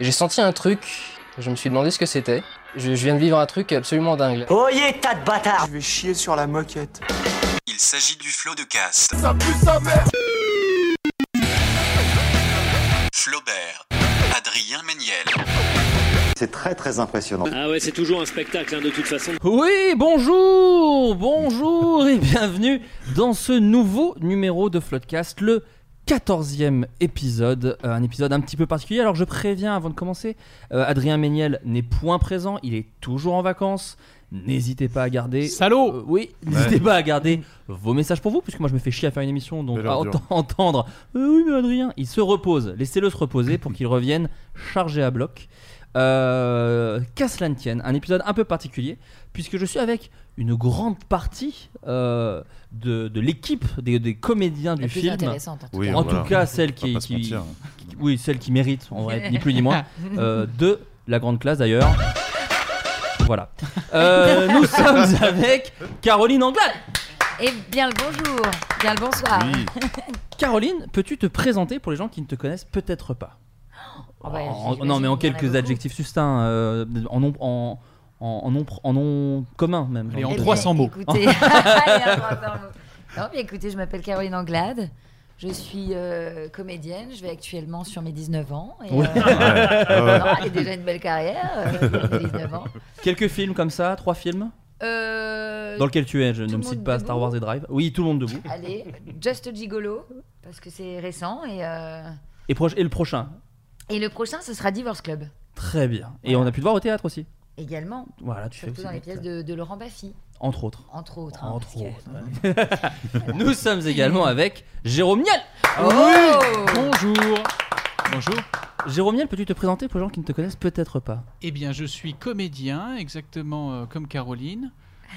J'ai senti un truc, je me suis demandé ce que c'était. Je, je viens de vivre un truc absolument dingue. Oyez, tas de bâtards Je vais chier sur la moquette. Il s'agit du flot de cast. Flaubert, Adrien Méniel. C'est très très impressionnant. Ah ouais, c'est toujours un spectacle hein, de toute façon. Oui, bonjour, bonjour et bienvenue dans ce nouveau numéro de Floodcast, le 14e épisode, euh, un épisode un petit peu particulier. Alors je préviens avant de commencer, euh, Adrien Méniel n'est point présent, il est toujours en vacances. N'hésitez pas à garder. Salaud Euh, Oui, n'hésitez pas à garder vos messages pour vous, puisque moi je me fais chier à faire une émission, donc à ent- entendre. Euh, oui, mais Adrien, il se repose. Laissez-le se reposer pour qu'il revienne chargé à bloc. Euh, Qu'à cela ne tienne, un épisode un peu particulier, puisque je suis avec une grande partie euh, de, de l'équipe des, des comédiens du film. en tout Oui, cas. En voilà. tout cas, celle qui, oui, celle qui mérite, en vrai, ni plus ni moins, euh, de la grande classe d'ailleurs. Voilà. Euh, nous sommes avec Caroline Anglade. Et bien le bonjour, bien le bonsoir. Oui. Caroline, peux-tu te présenter pour les gens qui ne te connaissent peut-être pas? Ah bah, En- Non, mais en quelques adjectifs succincts, euh, en nom, en, en, en nom, en nom commun même. Allez, en j'ai envie de Eh dire. 300 bien, mots. Écoutez, Allez, en 300 mots. Non, mais écoutez, je m'appelle Caroline Anglade. Je suis euh, comédienne. Je vais actuellement sur mes 19 ans. Et, Ouais. euh, non, j'ai déjà une belle carrière. euh, pour mes 19 ans. Quelques films comme ça, trois films Euh, dans lequel tu es. Je ne me cite pas debout. Star Wars et Drive. Oui, tout le monde debout. Allez, Just Gigolo, parce que c'est récent. Et, euh, Et, proche- et le prochain? Et le prochain, ce sera Divorce Club. Très bien. Et on a pu te voir au théâtre aussi. Également, Voilà, tu fais surtout aussi dans les des pièces de, de Laurent Baffy, Entre autres. entre autres. hein, Entre parce que- autres. Nous sommes également avec Jérôme Niel. Oh Bonjour. Bonjour. Jérôme Niel, peux-tu te présenter pour les gens qui ne te connaissent peut-être pas Eh bien, je suis comédien, exactement euh, comme Caroline.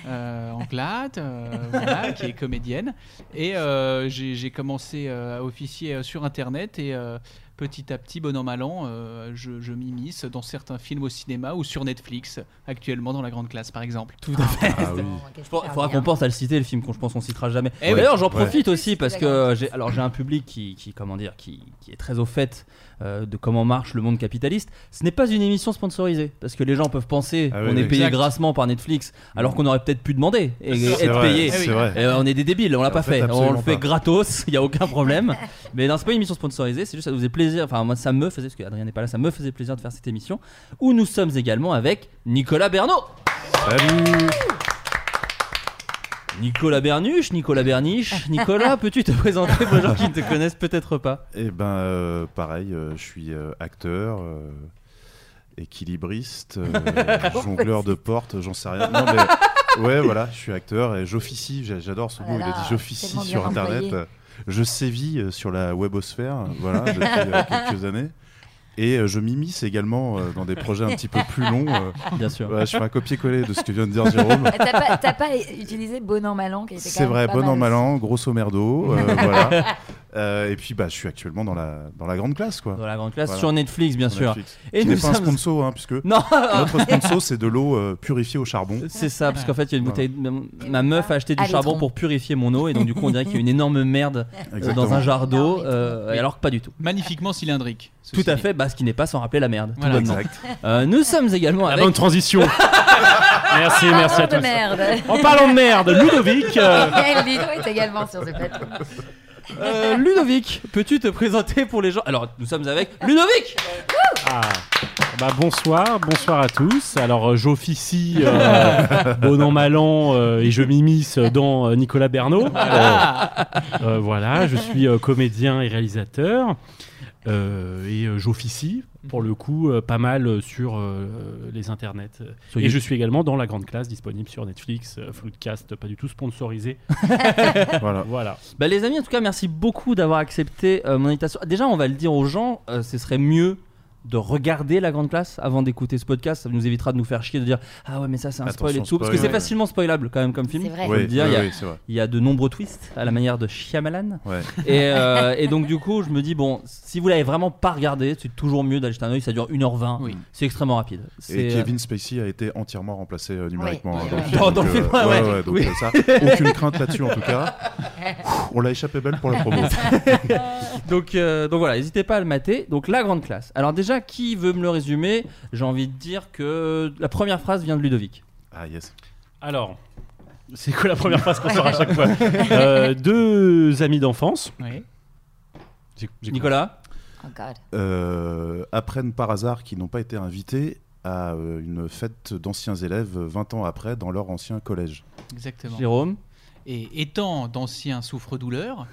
Euh, Anglade, euh, voilà, qui est comédienne. Et euh, j'ai j'ai commencé euh, à officier euh, sur Internet et euh, petit à petit, bon an, mal an, euh, je, je m'immisce dans certains films au cinéma ou sur Netflix, actuellement dans la grande classe par exemple. Tout à fait. Ah oui. Qu'est-ce Il faudra, qu'on pense à le citer, le film qu'on je pense qu'on citera jamais. Eh oui. D'ailleurs, j'en Ouais. profite aussi parce que j'ai alors j'ai un public qui, qui comment dire qui, qui est très au fait euh, de comment marche le monde capitaliste. Ce n'est pas une émission sponsorisée parce que les gens peuvent penser Ah oui, qu'on est payé Exact. grassement par Netflix alors qu'on aurait peut-être pu demander et être vrai, payé. Eh. Et on est des débiles, on l'a pas fait, fait. On le fait pas. gratos, il y a aucun problème. Mais non, c'est pas une émission sponsorisée, c'est juste ça nous faisait plaisir. Enfin, moi, ça me faisait, parce qu'Adrien n'est pas là, ça me faisait plaisir de faire cette émission où nous sommes également avec Nicolas Bernot. Salut. Nicolas Bernuche, Nicolas Berniche. Nicolas, peux-tu te présenter pour les gens qui ne te connaissent peut-être pas? Eh ben, euh, pareil, euh, je suis euh, acteur, euh, équilibriste, euh, jongleur de portes, j'en sais rien. Non, mais ouais, voilà, je suis acteur et j'officie. j'a- J'adore ce Oh mot. là Il a dit j'officie sur Internet. Je sévis euh, sur la webosphère, voilà, depuis euh, quelques années. Et euh, je m'immisce également euh, dans des projets un petit peu plus longs. euh. Bien sûr. Ouais, je fais un copier-coller de ce que vient de dire Jérôme. T'as pas, pas utilisé bon an mal an qui était quand C'est vrai, bon an, mal an, grosso merdo. euh, voilà. Euh, et puis, bah, je suis actuellement dans la, dans la grande classe, quoi. Dans la grande classe, Voilà. sur Netflix, bien Sur sûr. Netflix. Et Qui nous n'est pas un sponsor, hein, puisque Non notre sponsor, c'est de l'eau euh, purifiée au charbon. C'est ça, parce qu'en fait, il y a une bouteille. Ma, ma meuf a acheté du À charbon pour purifier mon eau, et donc du coup, on dirait qu'il y a une énorme merde euh, dans un jar d'eau, euh, alors que pas du tout. Magnifiquement cylindrique. Tout à fait, bah, ce qui n'est pas sans rappeler la merde. tout Voilà. bonnement. Exact. Euh, nous sommes également La avec. bonne transition. merci, merci à tous. merde. En parlant de merde, Ludovic. est également sur ce plateau. Euh, Ludovic, peux-tu te présenter pour les gens? Alors, nous sommes avec Ludovic Ah. Bah bonsoir, bonsoir à tous. Alors euh, j'officie euh, bon an mal an euh, et je m'immisce dans Nicolas Bernot. Euh, voilà, je suis comédien et réalisateur euh, et euh, j'officie pour le coup euh, pas mal sur euh, les internets. Sur et je suis également dans la grande classe disponible sur Netflix, euh, Floodcast, pas du tout sponsorisé. Voilà. voilà. Bah les amis, en tout cas, merci beaucoup d'avoir accepté euh, mon invitation. Déjà, on va le dire aux gens, euh, ce serait mieux de regarder la grande classe avant d'écouter ce podcast. Ça nous évitera de nous faire chier de dire ah ouais mais ça c'est un spoil et tout parce que c'est ouais. facilement spoilable quand même comme film. C'est vrai. Oui, dire. oui, il, y a, oui, c'est vrai. il y a de nombreux twists à la manière de Shyamalan. Ouais. Et, euh, et donc du coup je me dis bon si vous l'avez vraiment pas regardé c'est toujours mieux d'aller jeter un oeil. Ça dure 1h20. Oui. C'est extrêmement rapide. Et C'est, euh, Kevin Spacey a été entièrement remplacé euh, numériquement hein, dans le Dans- film. dans donc, le film, euh, ouais, ouais. donc Oui. ça, aucune crainte là-dessus en tout cas. On l'a échappé belle pour la promo. donc, euh, donc voilà, n'hésitez pas à le mater. Donc la grande classe. Alors déjà, qui veut me le résumer J'ai envie de dire que la première phrase vient de Ludovic. Ah yes. Alors, c'est quoi la première phrase qu'on sort à chaque fois Euh, Deux amis d'enfance. Oui. J'ai- j'ai- Nicolas Oh God. Euh, apprennent par hasard qu'ils n'ont pas été invités à euh, une fête d'anciens élèves euh, 20 ans après dans leur ancien collège. Exactement. Jérôme Et étant d'anciens souffre-douleurs,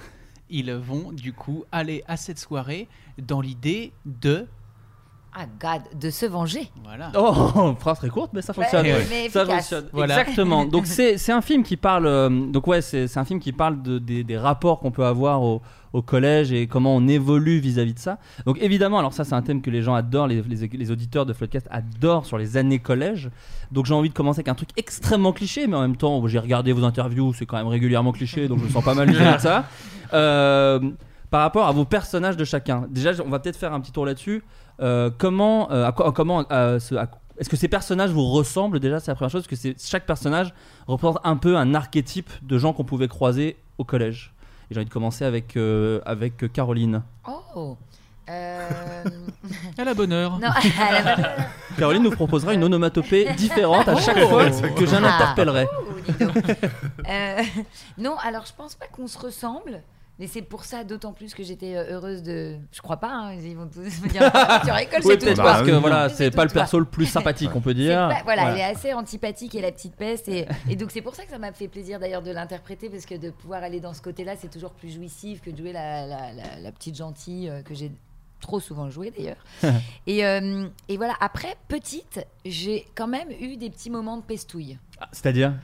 ils vont du coup aller à cette soirée dans l'idée de. Ah God, de se venger. Voilà. Oh, phrase très courte, mais ça fonctionne. Ouais, mais Ça fonctionne. Voilà. Exactement. Donc c'est c'est un film qui parle. euh, donc ouais, c'est c'est un film qui parle de, des, des rapports qu'on peut avoir au, au collège et comment on évolue vis-à-vis de ça. Donc évidemment, alors ça c'est un thème que les gens adorent, les, les, les auditeurs de Floodcast adorent sur les années collège. Donc j'ai envie de commencer avec un truc extrêmement cliché, mais en même temps j'ai regardé vos interviews, c'est quand même régulièrement cliché, donc je me sens pas mal vis-à-vis de ça. Euh, par rapport à vos personnages de chacun. Déjà, on va peut-être faire un petit tour là-dessus. Euh, comment, euh, à quoi- comment, euh, ce- à- est-ce que ces personnages vous ressemblent déjà C'est la première chose. Parce que c'est- chaque personnage représente un peu un archétype de gens qu'on pouvait croiser au collège. Et j'ai envie de commencer avec euh, avec Caroline. Oh. Euh... À la bonne heure. non, à la bonne heure. Caroline nous proposera une onomatopée différente à chaque Oh. fois que j'en Ah. interpellerai. Oh. Euh, non, alors je pense pas qu'on se ressemble. Mais c'est pour ça d'autant plus que j'étais euh, heureuse de. Je crois pas, hein, ils vont tous me dire Ah, tu rigoles, Oui, c'est tout peut-être toi. parce que Bah, voilà, C'est pas le toi. perso le plus sympathique, on peut dire. pas- voilà, Voilà. elle est assez antipathique et la petite peste. Et, et donc, c'est pour ça que ça m'a fait plaisir d'ailleurs de l'interpréter parce que de pouvoir aller dans ce côté-là, c'est toujours plus jouissif que de jouer la, la- la- la petite gentille euh, que j'ai trop souvent joué d'ailleurs. et, euh, et voilà, après, petite, j'ai quand même eu des petits moments de pestouille. Ah, C'est-à-dire?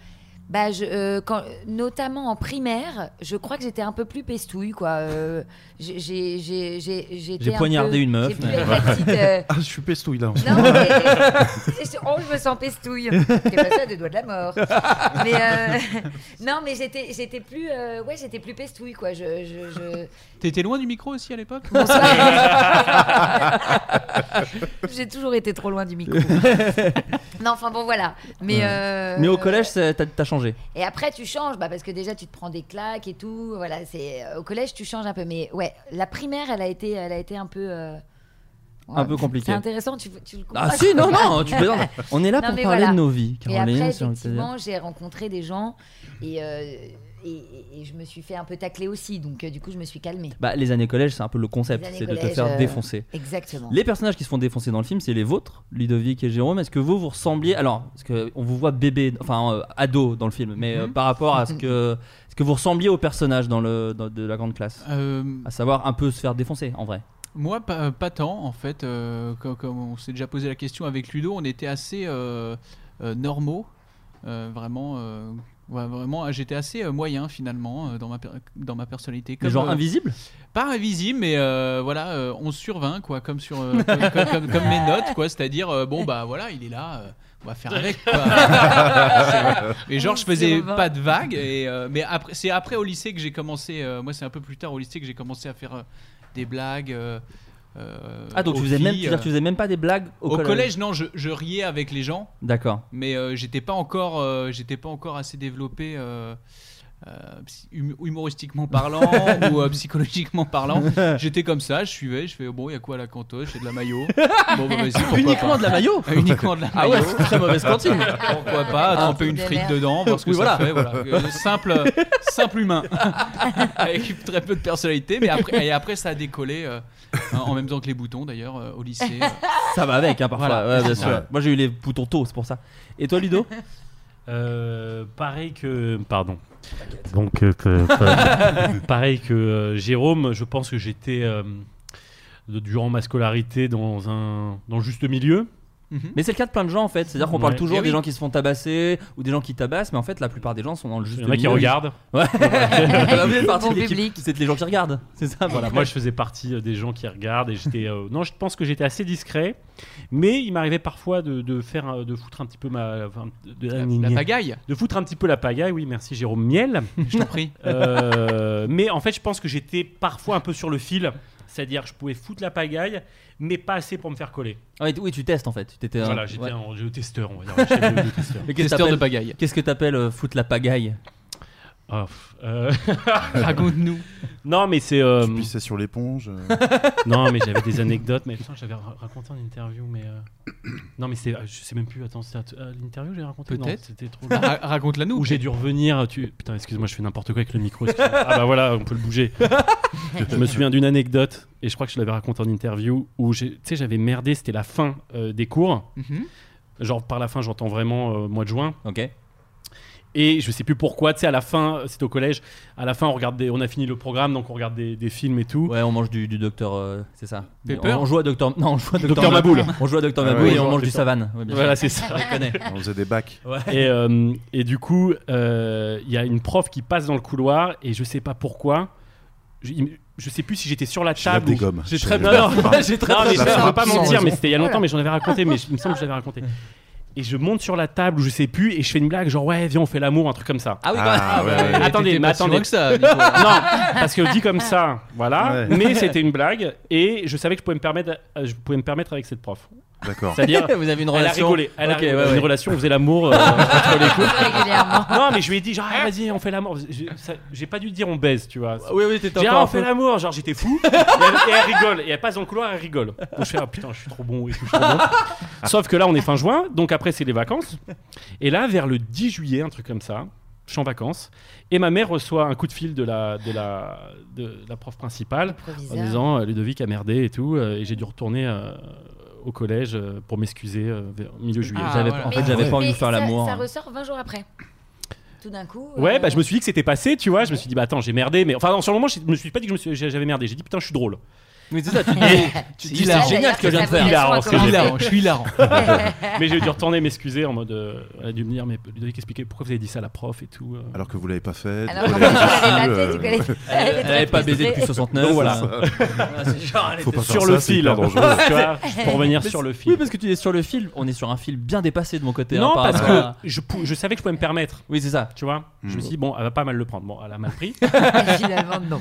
Bah, je, euh, quand, notamment en primaire, je crois que j'étais un peu plus pestouille, quoi. Euh, j'ai, j'ai, j'ai, j'ai, j'étais J'ai un poignardé peu- une meuf, mais- petite, euh, Ah, je suis pestouille là. non, mais... Oh, je me sens pestouille. C'est pas ça, des doigts de la mort. Mais euh, non, mais j'étais, j'étais plus, euh, ouais, j'étais plus pestouille, quoi. Je, je, je- T'étais loin du micro aussi à l'époque J'ai toujours été trop loin du micro. non, enfin bon, voilà. Mais, euh, Mais au collège, t'as t'as changé. Et après, tu changes, bah, parce que déjà, tu te prends des claques et tout. Voilà, c'est euh, au collège, tu changes un peu. Mais ouais, la primaire, elle a été, elle a été un peu. euh, Un peu compliqué. C'est intéressant, tu, tu le comprends. Ah si, non, non, tu plaisantes. On est là Non, pour parler voilà. de nos vies, Et après, effectivement, j'ai rencontré des gens et, euh, et, je me suis fait un peu tacler aussi. Donc, euh, du coup, je me suis calmée. Bah, les années collège, c'est un peu le concept, c'est de te faire euh, défoncer. exactement. Les personnages qui se font défoncer dans le film, c'est les vôtres, Ludovic et Jérôme. Est-ce que vous vous ressembliez Alors, parce que on vous voit bébé, enfin euh, ado dans le film, mais euh, Mhm. par rapport à ce que, est-ce que vous ressembliez aux personnages dans le dans- de la grande classe? Euh, À savoir un peu se faire défoncer, en vrai. Moi, pas, pas tant, en fait. euh, comme, comme on s'est déjà posé la question avec Ludo, on était assez euh, euh, normaux. euh, vraiment, euh, ouais, vraiment j'étais assez euh, moyen finalement euh, dans, ma per- dans ma personnalité. Mais genre euh, invisible? Pas invisible, mais euh, voilà, euh, 11 sur 20, quoi, comme, sur, euh, comme, comme- comme- comme mes notes, quoi. C'est-à-dire, euh, bon, bah voilà, il est là. euh, on va faire avec quoi. Mais genre je 11 faisais sur 20. pas de vagues et euh, mais après c'est après au lycée que j'ai commencé euh, moi c'est un peu plus tard au lycée que j'ai commencé à faire euh, des blagues euh, Ah donc tu faisais même, tu dire, tu faisais même pas des blagues au, au collège, non, je, je riais avec les gens, D'accord. mais euh, j'étais pas encore, euh, j'étais pas encore assez développé euh, hum- humoristiquement parlant ou euh, psychologiquement parlant. J'étais comme ça, je suivais, je fais bon, il y a quoi à la cantoche J'ai de la maillot. Bon, bah, vas-y, Uniquement pas. de la maillot Uniquement de la Ah maillot. ouais, c'est très mauvaise cantine. Pourquoi pas Ah, tremper une frite dedans, voir ce que Oui, ça voilà. fait. Voilà. Euh, simple, simple humain, avec très peu de personnalité. Mais après, et après ça a décollé euh, en même temps que les boutons d'ailleurs euh, au lycée. euh. Ça va avec, hein, parfois. Voilà. Ouais, bien sûr. Ouais. Moi, j'ai eu les boutons tôt, c'est pour ça. Et toi, Ludo? Euh, pareil que. Pardon. Donc, euh, que- pareil que euh, Jérôme, je pense que j'étais, de- durant ma scolarité, dans un dans le juste milieu. Mais c'est le cas de plein de gens en fait. C'est-à-dire qu'on parle toujours Eh des oui. gens qui se font tabasser ou des gens qui tabassent, mais en fait, la plupart des gens sont dans le juste Il y en a qui regardent. Ouais. Public. C'est les gens qui regardent. C'est ça, voilà. Moi, je faisais partie euh, des gens qui regardent et j'étais. euh, non, je pense que j'étais assez discret, mais il m'arrivait parfois de, de faire, de foutre un petit peu ma, enfin, de, La- la pagaille. de foutre un petit peu la pagaille. Oui, merci Jérôme Miel. Je t'en prie. Euh, mais en fait, je pense que j'étais parfois un peu sur le fil, c'est-à-dire que je pouvais foutre la pagaille, mais pas assez pour me faire coller. Ah oui, oui, tu testes en fait. Tu un- Voilà, j'étais ouais. un géotesteur, on va dire. chef de Testeur de t'appelles- pagaille. Qu'est-ce que t'appelles euh, foutre la pagaille? Euh, Raconte-nous. Non, mais c'est. euh, Tu pissais sur l'éponge. euh. non, mais j'avais des anecdotes. Mais putain, j'avais ra- raconté en interview, mais. euh, Non, mais c'est. Je sais même plus. Attends, c'est à t- à l'interview que j'ai raconté? Non, Peut-être. C'était trop. Ra- raconte-la nous. Où j'ai dû revenir. Tu... Putain, excuse-moi, je fais n'importe quoi avec le micro. excuse-moi. ah bah voilà, on peut le bouger. je me souviens d'une anecdote, et je crois que je l'avais raconté en interview, où j'ai- tu sais, j'avais merdé, c'était la fin euh, des cours. Mhm. Genre, par la fin, j'entends vraiment euh, mois de juin. Ok. Et je sais plus pourquoi, tu sais, à la fin, c'était au collège, à la fin, on, regarde des- on a fini le programme, donc on regarde des, des films et tout. Ouais, on mange du, du docteur. euh, c'est ça. Pepper on, on joue à docteur. Non, on joue à docteur, Docteur Maboul. On joue à docteur Ah Maboul et on mange du savane. Ouais, bien Voilà, c'est ça. Je connais. On faisait des bacs. Ouais. Et, euh, et du coup, euh, il y a une prof qui passe dans le couloir et je sais pas pourquoi. Je, je sais plus si j'étais sur la table. des ou- gommes. J'ai très gommes. J'ai très mais Je frappe pas mentir, mais c'était il y a longtemps, mais j'en avais raconté, mais il me semble que je l'avais raconté. Et je monte sur la table ou je sais plus et je fais une blague genre ouais viens on fait l'amour un truc comme ça. Ah oui, Ah, ouais. Attendez, mais pas si attendez. loin que ça, Nico. non, parce que dit comme ça, voilà. Ouais. Mais c'était une blague et je savais que je pouvais me permettre, euh, je pouvais me permettre avec cette prof. D'accord. C'est-à-dire, Vous avez une elle a relation. rigolé. Elle a Ok, rigolé. ouais, une ouais. relation, on faisait l'amour euh, entre les couples. Non, mais je lui ai dit, genre, ah, vas-y, on fait l'amour. J'ai- pas dû dire on baise, tu vois. Oui, oui, t'étais encore ah, on fait l'amour. Genre, j'étais fou. et, elle, et elle rigole. Et elle passe dans le couloir, elle rigole. Donc, je fais, ah putain, je suis trop bon. et tout, je suis trop bon. Sauf que là, on est fin juin. Donc, après, c'est les vacances. Et là, vers le 10 juillet, un truc comme ça, je suis en vacances. Et ma mère reçoit un coup de fil de la, de la, de la prof principale en disant, euh, Ludovic a merdé et tout. euh, Et j'ai dû retourner euh, au collège euh, pour m'excuser euh, vers milieu juillet. Ah, voilà. En fait, j'avais pas envie de faire l'amour. Ça ressort 20 jours après. Tout d'un coup. Ouais, euh, bah je me suis dit que c'était passé, tu vois. Je me suis dit, bah attends, j'ai merdé, mais enfin, non, sur le moment, je me suis pas dit que je me suis- j'avais merdé. J'ai dit, putain, je suis drôle. Oui, c'est ça. Tu dis, tu dis, c'est génial ce que je viens de Ça faire. Hilarant, commencé. hilarant, je suis hilarant. mais j'ai dû retourner m'excuser en mode. euh, elle a dû me dire, mais Ludovic, expliquez pourquoi vous avez dit ça à la prof et tout. euh. Alors que vous l'avez pas fait. Alors avait pas fait euh, du. Elle était elle très avait pas baisé depuis 69. Donc voilà. ah, c'est genre, elle Faut était pas sur le c'est fil, hyper dangereux. tu vois, pour revenir Mais sur le fil. Oui, parce que tu es sur le fil. On est sur un fil bien dépassé de mon côté. hein, non, par parce rapport que à- je, pou- je savais que je pouvais me permettre, Oui, c'est ça. tu vois. Je me Mm. suis dit, bon, elle va pas mal le prendre. Bon, elle a mal pris. Finalement, non.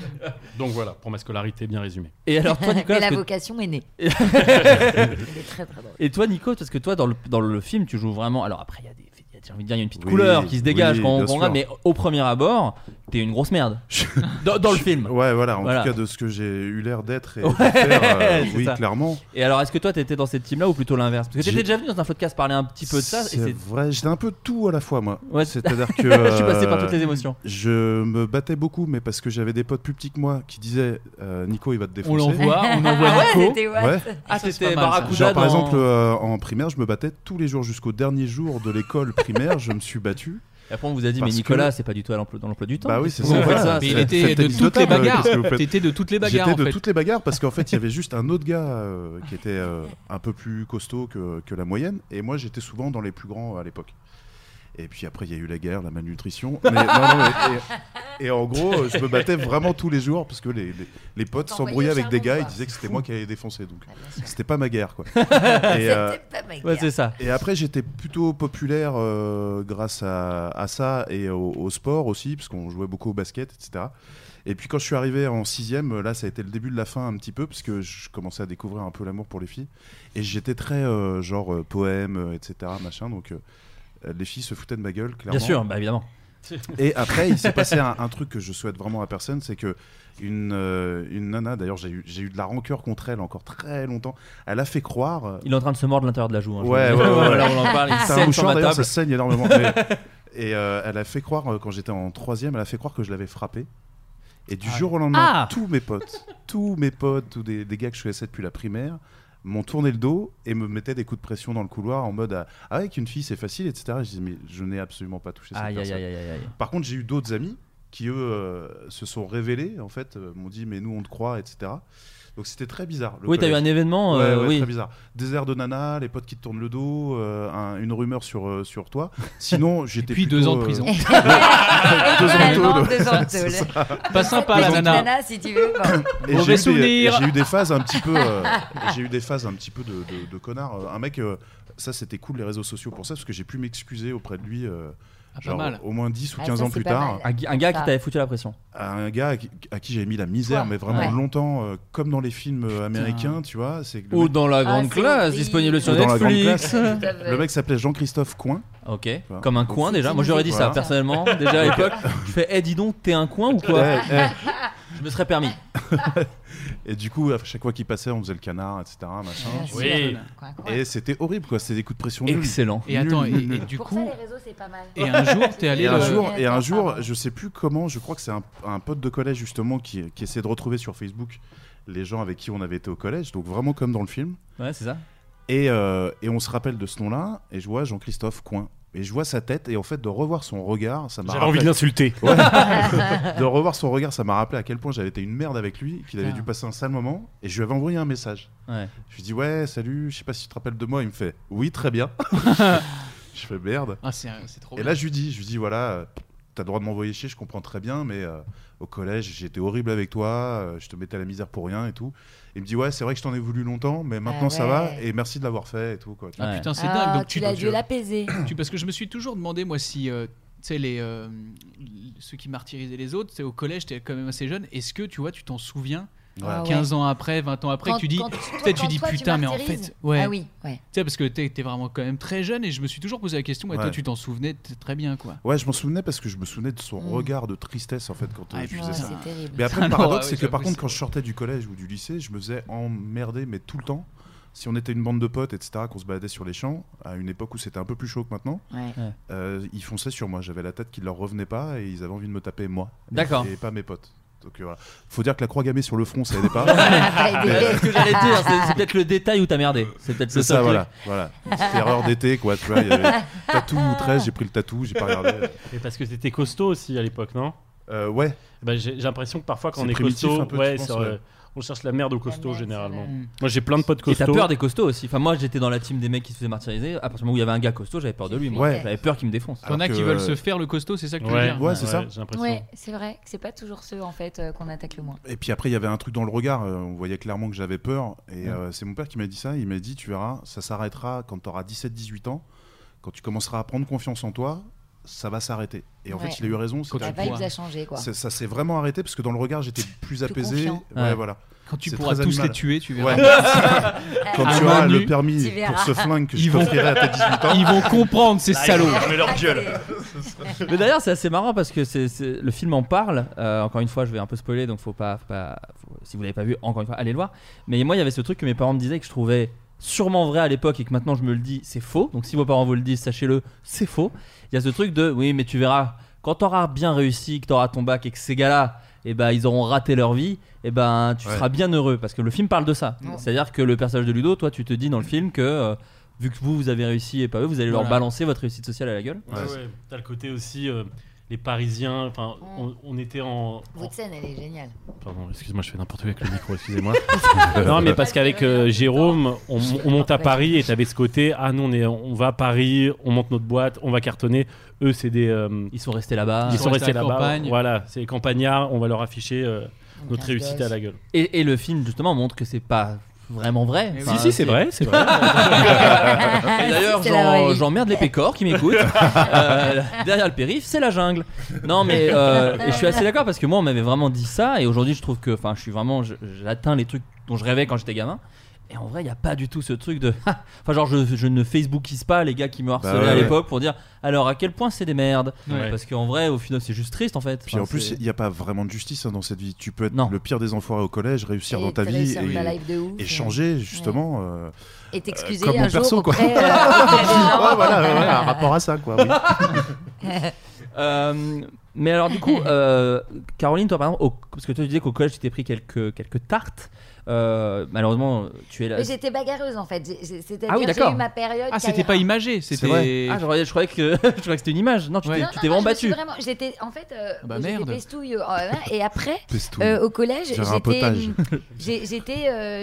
Donc voilà, pour ma scolarité bien résumée. Et alors, toi, Nicolas, Mais la que- vocation est née. Elle est très très drôle. Et toi, Nico, parce que toi, dans le, dans le film, tu joues vraiment. Alors après, il y a des. il y a- J'ai envie de dire, il y a une petite Oui, couleur qui se dégage oui, quand on regarde, mais au premier abord, t'es une grosse merde. dans, dans le film. Ouais, voilà. En Voilà. tout cas, de ce que j'ai eu l'air d'être et de Ouais, faire, euh, c'est oui, ça. clairement. Et alors, est-ce que toi, t'étais dans cette team-là ou plutôt l'inverse? Parce que t'étais J'ai- déjà venu dans un podcast parler un petit peu de ça. et C'est c'est- vrai, j'étais un peu tout à la fois, moi. Ouais. C'est-à-dire que. Je suis passé par euh, toutes les émotions. Je me battais beaucoup, mais parce que j'avais des potes plus petits que moi qui disaient euh, Nico, il va te défoncer. On l'envoie, on envoie Ah ouais, Nico. c'était what Ouais. Ah, Ça, c'est t'étais pas mal, ça. Barracuda Genre, par dans- exemple, euh, en primaire, je me battais tous les jours jusqu'au dernier jour de l'école primaire. je me suis battu. Et après, on vous a dit, mais Nicolas, que- c'est pas du tout à l'emploi- dans l'emploi du temps. Bah oui, c'est ça. Mais il était de toutes les bagarres. T'étais de toutes les bagarres J'étais en de fait. toutes les bagarres parce qu'en fait, il y avait juste un autre gars euh, qui était euh, un peu plus costaud que, que la moyenne. Et moi, j'étais souvent dans les plus grands à l'époque. Et puis après, il y a eu la guerre, la malnutrition. Mais, non, non, mais- et, et en gros, je me battais vraiment tous les jours parce que les, les, les potes s'embrouillaient avec des gars, ils quoi. disaient que c'était moi qui allais défoncer. Donc, Ah, c'était pas ma guerre, quoi. et, euh, C'était pas ma Ouais, guerre. c'est ça. et après, j'étais plutôt populaire euh, grâce à, à ça et au, au sport aussi, parce qu'on jouait beaucoup au basket, etc. Et puis quand je suis arrivé en sixième, là, ça a été le début de la fin un petit peu, parce que je commençais à découvrir un peu l'amour pour les filles. Et j'étais très euh, genre euh, poème, euh, etc. Machin, donc euh, les filles se foutaient de ma gueule, clairement. Bien sûr, bah évidemment. Et après, il s'est passé un, un truc que je souhaite vraiment à personne, c'est que une, euh, une nana, d'ailleurs, j'ai eu, j'ai eu de la rancœur contre elle encore très longtemps. Elle a fait croire. euh, Il est en train de se mordre l'intérieur de la joue. hein, je Ouais, vous ouais, le dis. ouais, Voilà, on en parle. Il C'est saigne un sur ma d'ailleurs, ça table. saigne énormément. Mais- et euh, elle a fait croire, euh, quand j'étais en troisième, elle a fait croire que je l'avais frappé. Et du jour au lendemain, Ah tous mes potes, tous mes potes, tous des, des gars que je connaissais depuis la primaire, m'ont tourné le dos et me mettaient des coups de pression dans le couloir en mode ah, ah avec une fille c'est facile etc. Je dis mais je n'ai absolument pas touché cette Aïe, personne. aïe, aïe. Par contre j'ai eu d'autres amis qui eux euh, se sont révélés en fait, euh, m'ont dit mais nous on te croit etc. Donc c'était très bizarre. le Oui, t'as eu un événement, Ouais, euh, ouais, oui. très bizarre. Des airs de nana, les potes qui te tournent le dos, euh, un- une rumeur sur, euh, sur toi. Sinon, j'étais puis plutôt, deux ans de euh, prison. deux ans de. Pas sympa, la nana. nana, si tu veux. bon. J'ai eu, des, souvenir. j'ai eu des phases un petit peu, j'ai eu des phases un petit peu de, de, de connard. Un mec, euh, ça c'était cool les réseaux sociaux pour ça parce que j'ai pu m'excuser auprès de lui. Ah, pas genre, mal. Au moins 10 ou Ah, 15 ça, ans plus tard. mal. Un, gars qui t'avait foutu la pression. un gars à qui, j'avais mis la misère, mais vraiment Ouais. longtemps, euh, comme dans les films euh, américains, tu vois. Le Ou mec- dans la grande classe, disponible sur dans la grande Netflix. classe. Le mec s'appelait Jean-Christophe Coin. Ok, comme un coin déjà. Moi j'aurais dit ça personnellement. Déjà à l'époque, je fais, eh dis donc, t'es un coin ou quoi? Je me serais permis. Et du coup, à chaque fois qu'il passait, on faisait le canard, etc. Machin. Oui. Et c'était horrible, quoi. C'était des coups de pression nuls. Excellent. Et attends, et, du Pour coup, ça, les réseaux, c'est pas mal. et un jour, t'es allé Et un le- jour, et un jour, je sais plus comment, je crois que c'est un, un pote de collège justement qui, qui essaie de retrouver sur Facebook les gens avec qui on avait été au collège, donc vraiment comme dans le film. Ouais, c'est ça. Et, euh, et on se rappelle de ce nom-là, et je vois Jean-Christophe Coin. Et je vois sa tête, et en fait, de revoir son regard, ça m'a J'avais envie de rappelé... l'insulter. Ouais. de revoir son regard, ça m'a rappelé à quel point j'avais été une merde avec lui, qu'il avait dû passer un sale moment, et je lui avais envoyé un message. Ouais. Je lui dis ouais, salut, je sais pas si tu te rappelles de moi. Il me fait oui, très bien. je fais merde. Ah, c'est c'est trop Et bien. là, je lui dis, je lui dis voilà, t'as le droit de m'envoyer chier, je comprends très bien, mais euh, au collège, j'étais horrible avec toi, euh, je te mettais à la misère pour rien et tout. Il me dit ouais, c'est vrai que je t'en ai voulu longtemps, mais maintenant ça va et merci de l'avoir fait et tout quoi. Ah Ouais. putain, c'est Ah, dingue. Donc tu l'as dû l'apaiser. tu- parce que je me suis toujours demandé moi si euh, tu sais les euh, ceux qui martyrisaient les autres, c'est au collège, t'es quand même assez jeune. Est-ce que tu vois, tu t'en souviens. Ah ouais. 15 ans après, 20 ans après, Quand- que tu dis, quand- tu dis toi, tu putain, mais en fait, ouais, Ah oui, ouais. tu sais parce que t'es vraiment quand même très jeune et je me suis toujours posé la question. Et toi, Ouais. tu t'en souvenais très bien quoi. Ouais, je m'en souvenais parce que je me souvenais de son Mm. regard de tristesse en fait quand euh, Ah, je faisais Ouais, ça. terrible. Mais après, Ah le non, paradoxe, ouais, c'est que par contre, quand je sortais du collège ou du lycée, je me faisais emmerder, mais tout le temps. Si on était une bande de potes, etc., qu'on se baladait sur les champs, à une époque où c'était un peu plus chaud que maintenant, Ouais. euh, ils fonçaient sur moi. J'avais la tête qui leur revenait pas et ils avaient envie de me taper moi. D'accord. Et pas mes potes. Donc euh, voilà. Faut dire que la croix gammée sur le front, ça aidait pas. C'est ce que j'allais dire, c'est- c'est peut-être le détail où t'as merdé. C'est peut-être C'est ça, voilà. voilà. Une petite erreur d'été, quoi. Tu vois, il y avait tatou 13, j'ai pris le tatou, j'ai pas regardé. Et parce que t'étais costaud aussi à l'époque, non? Euh, ouais. Bah, J'ai j'ai l'impression que parfois quand C'est on est costaud, un peu, tu ouais, penses, c'est, ouais. Euh, on cherche la merde au costaud merde, généralement. Moi j'ai plein de potes Et costauds. t'as peur des costauds aussi. Enfin, moi j'étais dans la team des mecs qui se faisaient martyriser. À partir du moment où il y avait un gars costaud, j'avais peur de lui. Moi. Ouais. J'avais peur qu'il me défonce. T'en as Alors qui veulent se faire le costaud, c'est ça que tu veux Ouais, dire Ouais, c'est ça. J'ai l'impression. Ouais, c'est vrai que c'est pas toujours ceux en fait euh, qu'on attaque le moins. Et puis après, il y avait un truc dans le regard. euh, on voyait clairement que j'avais peur. Et euh, c'est mon père qui m'a dit ça. Il m'a dit Tu verras, ça s'arrêtera quand tu auras 17-18 ans. Quand tu commenceras à prendre confiance en toi, ça va s'arrêter. Et en Ouais. fait, il a eu raison. Quand c'est- La tu vibe pourras. a changé quoi. c'est- Ça s'est vraiment arrêté parce que dans le regard, j'étais plus apaisé. confiant. Ouais, Ouais. voilà. Quand tu pourras tous animal. les tuer, tu verras. Ouais. Quand À tu auras le permis pour ce flingue que je Ils vont- t'offrirai à tes 18 ans. Ils vont comprendre ces salauds. Mais leur gueule. Mais d'ailleurs, c'est assez marrant parce que c'est- le film en parle. Euh, encore une fois, je vais un peu spoiler, donc faut pas. faut pas- faut- si vous l'avez pas vu, encore une fois, allez le voir. Mais moi, il y avait ce truc que mes parents me disaient que je trouvais sûrement vrai à l'époque et que maintenant je me le dis, c'est faux. Donc si vos parents vous le disent, sachez-le, c'est faux. Il y a ce truc de oui, mais tu verras, quand t'auras bien réussi, que t'auras ton bac et que ces gars-là, eh ben, ils auront raté leur vie, et ben, tu Ouais. seras bien heureux parce que le film parle de ça. Ouais. C'est-à-dire que le personnage de Ludo, toi, tu te dis dans le film que. euh, Vu que vous, vous avez réussi et pas eux, vous allez leur balancer votre réussite sociale à la gueule. Ouais, ouais. T'as le côté aussi euh, les Parisiens. Enfin, on, on était en. en- Votre scène elle est géniale. Pardon, excuse-moi, je fais n'importe quoi avec le micro, excusez-moi. non, mais parce qu'avec euh, Jérôme, on, on monte à Paris et t'avais ce côté ah non, on, est, on va à Paris, on monte notre boîte, on va cartonner. Eux, c'est des. euh, Ils sont restés là-bas. ils sont restés là-bas. Voilà, c'est les campagnards, on va leur afficher euh, notre réussite à la gueule. Et, et le film justement montre que c'est pas vraiment vrai. Eh oui. Enfin, si, si, c'est vrai, c'est vrai. Et D'ailleurs, C'est la vraie j'en- vie. j'emmerde les pécors qui m'écoutent. Euh, derrière le périph', c'est la jungle. Non, mais euh, et je suis assez d'accord parce que moi, on m'avait vraiment dit ça. Et aujourd'hui, je trouve que, enfin, je suis vraiment, je- j'atteins les trucs dont je rêvais quand j'étais gamin. Et en vrai, il n'y a pas du tout ce truc de. enfin, genre, je, je ne Facebookise pas les gars qui me harcelaient Bah ouais, à ouais. l'époque pour dire alors à quel point c'est des merdes. Ouais. Parce qu'en vrai, au final, c'est juste triste en fait. Puis en plus, il n'y a pas vraiment de justice hein, dans cette vie. Tu peux être Non. le pire des enfoirés au collège, réussir Et dans ta vie et, ta life de ouf, et ouais. changer justement. euh, Et t'excuser comme un mon jour perso, quoi. euh, voilà, un rapport à ça, quoi. oui. Euh, mais alors du coup, euh, Caroline, toi par exemple, au- parce que toi tu disais qu'au collège tu t'es pris quelques, quelques tartes. Euh, malheureusement, tu es là. Mais j'étais bagarreuse en fait. C'est-à-dire Ah oui, j'ai eu ma période. Ah, c'était pas imagé, c'était. Ah, je croyais, je croyais que, je croyais que c'était une image. Non, tu non, t'es vraiment suis battu. vraiment- J'étais en fait euh, Bah, j'étais merde. pestouille, euh, ouais, et après Pestouille. euh, au collège j'étais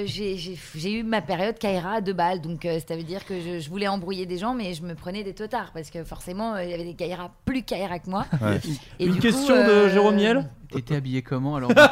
j'ai- euh, eu ma période Kaira à deux balles donc euh, ça veut dire que je, je voulais embrouiller des gens mais je me prenais des totards parce que forcément euh, il y avait des Kaira plus Kaira que moi. Ouais. Et Une du question coup, euh, de Jérôme Niel? T'étais habillé comment alors Ouais, moi,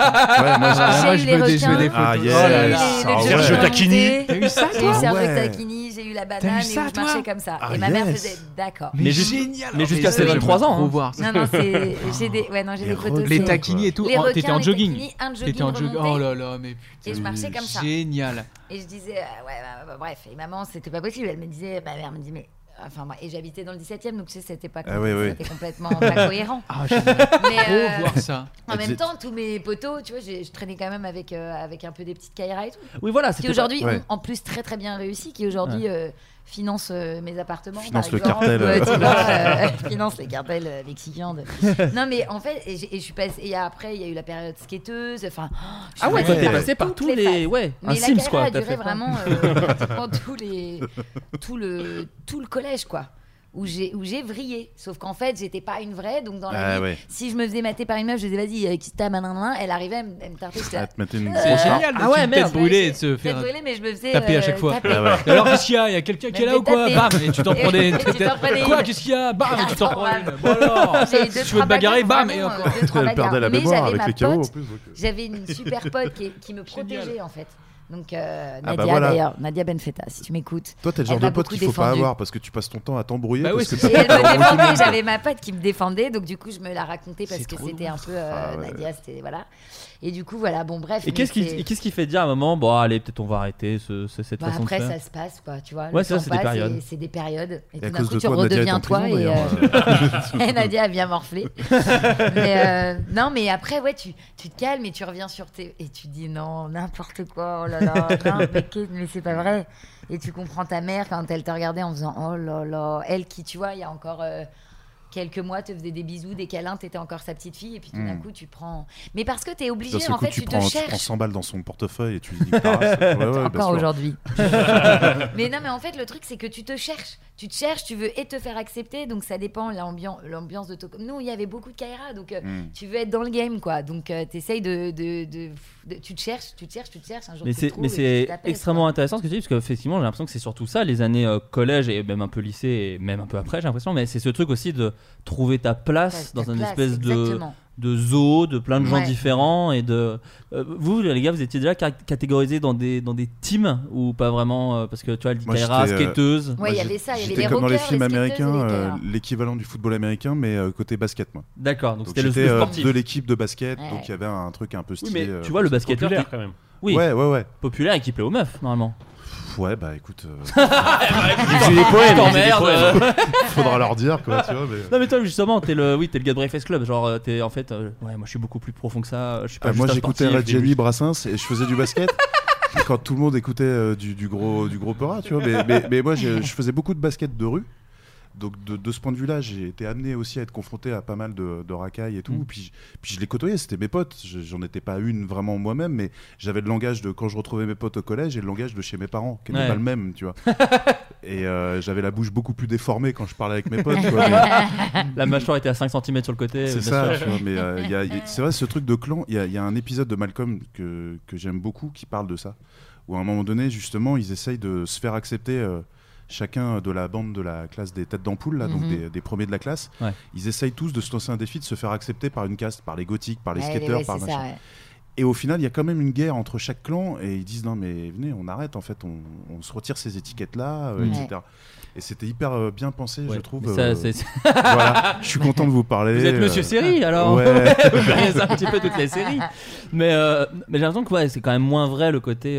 Ah, moi, J'ai je eu les veux des, je veux des photos. Ah, Oh yes. là là. J'ai eu les- Ah, le ouais. Serge Tacchini. T'as eu ça, J'ai eu toi Serge Ouais. Tacchini, j'ai eu la eu banane et ça, où je toi marchais comme ça. Ah, et ma mère yes. faisait d'accord. Mais ju- génial. mais jusqu'à ses Mais 23 ans. hein. voir ça. Non non c'est j'ai des ouais non j'ai des photos. Les c'est- taquinis et tout. Les Oh, requins, T'étais en les jogging. taquinis, un jogging T'étais en jogging. remonté. Oh là là, mais putain. Et je marchais comme ça. Génial. Et je disais, euh, ouais, bah, bah, bref. Et maman, c'était pas possible. Elle me disait, ma mère me dit, mais. Enfin, moi, et j'habitais dans le 17 e donc tu sais, c'était pas Ah oui, oui. c'était complètement pas cohérent. Ah, Mais, euh, voir ça. En même temps, tous mes potos, tu vois, je traînais quand même avec, euh, avec un peu des petites Kaira et tout. Oui, voilà. Qui aujourd'hui, pas- ouais. ont en plus très très bien réussi, qui aujourd'hui euh, financent euh, mes appartements. Finance par le exemple, cartel, euh, tu euh. vois, euh, finance les cartels mexicains. de- non, mais en fait, et, et je suis passée. Et après, il y a eu la période skateuse. Enfin, je suis Ah ouais, t'es par passé par tous les, ouais, un Mais la Sims quoi. a duré vraiment euh, pratiquement tous les, tout le, tout le collège quoi. Où j'ai, où j'ai vrillé. Sauf qu'en fait, j'étais pas une vraie. Donc dans la Ah vie, ouais. si je me faisais mater par une meuf, je disais vas-y, euh, qui t'a manin, elle arrivait, elle me, elle me Euh, C'est barre. génial. Ah ouais, merde. brûlée et de se faire brûlée, mais je me faisais taper à euh, chaque fois. taper. Ah ouais. Alors qu'est-ce qu'il y a? Il y a quelqu'un qui est là ou quoi? Bam Et tu t'en prenais. Quoi? Qu'est-ce qu'il y a? Bam Et tu t'en prenais. Bon alors Tu veux te bagarrer Bam Et encore. euh, Elle perdait la mémoire avec les KO en plus. euh. J'avais une super pote qui, qui me protégeait en fait. Donc euh, Ah Nadia bah voilà. d'ailleurs, Nadia Benfeta, si tu m'écoutes. Toi, t'es le genre de pote qu'il faut pas avoir parce que tu passes ton temps à t'embrouiller. Bah oui, parce que Et elle me défendait, j'avais ma pote qui me défendait, donc du coup je me la racontais parce que c'était un peu euh, Ah ouais. Nadia, c'était voilà. Et du coup voilà, bon bref. Et qu'est-ce qui, qu'est-ce qui fait dire à un moment, bon allez, peut-être on va arrêter ce, ce- cette Bah, façon après de ça faire. se passe quoi, tu vois. Ouais, c'est ça, des passe périodes. C'est des périodes. Et, Et tout d'un coup tu toi, redeviens en toi prison, et, d'ailleurs. euh, et Nadia a bien morflé. mais euh, non, mais après ouais, tu, tu te calmes et tu reviens sur tes et tu dis non n'importe quoi. Oh là là, non, mais, mais c'est pas vrai. Et tu comprends ta mère quand elle te regardait en faisant oh là là, elle qui tu vois il y a encore euh, quelques mois te faisait des bisous, des câlins, t'étais encore sa petite fille et puis tout d'un Mm. coup tu prends. Mais parce que t'es obligé en coup, fait tu tu te prends, tu prends cherches. 100 balles dans son portefeuille et tu dis. Ouais, ouais, Encore aujourd'hui. mais non, mais en fait, le truc, c'est que tu te cherches. Tu te cherches, tu veux et te faire accepter. Donc, ça dépend l'ambiance, l'ambiance de ton. Nous, il y avait beaucoup de Kaira. Donc, euh, Mm. tu veux être dans le game, quoi. Donc, tu essayes de, de, de- de- Tu te cherches, tu te cherches, tu te cherches. Un jour, Mais c'est, extrêmement intéressant ce que tu dis, parce qu'effectivement, j'ai l'impression que c'est surtout ça, les années euh, collège et même un peu lycée, et même un peu après, j'ai l'impression, mais c'est ce truc aussi de trouver ta place Ta- ta dans une place, espèce de, exactement. de zoo, de plein de gens Ouais. différents, et de. euh, vous, les gars, vous étiez déjà ca- catégorisés dans des, dans des teams, ou pas vraiment, euh, parce que tu vois, j'étais, euh, skateuse. Ouais, il y avait ça, il y avait les comme dans les films les américains, euh, l'équivalent du football américain, mais euh, côté basket, moi. D'accord, donc c'était le, euh, sportif. de l'équipe de basket, Ouais. donc il y avait un truc un peu Oui, stylé. mais tu vois, le basketteur. Populaire quand même. Oui, Ouais, ouais, ouais. populaire et qui plaît aux meufs, normalement. Ouais, bah écoute, euh, J'ai des poèmes, je j'ai des poèmes. faudra leur dire, quoi, tu vois. Mais... Non mais toi justement t'es le oui t'es le gars de Breakfast Club genre euh, t'es en fait euh, ouais moi je suis beaucoup plus profond que ça je suis pas Ah, juste moi j'écoutais Red et Jelly, Brassens et je faisais du basket. quand tout le monde écoutait euh, du, du gros du gros Peura, tu vois. Mais, mais, mais moi je, je faisais beaucoup de basket de rue. Donc de, de ce point de vue-là, j'ai été amené aussi à être confronté à pas mal de, de racailles et tout. Mm. Puis, puis je les côtoyais, c'était mes potes. Je- J'en étais pas une vraiment moi-même, mais j'avais le langage de quand je retrouvais mes potes au collège et le langage de chez mes parents, qui n'était Ouais. pas le même, tu vois. et euh, j'avais la bouche beaucoup plus déformée quand je parlais avec mes potes. mais- la mâchoire était à 5 cm sur le côté c'est ça, tu vois, mais euh, il y a- il y a- c'est vrai, ce truc de clan, il y a, il y a un épisode de Malcolm que, que j'aime beaucoup qui parle de ça, où à un moment donné, justement, ils essayent de se faire accepter euh, chacun de la bande de la classe des têtes d'ampoule, là, donc Mhm. des, des premiers de la classe. Ouais. Ils essayent tous de se lancer un défi de se faire accepter par une caste, par les gothiques, par les Ouais, skateurs, ouais, par machin. ça. Et au final, il y a quand même une guerre entre chaque clan et ils disent non mais venez, on arrête en fait, on, on se retire ces étiquettes là, etc. Et c'était hyper euh, bien pensé, je trouve. ça, euh, voilà, je suis content de vous parler. Vous êtes euh, Monsieur Série alors Ouais. Vous un petit peu toutes les séries. Mais, euh, mais j'ai l'impression que ouais, c'est quand même moins vrai le côté.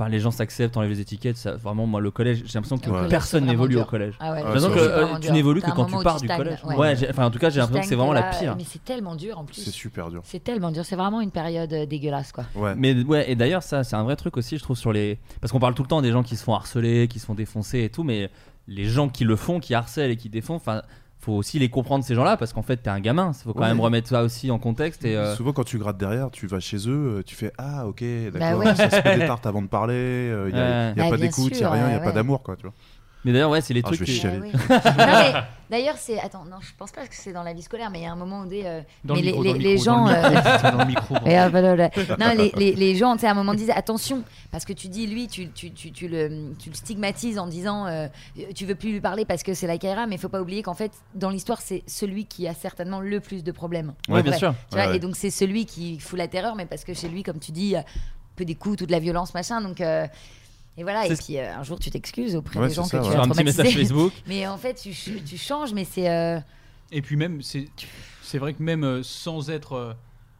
Enfin, les gens s'acceptent, enlèvent les étiquettes. Ça, vraiment, moi, le collège, j'ai l'impression que personne n'évolue au collège. Ah ouais, J'ai l'impression que euh, tu n'évolues que quand tu pars tu du collège. ouais. Enfin, en tout cas, j'ai l'impression que c'est vraiment la pire. Mais c'est tellement dur en plus. C'est super dur. C'est tellement dur. C'est vraiment une période euh, dégueulasse, quoi. Ouais. Mais ouais, et d'ailleurs, ça, c'est un vrai truc aussi, je trouve, sur les. Parce qu'on parle tout le temps des gens qui se font harceler, qui se font défoncer et tout, mais les gens qui le font, qui harcèlent et qui défoncent, enfin, faut aussi les comprendre ces gens-là, parce qu'en fait, t'es un gamin. Il faut quand Ouais. même remettre ça aussi en contexte. Et, euh, Souvent, quand tu grattes derrière, tu vas chez eux, euh, tu fais Ah, ok, Bah d'accord, ouais. ça se fait des tartes avant de parler, euh, il n'y a, Ouais. y a Bah, pas bien d'écoute, il n'y a rien, il n'y a ouais, pas d'amour, quoi, tu vois. Mais d'ailleurs, ouais, c'est les Ah, trucs. je vais chialer. Ah oui. D'ailleurs, c'est. Attends, non, je pense pas que c'est dans la vie scolaire, mais il y a un moment où des. euh, Dans mais le les, micro, les, dans le les micro, dans gens. non, les, les, les gens, tu sais, à un moment disent attention, parce que tu dis, lui, tu, tu, tu, tu le, tu le stigmatises en disant euh, tu veux plus lui parler parce que c'est la Kaira, mais il faut pas oublier qu'en fait, dans l'histoire, c'est celui qui a certainement le plus de problèmes. Ouais, bien vrai. sûr. Tu vois, Ouais, ouais. Et donc, c'est celui qui fout la terreur, mais parce que chez lui, comme tu dis, peu des coups, toute la violence, machin. Donc. euh, et voilà, et C'est- puis euh, un jour tu t'excuses auprès Ouais, des gens que tu as un petit message. Facebook. Mais en fait, tu, ch- tu changes, mais c'est. euh, Et puis même, c'est c'est vrai que même euh, sans être,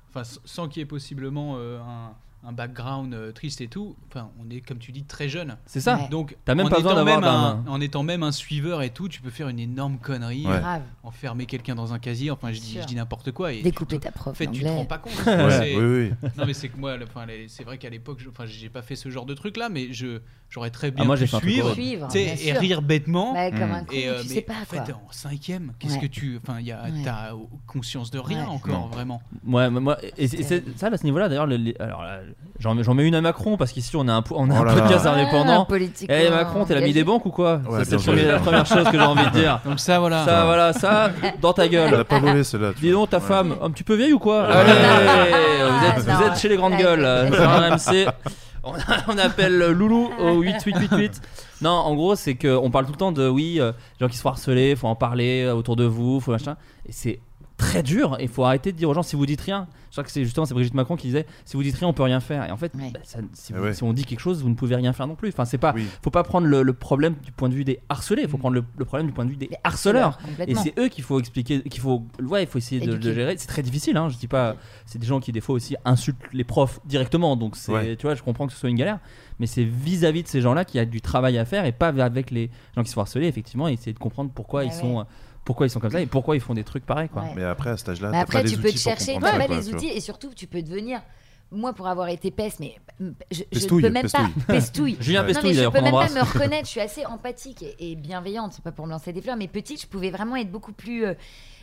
enfin sans qu'il y ait possiblement euh, un, un background euh, triste et tout, enfin on est comme tu dis très jeune. C'est ça. Ouais. Donc T'as même en pas besoin d'avoir un- en étant même un suiveur et tout, tu peux faire une énorme connerie, Ouais. euh, grave. enfermer quelqu'un dans un casier. Enfin, je dis, je dis n'importe quoi. Et Découper tu- ta prof En fait, tu te rends pas compte. Ouais, oui, oui. Non mais c'est que moi, enfin, c'est vrai qu'à l'époque, je- enfin, j'ai pas fait ce genre de truc là, mais je j'aurais très bien Ah, moi, pu un suivre. Suivre, bien et rire bêtement. Bah, comme Mm. un con, Et, euh, tu mais sais pas en fait, en cinquième, qu'est-ce Ouais. que tu, enfin, il y a, Ouais. t'as conscience de rien Ouais. encore Non. vraiment. Ouais, mais moi, et, et c'est ça à ce niveau-là. D'ailleurs, les- alors là, j'en j'en mets une à Macron parce qu'ici on a un, on a Oh un podcast Ah, indépendant. Eh Macron, t'es l'ami des banques ou quoi C'est la première chose que j'ai envie de dire. Donc ça voilà. Ça, voilà, ça, dans ta Elle a gueule. pas volé celle-là. tu Dis donc, ta Ouais. femme, un petit peu vieille ou quoi Ouais. Allez, Ah, vous êtes, chez les grandes Ouais. gueules. sur RMC. On, on appelle Loulou au 8888. Non, en gros, c'est qu'on parle tout le temps de oui, euh, les gens qui se font harceler, faut en parler euh, autour de vous, faut machin. Et c'est très dur. Il faut arrêter de dire aux gens si vous dites rien. Je crois que c'est justement c'est Brigitte Macron qui disait si vous dites rien, on peut rien faire. Et en fait, bah, ça- si, Eh vous- si on dit quelque chose, vous ne pouvez rien faire non plus. Enfin, c'est pas. Oui. Faut pas prendre le, le problème du point de vue des harcelés. Il faut prendre le, le problème du point de vue des Les harceleurs. Et c'est eux qu'il faut expliquer, qu'il faut, ouais, il faut essayer de, gérer. C'est très difficile, hein, je dis pas. C'est des gens qui des fois aussi insultent les profs directement, donc c'est, Ouais. tu vois, je comprends que ce soit une galère, mais c'est vis-à-vis de ces gens-là qu'il y a du travail à faire et pas avec les gens qui se font harceler, effectivement, et essayer de comprendre pourquoi Ah ils ouais. sont, pourquoi ils sont comme ça et pourquoi ils font des trucs pareils, quoi. Ouais. Mais après, à cet âge-là, après, pas les tu peux outils te chercher, tu ça, pas quoi, les outils, et surtout, tu peux devenir. Moi, pour avoir été peste, mais je, je ne peux même pestouille. pas. Pestouille. Julien Non, Pestouille, mais je peux même pas me reconnaître. Je suis assez empathique et, et bienveillante. C'est pas pour me lancer des fleurs, mais petite, je pouvais vraiment être beaucoup plus euh,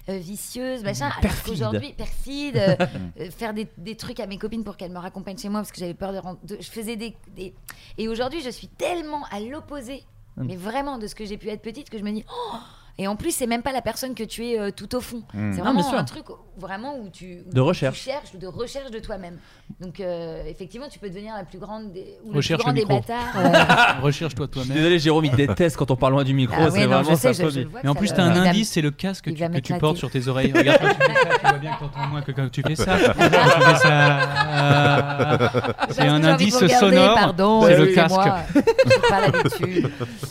euh, vicieuse, machin. Alors Perfide. qu'aujourd'hui, perfide, euh, euh, faire des, des trucs à mes copines pour qu'elles me raccompagnent chez moi parce que j'avais peur de, Je faisais des. des- Et aujourd'hui, je suis tellement à l'opposé, Mm. mais vraiment de ce que j'ai pu être petite que je me dis. Oh et en plus, c'est même pas la personne que tu es euh, tout au fond. Mm. C'est vraiment un truc où- vraiment où tu, où De recherche. tu cherches, de recherche de toi-même. Donc euh, effectivement, tu peux devenir la plus grande des, ou le plus grand le des bâtards. euh, Recherche-toi toi-même. désolé, Jérôme, il déteste quand on parle loin du micro. Ah c'est vraiment vois. Et en plus, ça t'as le- un indice, c'est le casque que tu, que tu portes sur tes oreilles. Regarde, quand tu fais ça, tu vois bien que t'entends moins que quand tu fais ça. Tu ça, c'est un indice sonore. C'est le casque.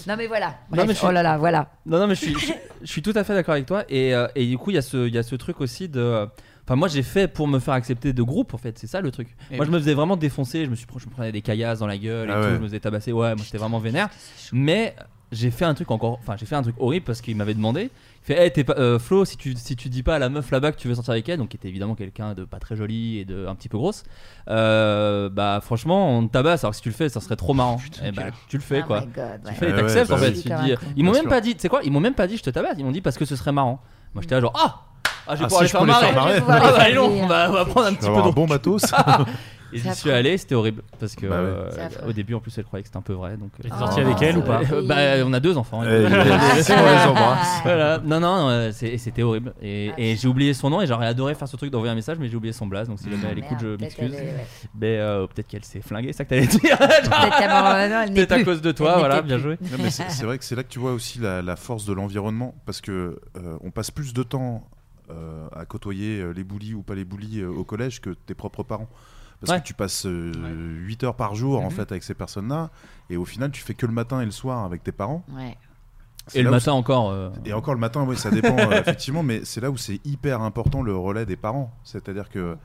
Non mais voilà. Mais Oh là là, voilà. Non, non, mais je suis, je, suis tout à fait d'accord avec toi. Et, euh, et du coup, il y, a ce- il y a ce truc aussi de. Enfin, moi, j'ai fait pour me faire accepter de groupe, en fait. C'est ça le truc. Et moi, je me faisais vraiment défoncer. Je me, suis, je me prenais des caillasses dans la gueule et Ah tout. ouais. Je me faisais tabasser. Ouais, moi, j'étais vraiment vénère. Mais j'ai fait un truc encore. Enfin, j'ai fait un truc horrible parce qu'il m'avait demandé. Il fait Hey, t'es pas, euh, Flo, si tu, si tu dis pas à la meuf là-bas que tu veux sortir avec elle, donc qui était évidemment quelqu'un de pas très joli et de un petit peu grosse, euh, bah franchement, on te tabasse. Alors que si tu le fais, ça serait trop marrant. et bah, tu le fais Oh quoi. Tu fais et Ouais, t'acceptes ouais, en bah fait. Tu dis- ils m'ont même sûr. pas dit, c'est quoi Ils m'ont même pas dit je te tabasse. Ils m'ont dit parce que ce serait marrant. Moi j'étais là genre ah ah je vais Ah, pouvoir si les faire marrer. faire Ah bah allez, on va, on va prendre un Tu petit peu de bon matos. Et j'y suis allé, c'était horrible parce que Bah ouais. euh, au début en plus elle croyait que c'était un peu vrai donc. T'es euh, sorti Oh. avec elle ou pas euh, bah, on a deux enfants. Les embrasse. Voilà. Non, non, c'était horrible. Et, Ah, et j'ai oublié son nom et j'aurais adoré faire ce truc d'envoyer un message, mais j'ai oublié son blaze. Donc si jamais elle écoute, je m'excuse. Mais euh, peut-être qu'elle s'est flinguée, c'est ça que t'allais dire. Peut-être à cause de toi, voilà, bien joué. C'est vrai que c'est là que tu vois aussi la, force de l'environnement parce que on passe plus de temps euh, à côtoyer les bullies ou pas les euh, au collège que tes propres parents. Parce Ouais. que tu passes 8 heures par jour en Mhm. fait avec ces personnes-là et au final tu fais que le matin et le soir avec tes parents. Ouais. Et le matin encore. euh, Et encore le matin, oui, ça dépend euh, effectivement, mais c'est là où c'est hyper important le relais des parents. C'est-à-dire que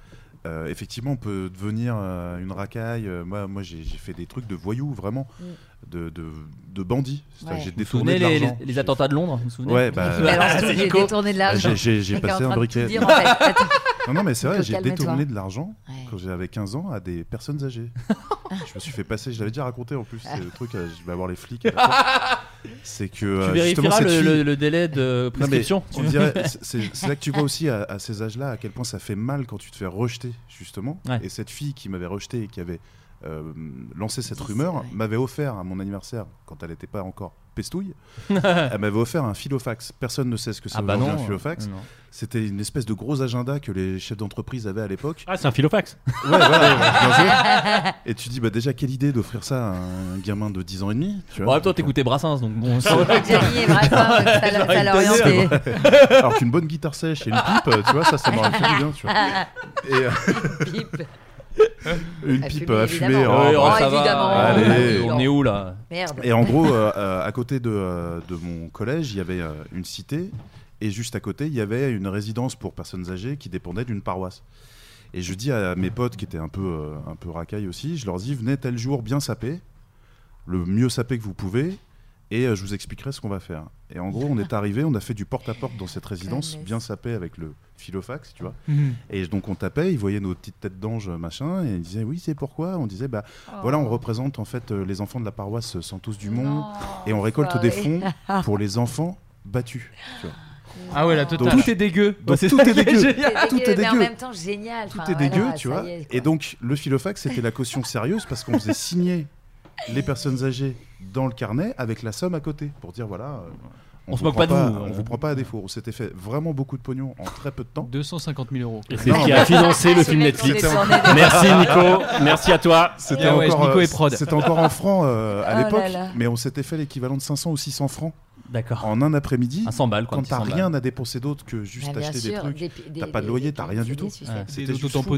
euh, effectivement, on peut devenir euh, une racaille. Euh, moi, moi j'ai fait des trucs de voyous, vraiment, Mm. de, de, de bandits. Ouais. J'ai Vous vous détourné de les- l'argent. les- les attentats de Londres, vous vous souvenez Ouais, bah, c'est j'ai détourné de l'argent. J'ai- passé un briquet. tout dire, en fait. Attends. Non, non, mais c'est vrai, j'ai détourné de l'argent Ouais. Quand j'avais 15 ans à des personnes âgées. je me suis fait passer, je l'avais déjà raconté en plus, c'est le truc, euh, je vais avoir les flics. C'est que. Tu euh, vérifieras cette le, fille- le- le délai de prescription. c'est- là que tu vois aussi à, à ces âges-là à quel point ça fait mal quand tu te fais rejeter, justement. Ouais. Et cette fille qui m'avait rejeté et qui avait euh, lancé cette rumeur m'avait offert à mon anniversaire, quand elle n'était pas encore pestouille, elle m'avait offert un philofax. Personne ne sait ce que c'est Ah bah un philofax. non. C'était une espèce de gros agenda que les chefs d'entreprise avaient à l'époque. Ah, c'est un philofax. Ouais, voilà, bien joué. Et tu dis, bah déjà, quelle idée d'offrir ça à un gamin de 10 ans et demi tu vois. Bon, temps, t'écoutais Brassens, donc bon. Ouais, et Brassens, ça l'a- ça l'a orienté. Alors qu'une bonne guitare sèche et une pipe, tu vois, ça, ça m'aurait fait du bien, tu vois. Et, euh, Pipe. Une pipe fumer, à fumer. évidemment. oh, Ouais, ça va. évidemment. Allez. On est où là Merde. Et en gros, euh, euh, à côté de, euh, de mon collège, il y avait euh, une cité, et juste à côté, il y avait une résidence pour personnes âgées qui dépendait d'une paroisse. Et je dis à mes potes qui étaient un peu, euh, un peu racailles aussi, je leur dis, venez tel jour bien sapé, le mieux sapé que vous pouvez, et euh, je vous expliquerai ce qu'on va faire. Et en gros, on est arrivé, on a fait du porte-à-porte dans cette résidence, bien sapé avec le filofax, tu vois. Mhm. Et donc on tapait, ils voyaient nos petites têtes d'ange, machin, et ils disaient oui, c'est pourquoi? On disait bah Oh. voilà, on représente en fait euh, les enfants de la paroisse Santos Dumont, Non, et on récolte des fonds pour les enfants battus. tu vois. Ah ouais, Donc- totale. Tout est dégueu. Donc, tout est est dégueu. génial. C'est tout dégueu, est mais en dégueu. même temps génial. Tout Enfin, est dégueu, voilà, tu vois. est, Et donc le filofax c'était la caution sérieuse parce qu'on faisait signer les personnes âgées dans le carnet avec la somme à côté pour dire voilà. euh, On se vous moque pas prend de vous, On vous prend pas à défaut. On s'était fait vraiment beaucoup de pognon en très peu de temps. 250 000 euros. Et c'est ce qui a financé le film Netflix. Merci Nico, merci à toi. C'était Ah ouais, encore, Nico euh, et Prod. c'était encore en francs euh, à Oh l'époque, mais on s'était fait l'équivalent de 500 ou 600 francs D'accord. en un après-midi. Un 100 balles, Quand petit t'as 100 rien balles. à dépenser d'autre que juste Ah, acheter des sûr, trucs, des t'as pas de loyer, t'as rien du des tout. C'était des juste fou,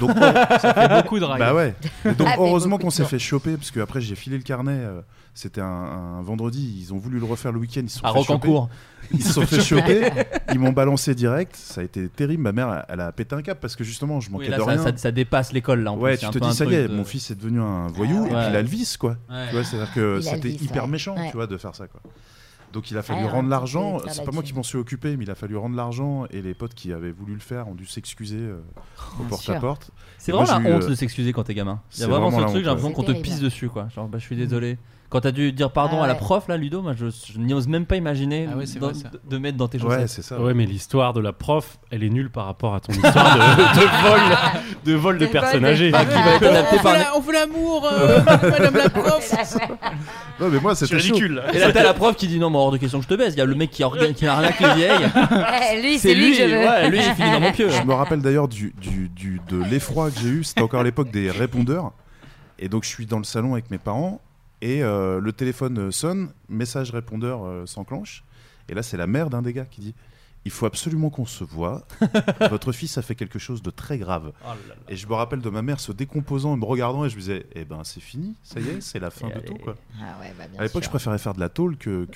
Donc, Ça fait beaucoup de rails. Bah ouais. Et donc heureusement qu'on s'est fait choper parce que après j'ai filé le carnet. euh, C'était un, un vendredi. Ils ont voulu le refaire le week-end. Ils se sont À fait choper. Rocancourt. Ils se sont fait choper. Ils m'ont balancé direct. Ça a été terrible. Ma mère, elle a pété un cap parce que justement je manquais Oui, là, de ça, rien. ça- ça dépasse l'école là. En Ouais, plus. tu C'est un te peu dis ça y truc est, de- mon fils est devenu un voyou et Ouais. puis il a le vice quoi. Ouais. Tu vois, c'est-à-dire que Il a le c'était vice, hyper ouais. méchant, Ouais. tu vois, de faire ça quoi. Donc il a fallu Ouais, rendre l'argent. C'est pas moi qui m'en suis occupé, mais il a fallu rendre l'argent et les potes qui avaient voulu le faire ont dû s'excuser euh, au Bien porte sûr. à porte. C'est vraiment la honte euh, de s'excuser quand t'es gamin. Il y a vraiment ce truc, j'ai l'impression qu'on te pisse dessus quoi. Genre, bah je suis désolé. Quand t'as dû dire pardon Ah à la ouais. prof là, Ludo, moi je, je n'ose même pas imaginer Ah ouais, dans- vrai, de, de mettre dans tes Ouais, chaussettes. c'est ça. Ouais, mais l'histoire de la prof, elle est nulle par rapport à ton histoire de, de vol, de vol de personnes âgées. Bah, qui va être adapté On par fait l'amour, euh, madame la prof. Non, mais moi C'est ridicule. Et là t'as la prof qui dit non mais hors de question que je te baise. Il y a le mec qui, qui n'a rien avec les vieilles. Ouais, lui, c'est lui que je veux. ouais, lui j'ai fini dans mon pieu. Je me rappelle d'ailleurs du, du, du- de l'effroi que j'ai eu. C'était encore à l'époque des répondeurs. Et donc je suis dans le salon avec mes parents et euh, le téléphone sonne, message répondeur euh, s'enclenche. Et là c'est la mère d'un des gars qui dit il faut absolument qu'on se voit. Votre fils a fait quelque chose de très grave. Oh là là. Et je me rappelle de ma mère se décomposant et me regardant et je me disais eh ben c'est fini, ça y est, c'est la fin Et de allez. tout quoi. Ah ouais, bah bien À l'époque je préférais faire de la tôle que-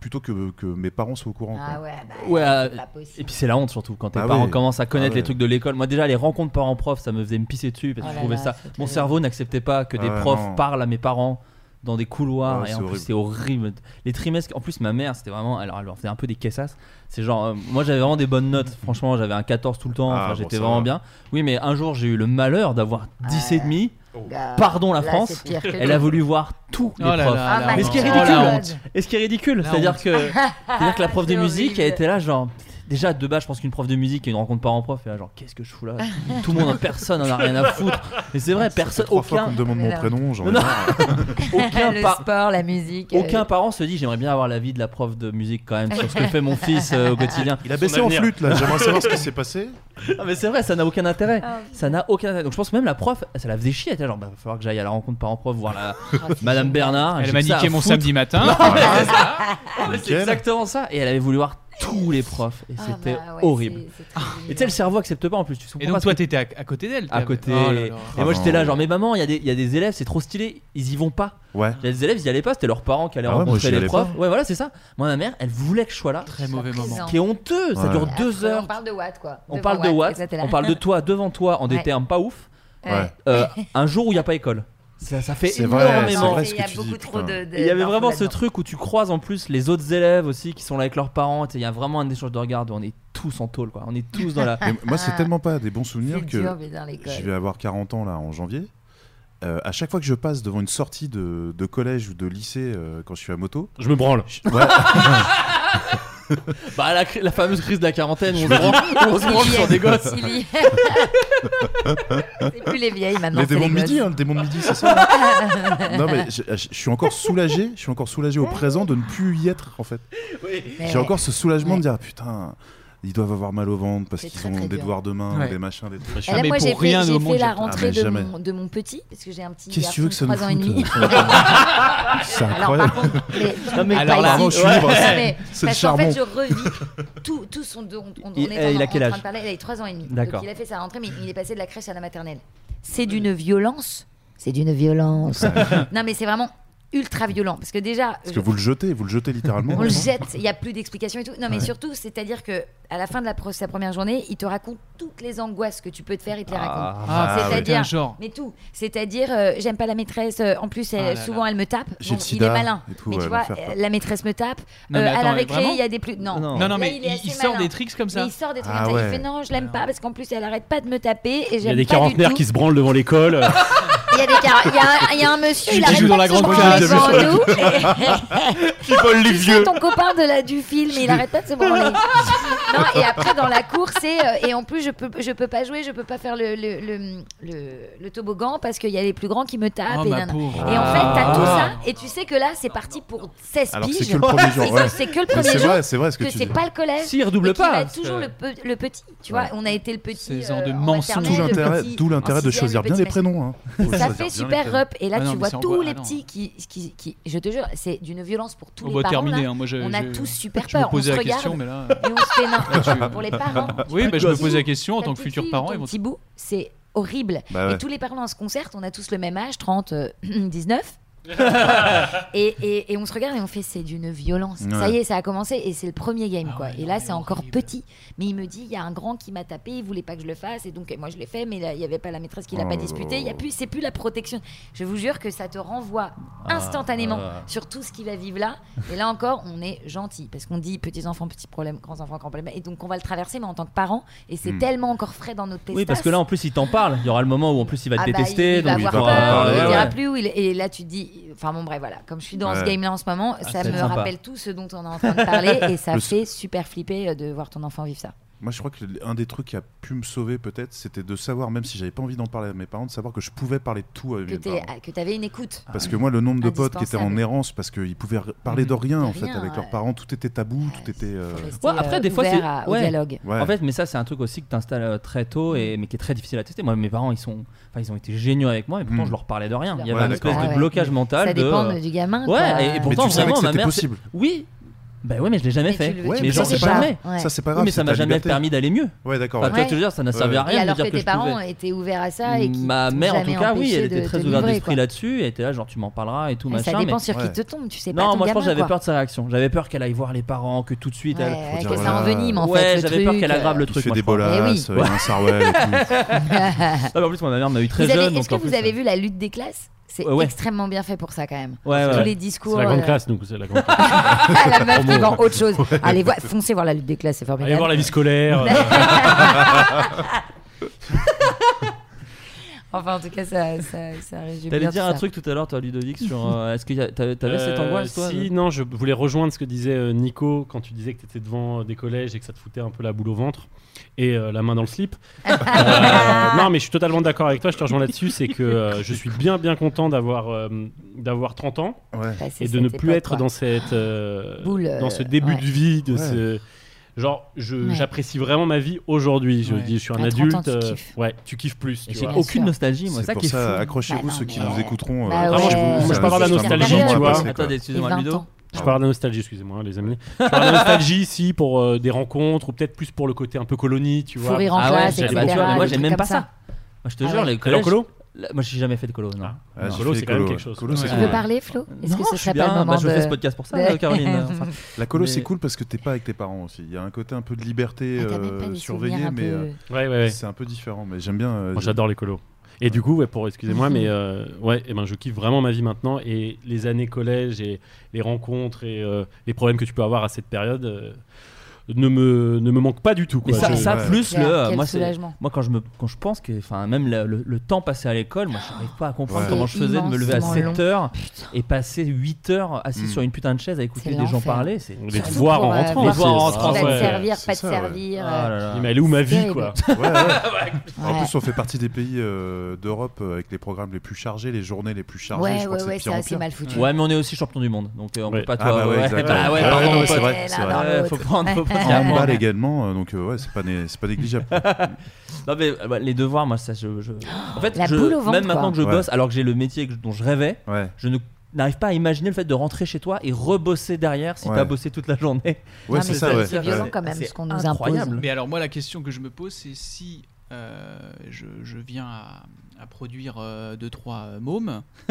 plutôt que, que mes parents soient au courant. quoi. Ah ouais, bah, Ouais, euh, c'est pas possible. Et puis c'est la honte surtout quand tes Ah parents ouais. commencent à connaître Ah les ouais. trucs de l'école. Moi déjà les rencontres parents-prof ça me faisait me pisser dessus parce que Oh je trouvais là, ça. Mon terrible. cerveau n'acceptait pas que des Ah profs non. parlent à mes parents dans des couloirs Ah et en c'est plus horrible. c'est horrible. Les trimestres, en plus ma mère c'était vraiment, alors elle faisait un peu des caissasses. C'est genre, euh, moi j'avais vraiment des bonnes notes. Franchement j'avais un 14 tout le temps. Ah, Enfin bon, j'étais vraiment va. bien. Oui mais un jour j'ai eu le malheur d'avoir 10 et demi. Gars, Pardon la là, France. c'est pire que Elle tout. a voulu voir tous les Oh là profs. là Ah, Mais ce qui est Oh, ridicule, la honte. et ce qui est ridicule, La c'est-à-dire honte. que, c'est-à-dire que la prof de C'est musique horrible. elle était là genre. Déjà de base, je pense qu'une prof de musique et une rencontre parent-prof, et là genre qu'est-ce que je fous là Tout le monde, personne en a rien à foutre. Mais c'est vrai, Ça personne, trois fois aucun, qu'on me demande mon non. prénom, j'en ai Non, non. marre. aucun, le par- sport, la musique. euh, aucun parent se dit j'aimerais bien avoir la vie de la prof de musique quand même sur ce que fait mon fils euh, au quotidien. Il a baissé en flûte là, j'aimerais savoir ce qui s'est passé. Ah, mais c'est vrai, ça n'a aucun intérêt. Ah, Ça n'a aucun intérêt. Donc je pense que même la prof, ça la faisait chier. Elle était genre, bah, va falloir que j'aille à la rencontre parent-prof voir la tous les profs et ah c'était bah horrible. Et tu sais, le cerveau accepte pas en plus. Tu et donc, toi, t'étais à, côté d'elle À côté. Oh et moi, j'étais là, genre, mais maman, il y, a des élèves, c'est trop stylé, ils y vont pas. Il y a des élèves, ils y allaient pas, c'était leurs parents qui allaient ah ouais, les profs. Ouais, voilà, c'est ça. Moi, ma mère, elle voulait que je sois là. Très mauvais moment. Qui est honteux, ça dure deux heures. On parle de Watt, quoi. On parle de Watt, on parle de toi devant toi en des termes pas ouf. Euh, un jour où il n'y a pas école. Ça, fait énormément. Vrai, il y de, Il y avait vraiment ce truc où tu croises en plus les autres élèves aussi qui sont là avec leurs parents. Et il y a vraiment un échange de regard. où on est tous en tôle. Quoi. On est tous dans la. Moi, c'est tellement pas des bons souvenirs que dur, je vais avoir 40 ans là en janvier. Euh, à chaque fois que je passe devant une sortie de, collège ou de lycée euh, quand je suis à moto, je me branle. bah, la, fameuse crise de la quarantaine, on, on se branche sur des gosses. c'est plus les vieilles maintenant. Les démons de midi, hein, le démon de midi, c'est ça. non, mais je, suis encore soulagé, je suis encore soulagé au présent de ne plus y être, en fait. J'ai encore ce soulagement de dire, putain ils doivent avoir mal au ventre parce qu'ils ont des dur. devoirs demain, ouais. des machins, des trucs. Ah, moi, j'ai fait, fait, la rentrée ah, de, mon, petit, parce que j'ai un petit garçon de 3 ans et demi. c'est incroyable. Alors, contre, mais, mais je suis libre. En fait, je revis tout, tout son... On, il, a quel âge Il a 3 ans et demi. Donc, il a fait sa rentrée, mais il est passé de la crèche à la maternelle. C'est d'une violence. C'est d'une violence. Non, mais c'est vraiment ultra violent parce que déjà parce que vous le jetez vous le jetez littéralement on le hein. jette il n'y a plus d'explication et tout non mais surtout c'est à dire que à la fin de sa première journée, il te raconte toutes les angoisses que tu peux te faire, il te les ah, raconte. Bah, C'est-à-dire, mais tout. C'est-à-dire, euh, j'aime pas la maîtresse. Euh, en plus, souvent, elle me tape. Bon, il sida, est malin. Mais tu vois, euh, la maîtresse me tape. Non, attends, à il y a des plus. Non, non, non, mais il, sort des tricks ah comme ça. Il sort des trucs comme ça. Il fait non, je l'aime pas parce qu'en plus, elle arrête pas de me taper. Il y a des quarantenaires qui se branlent devant l'école. Il y, a des car... il, y a un, il y, a un monsieur, il, il joue dans la grande case. Il vole les vieux. C'est ton copain de la, du film, il arrête pas de se branler et après, dans la course, et, euh, et en plus, je peux, je peux pas jouer, je peux pas faire le, le, le, toboggan parce qu'il y a les plus grands qui me tapent. Oh, et, en fait, t'as ah. tout ça, et tu sais que là, c'est parti pour 16 Alors, piges. C'est que le premier jour. Ouais. C'est que le premier jour. Vrai, vrai ce que, que c'est pas le collège. Si, il redouble pas. Toujours le, pe le, petit. Tu vois, on a été le petit. Ces euh, de mensonges. D'où l'intérêt de choisir hein. bien les prénoms. Ça fait super rep. Et là, tu vois tous les petits qui, je te jure, c'est d'une violence pour tous les parents. On a tous super peur. On se regarde. Et on se pénible ah, pour les parents. Oui, bah, je me pose la question en tant que futur parent. Petit bout, c'est horrible. Bah Et tous les parents dans ce concert, on a tous le même âge, 30, 19. Euh, et, on se regarde et on fait c'est d'une violence. Ça y est, ça a commencé et c'est le premier game ah quoi. Et là c'est encore petit, mais il me dit il y a un grand qui m'a tapé, il voulait pas que je le fasse et donc moi je l'ai fait, mais il y avait pas la maîtresse qui l'a oh pas disputé. Il y a plus, c'est plus la protection. Je vous jure que ça te renvoie ah, instantanément ah. sur tout ce qu'il va vivre là. Et là encore on est gentil parce qu'on dit petits enfants petits problèmes, grands enfants grands problèmes. Et donc on va le traverser mais en tant que parent et c'est hmm. tellement encore frais dans notre tête. Oui parce que là en plus il t'en parle. Il y aura le moment où en plus il va te bah, détester, il, il donc dira plus où il, et là tu te dis Enfin bon, bref, voilà. Comme je suis dans ce game-là en ce moment, ça me rappelle tout ce dont on est en train de parler et ça fait super flipper euh, de voir ton enfant vivre ça. Moi, je crois que un des trucs qui a pu me sauver, peut-être, c'était de savoir, même si j'avais pas envie d'en parler à mes parents, de savoir que je pouvais parler de tout à mes parents. Que tu avais une écoute. Parce que moi, le nombre de potes qui étaient en errance, parce qu'ils pouvaient parler de mm. rien, en fait, avec leurs parents, tout était tabou, tout était. Euh, ouais, après, des fois, c'est. Ouais. dialogue. Ouais. En fait, mais ça, c'est un truc aussi que tu installes euh, très tôt, et... Mm. mais qui est très difficile à tester. Moi, mes parents, ils, sont... enfin, ils ont été géniaux avec moi, et pourtant, mmh. je leur parlais de rien. Il y avait une espèce de blocage mental. Ça dépend euh, du gamin. Ouais, et pourtant, vraiment, ma mère. Oui, bah ouais, mais je l'ai jamais fait. Mais c'est pas, ouais. Ça, c'est pas grave. Mais ça m'a jamais permis d'aller mieux. Ouais, d'accord. Enfin, ouais. Toi, tu veux dire, ça n'a servi à rien. Et alors que, tes parents étaient ouverts à ça et Ma mère, en tout cas, oui, elle était très ouverte d'esprit là-dessus. Elle était là, genre, tu m'en parleras et tout, machin. Ça dépend sur qui te tombe, tu sais pas. Non, moi, je pense que j'avais peur de sa réaction. J'avais peur qu'elle aille voir les parents, que tout de suite elle. Que ça envenime, en fait. Ouais, j'avais peur qu'elle aggrave le truc. Je des bolas, eh un sarouel. Ah, bah, en plus, ma mère m'a eu très jeune. Est-ce que vous avez euh, vu la lutte des classes? C'est ouais, extrêmement bien fait pour ça quand même. Ouais, Tous les discours. C'est la grande euh... classe, nous. C'est la grande classe. Ah, la meuf qui vend autre chose. Allez, vo foncez voir la lutte des classes, c'est formidable. Allez voir la vie scolaire. Enfin, en tout cas, ça, ça, ça résume T'allais dire un truc tout à l'heure, toi, Ludovic, sur. Euh, est-ce que t'avais cette euh, angoisse, toi Si, non, je voulais rejoindre ce que disait euh, Nico quand tu disais que tu étais devant des collèges et que ça te foutait un peu la boule au ventre et la main dans le slip. Non, mais je suis totalement d'accord avec toi, je te rejoins là-dessus, c'est que je suis bien, bien content d'avoir 30 ans bah, et de ne plus être dans, cette, dans ce début de vie, de ce, genre. Ouais. j'apprécie vraiment ma vie aujourd'hui. Je Ouais. dis, je suis un À 30 ans, adulte. tu euh, kiffes. ouais, tu kiffes plus. J'ai aucune sûr. nostalgie, moi. C'est Ça pour qui est ça, fou. accrochez-vous Bah ceux qui nous écouteront. Bah euh, ouais. Ah, moi, je, moi, je ça parle de la nostalgie, tu vois. Attendez, excusez-moi, Et 20 Ludo. Je parle de nostalgie, excusez-moi, les amis. Je parle de nostalgie ici pour euh, des rencontres ou peut-être plus pour le côté un peu colonie, tu vois. Rire en Ah classe, bah, mais moi des j'ai trucs même pas ça. Moi je te Ah jure, les collèges. Là, Moi j'ai jamais fait de colo, non. Ah, Non. j'ai colo, c'est quand même quelque chose. colo, Ouais. Tu cool. veux parler, Flo? Est-ce que je ce serait bien, pas le bah, moment je de... fais ce podcast pour ça, de- Caroline. enfin. La colo, Mais- c'est cool parce que t'es pas avec tes parents aussi. Il y a un côté un peu de liberté Ah, euh, surveillée, mais peu- euh, Ouais, ouais, ouais. c'est un peu différent. Mais j'aime bien. euh, j'adore les colos. Et du coup, ouais, pour excusez-moi, mais euh, ouais, eh ben, je kiffe vraiment ma vie maintenant et les années collège et les rencontres et euh, les problèmes que tu peux avoir à cette période euh, ne me ne me manquent pas du tout. Mais Quoi. ça, Je- ça ouais. plus le. quel moi, moi, quand je me, quand je pense que, enfin, même le, le- le temps passé à l'école, moi, je n'arrive pas à comprendre Ouais. comment je faisais de me lever à Immensement 7 heures et passer 8 heures assis Mm. sur une putain de chaise à écouter des gens parler. C'est les devoirs en euh, rentrant. Les voir devoirs en rentrant, va ouais. te servir, pas ouais. servir. Ah mais elle est où ma vie, quoi. En plus, on fait partie des pays euh, d'Europe euh, avec les programmes les plus chargés, les journées les plus chargées. Ouais, ouais, ouais, de c'est assez mal foutu. Ouais, mais on est aussi champion du monde, donc on peut pas Ah toi. bah ouais, c'est vrai, faut prendre, Handball également, euh, donc euh, ouais, c'est pas, né- c'est pas négligeable. Non mais euh, bah, les devoirs, moi ça, je, je- en fait, La je- boule au ventre, même maintenant quoi. que je Ouais. bosse, alors que j'ai le métier que dont je rêvais, Ouais, je ne n'arrive pas à imaginer le fait de rentrer chez toi et rebosser derrière si Ouais. t'as bossé toute la journée. ouais c'est ça, ouais. C'est violent Ouais. quand même C'est ce qu'on nous incroyable. impose. Mais alors moi la question que je me pose c'est si euh, je, je viens à, à produire 2 trois euh, mômes.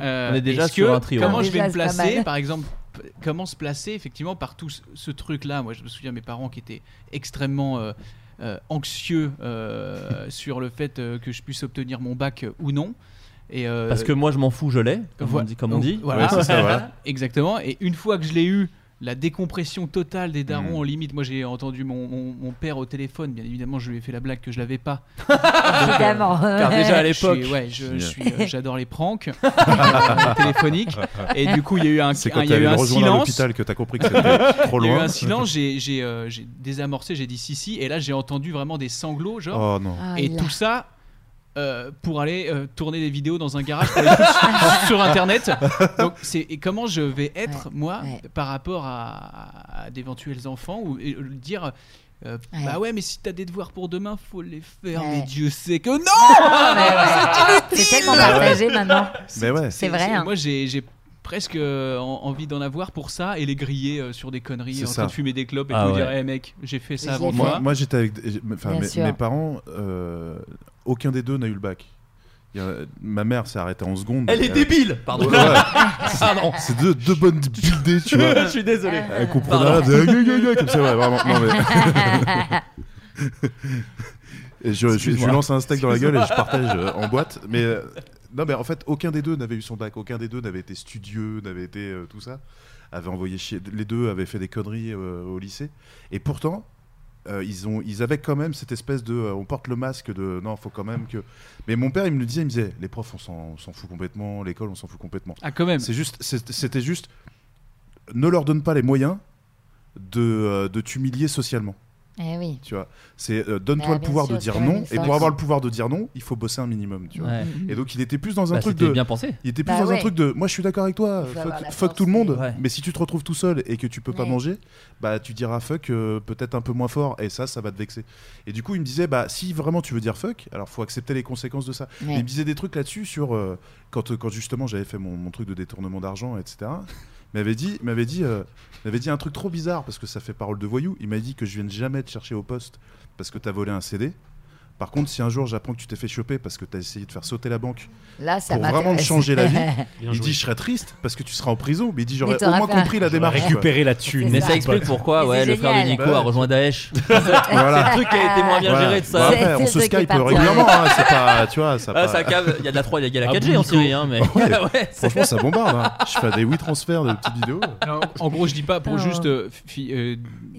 euh, On est déjà est-ce sur que- un trio. Comment Ah, je vais déjà, me placer par exemple Comment se placer effectivement par tout ce, ce truc-là? Moi je me souviens mes parents qui étaient extrêmement euh, euh, anxieux euh, sur le fait euh, que je puisse obtenir mon bac euh, ou non. Et, euh, Parce que moi je m'en fous, je l'ai, comme on dit. Comme on dit. Voilà, Ouais, c'est ça, voilà. Exactement. Et une fois que je l'ai eu, la décompression totale des darons Mm. en limite. Moi, j'ai entendu mon, mon- mon père au téléphone. Bien évidemment, je lui ai fait la blague que je l'avais pas. Évidemment. Car déjà à Je suis- l'époque, ouais, je, je suis, euh, j'adore les pranks euh, téléphoniques. Et du coup, il y a eu un, C'est un- quand il y t'es a eu allé le un rejoindre à silence. l'hôpital que t'as compris que c'était trop Il y a eu loin. un silence. J'ai, j'ai, euh, j'ai désamorcé. J'ai dit si si. Et là, j'ai entendu vraiment des sanglots, genre. Oh non. Ah, Et là. tout ça euh, pour aller euh, tourner des vidéos dans un garage pour les foutre sur, sur internet. Donc c'est et comment je vais être Ouais, moi ouais. par rapport à, à d'éventuels enfants ou et, euh, dire euh, Ouais. bah ouais mais si t'as des devoirs pour demain faut les faire Ouais. mais Dieu sait que non Ah. C'est tellement partagé maintenant. Mais ouais. C'est vrai. hein. moi j'ai j'ai presque euh, en- envie d'en avoir pour ça et les griller euh, sur des conneries en ça. train de fumer des clopes et Ah de me ouais. dire hey mec j'ai fait ça avant Moi, moi j'étais avec. mes, mes parents, euh, aucun des deux n'a eu le bac. Il y a- ma mère s'est arrêtée en seconde. Elle est débile Pardon. Ouais, ouais. Pardon. C'est deux, deux bonnes buildées, tu vois. Je suis désolé. Elle comprenait rien, comme ça, ouais, vraiment. Non, mais... Et je, je, je lui Excuse-moi. lance un steak dans la gueule et je partage euh, en boîte. Mais euh, non, mais en fait, aucun des deux n'avait eu son bac. Aucun des deux n'avait été studieux, n'avait été euh, tout ça. Avait envoyé chier. Les deux avaient fait des conneries euh, au lycée. Et pourtant, euh, ils, ont, ils avaient quand même cette espèce de. euh, on porte le masque de. Non, faut quand même que. Mais mon père, il me le disait, il me disait les profs, on s'en fout complètement. L'école, on s'en fout complètement. ah quand même C'est juste, c'était juste, ne leur donne pas les moyens de, euh, de t'humilier socialement. Eh oui. Tu vois, c'est euh, donne-toi Ah, le pouvoir sûr, de dire non, et pour avoir le pouvoir de dire non, il faut bosser un minimum. Tu vois. Ouais. Et donc il était plus dans un Bah, truc de, bien pensé. il était plus Bah dans un truc de, moi je suis d'accord avec toi, fuck, tout le monde, Ouais. mais si tu te retrouves tout seul et que tu peux pas manger, bah tu diras fuck euh, peut-être un peu moins fort, et ça, ça va te vexer. Et du coup il me disait, bah si vraiment tu veux dire fuck, alors faut accepter les conséquences de ça. Et il me disait des trucs là-dessus sur euh, quand, quand justement j'avais fait mon, mon truc de détournement d'argent, etc. Il m'avait dit, m'avait dit, euh, il m'avait dit un truc trop bizarre parce que ça fait parole de voyou. Il m'a dit que je vienne jamais te chercher au poste parce que t'as volé un CD. Par contre, si un jour j'apprends que tu t'es fait choper parce que t'as essayé de faire sauter la banque Là, ça pour vraiment changer la vie, il dit je serais triste parce que tu seras en prison. Mais il dit j'aurais au moins compris la démarche. récupérer la thune. Mais ça. explique pourquoi ouais, le frère de. Nico a rejoint Daesh. Voilà. C'est le truc qui a été moins bien Ouais. géré de ça. On se Skype régulièrement. hein, c'est pas, tu vois, ça. Ah, pas- ça cave. Il y a de la 3, il y a la Ah, 4G en Nico. Syrie, hein, mais. Franchement, ça bombarde. hein. Je fais des 8 transferts de petites vidéos. En gros, je dis pas pour juste euh, euh,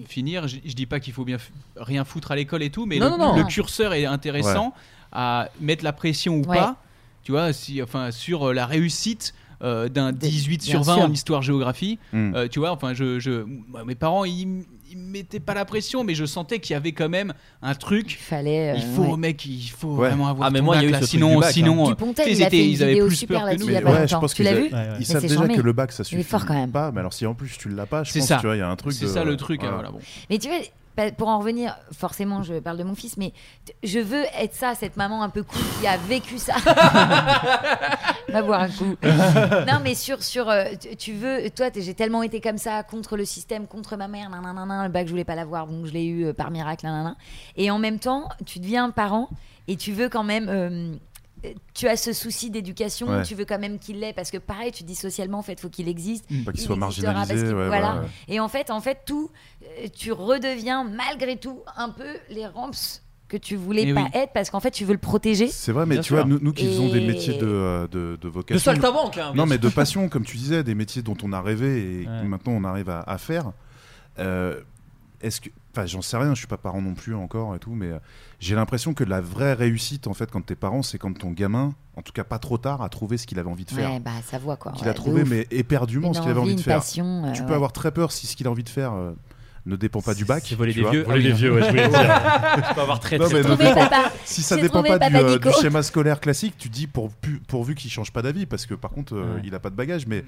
finir, je, dis pas qu'il faut bien rien foutre à l'école et tout, mais le curseur est intéressant à mettre la pression ou Ouais. pas. Tu vois, si, enfin, sur euh, la réussite euh, d'un Des- 18 bien sur 20 sûr. en histoire-géographie. Mm. Euh, tu vois, enfin, je, je, mes parents, ils, ils mettaient pas la pression, mais je sentais qu'il y avait quand même un Il truc. fallait. euh, Il faut, ouais. mec, il faut Ouais. vraiment avoir Ah, mais moi, il y a eu ce truc sinon, bac, hein. sinon, Dupontel, tu sais, il a fait ils avaient plus super peur que nous. il y a Mais pas ouais, je pense Tu l'as vu Ouais, ouais. Ils Mais savent c'est déjà charmé. que le bac ça suffit Il est fort quand même. pas, mais alors si en plus tu l'as pas, je C'est pense ça. tu vois, il y a un truc C'est de- ça le truc. hein, voilà. voilà, bon. Mais tu vois, pour en revenir, forcément, je parle de mon fils, mais je veux être ça, cette maman un peu cool qui a vécu ça. Va boire un coup. non, mais sur, sur euh, tu- veux, toi, j'ai tellement été comme ça, contre le système, contre ma mère, nanana, le bac, je voulais pas l'avoir, donc je l'ai eu euh, par miracle, nanana. Et en même temps, tu deviens parent et tu veux quand même. euh, tu as ce souci d'éducation, Ouais. tu veux quand même qu'il l'ait parce que pareil, tu dis socialement en fait, faut qu'il existe. Pas qu'il Il soit marginalisé, ouais, voilà. ouais. Et en fait, en fait, tout, euh, tu redeviens malgré tout un peu les ramps que tu voulais Eh pas oui. être parce qu'en fait, tu veux le protéger. C'est vrai, mais Bien tu sûr. vois, nous, nous qui faisons des métiers de, euh, de, de vocation. De saltimbanque, hein, non, mais de passion, comme tu disais, des métiers dont on a rêvé et Ouais. que maintenant on arrive à, à faire. Euh, Est-ce que. Enfin, j'en sais rien, je suis pas parent non plus encore et tout, mais euh, j'ai l'impression que la vraie réussite, en fait, quand t'es parent, c'est quand ton gamin, en tout cas pas trop tard, a trouvé ce qu'il avait envie de faire. Ouais, bah ça voit quoi. qu'il ouais, a trouvé, mais éperdument, Une ce qu'il avait envie, envie de faire. passion, euh, tu peux ouais. avoir très peur si ce qu'il a envie de faire euh, ne dépend pas du bac. C'est voler tu des vois. vieux. Voler des vieux, ouais, je voulais dire. Tu peux avoir très, Non, très mais ne papa. Si ça J'ai dépend pas du, euh, schéma scolaire classique, tu dis pour, pu- pourvu qu'il change pas d'avis, parce que par contre, euh, Ouais. il a pas de bagage. Mais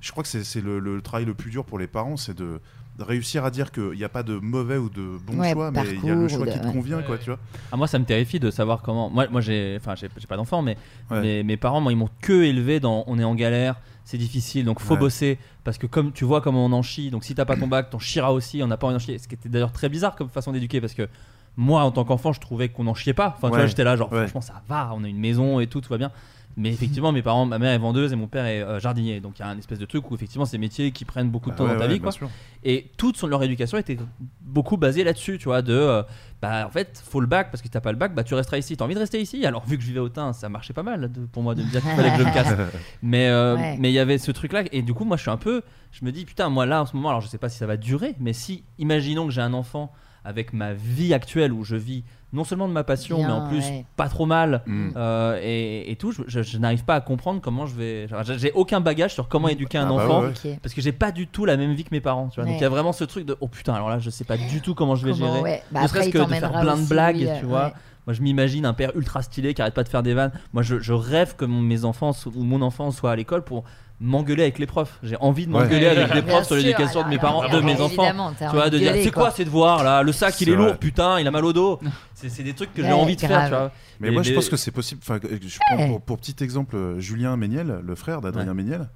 je crois que c'est c'est le, le travail le plus dur pour les parents, c'est de, de réussir à dire qu'il n'y a pas de mauvais ou de bon Ouais, choix, mais il y a le choix qui te ouais. convient, quoi, tu vois. Ah, moi, ça me terrifie de savoir comment. Moi, moi j'ai, enfin, j'ai, pas d'enfant, mais Ouais. mes, mes parents, moi, ils m'ont que élevé dans. On est en galère, c'est difficile, donc faut Ouais. bosser parce que comme tu vois comment on en chie, donc si t'as pas ton bac, t'en chieras aussi. On n'a pas envie d'en chier. Ce qui était d'ailleurs très bizarre comme façon d'éduquer parce que. Moi, en tant qu'enfant, je trouvais qu'on n'en chiait pas. Enfin, tu vois, j'étais là, genre, Ouais. franchement, ça va, on a une maison et tout, tout va bien. Mais effectivement, mes parents, ma mère est vendeuse et mon père est euh, jardinier. Donc il y a un espèce de truc où effectivement, c'est des métiers qui prennent beaucoup de Bah temps ouais, dans ta ouais, vie, bien quoi. sûr. Et toute son, leur éducation était beaucoup basée là-dessus, tu vois, de euh, bah en fait, faut le bac parce que si t'as pas le bac, bah tu resteras ici. T'as envie de rester ici? Alors vu que je vivais au Tain, ça marchait pas mal de- pour moi de me dire qu'il fallait que je me casse. Mais euh, Ouais. mais il y avait ce truc-là et du coup, moi, je suis un peu, je me dis putain, moi là en ce moment, alors je sais pas si ça va durer, mais si, imaginons que j'ai un enfant avec ma vie actuelle où je vis non seulement de ma passion, Bien, mais en plus ouais. pas trop mal Mm. euh, et, et tout, je, je- je n'arrive pas à comprendre comment je vais. j'ai- aucun bagage sur comment éduquer un Ah bah enfant ouais, ouais. parce que j'ai pas du tout la même vie que mes parents. Tu vois. Donc il y a vraiment ce truc de oh putain, alors là je sais pas du tout comment je vais Comment, gérer. ouais. Bah ne serait-ce que de faire plein de blagues, oui, tu euh, vois. ouais. Moi je m'imagine un père ultra stylé qui arrête pas de faire des vannes. Moi je, je rêve que mon- mes enfants ou mon enfant soit à l'école pour m'engueuler avec les profs. J'ai envie de Ouais. m'engueuler avec les profs sur l'éducation de mes parents, de mes enfants. Tu vois, de dire c'est quoi ces devoirs là? Le sac il est lourd, putain, il a mal au dos. C'est c'est des trucs que j'ai Ouais, envie de faire, tu vois. Mais moi, je pense que c'est possible. Enfin, je prends Ouais. pour, pour petit exemple euh, Julien Méniel, le frère d'Adrien Ouais. Méniel.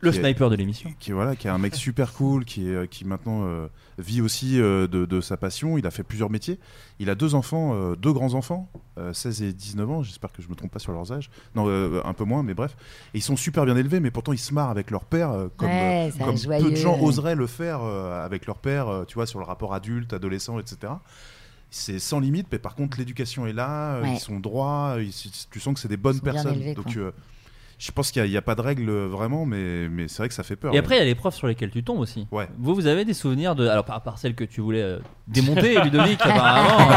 Le qui est- sniper de l'émission. qui est voilà qui est un mec super cool qui est euh, qui maintenant euh, vit aussi euh, de, de sa passion. Il a fait plusieurs métiers. Il a deux enfants euh, deux grands enfants euh, 16 et 19 ans. J'espère que je me trompe pas sur leurs âges. Non euh, un peu moins mais bref. Et ils sont super bien élevés mais pourtant ils se marrent avec leur père euh, comme, Ouais, euh, comme peu de gens oseraient le faire euh, avec leur père euh, tu vois sur le rapport adulte adolescent etc c'est sans limite, mais par contre l'éducation est là, Ouais. ils sont droits, ils- tu sens que c'est des bonnes Ils sont bien personnes. élevés, Donc euh, je pense qu'il n'y a, pas de règles euh, vraiment, mais, mais c'est vrai que ça fait peur. Et ouais. après, il y a les profs sur lesquels tu tombes aussi. Ouais. Vous, vous avez des souvenirs de. Alors, à part celle que tu voulais euh, démonter, Ludovic, apparemment.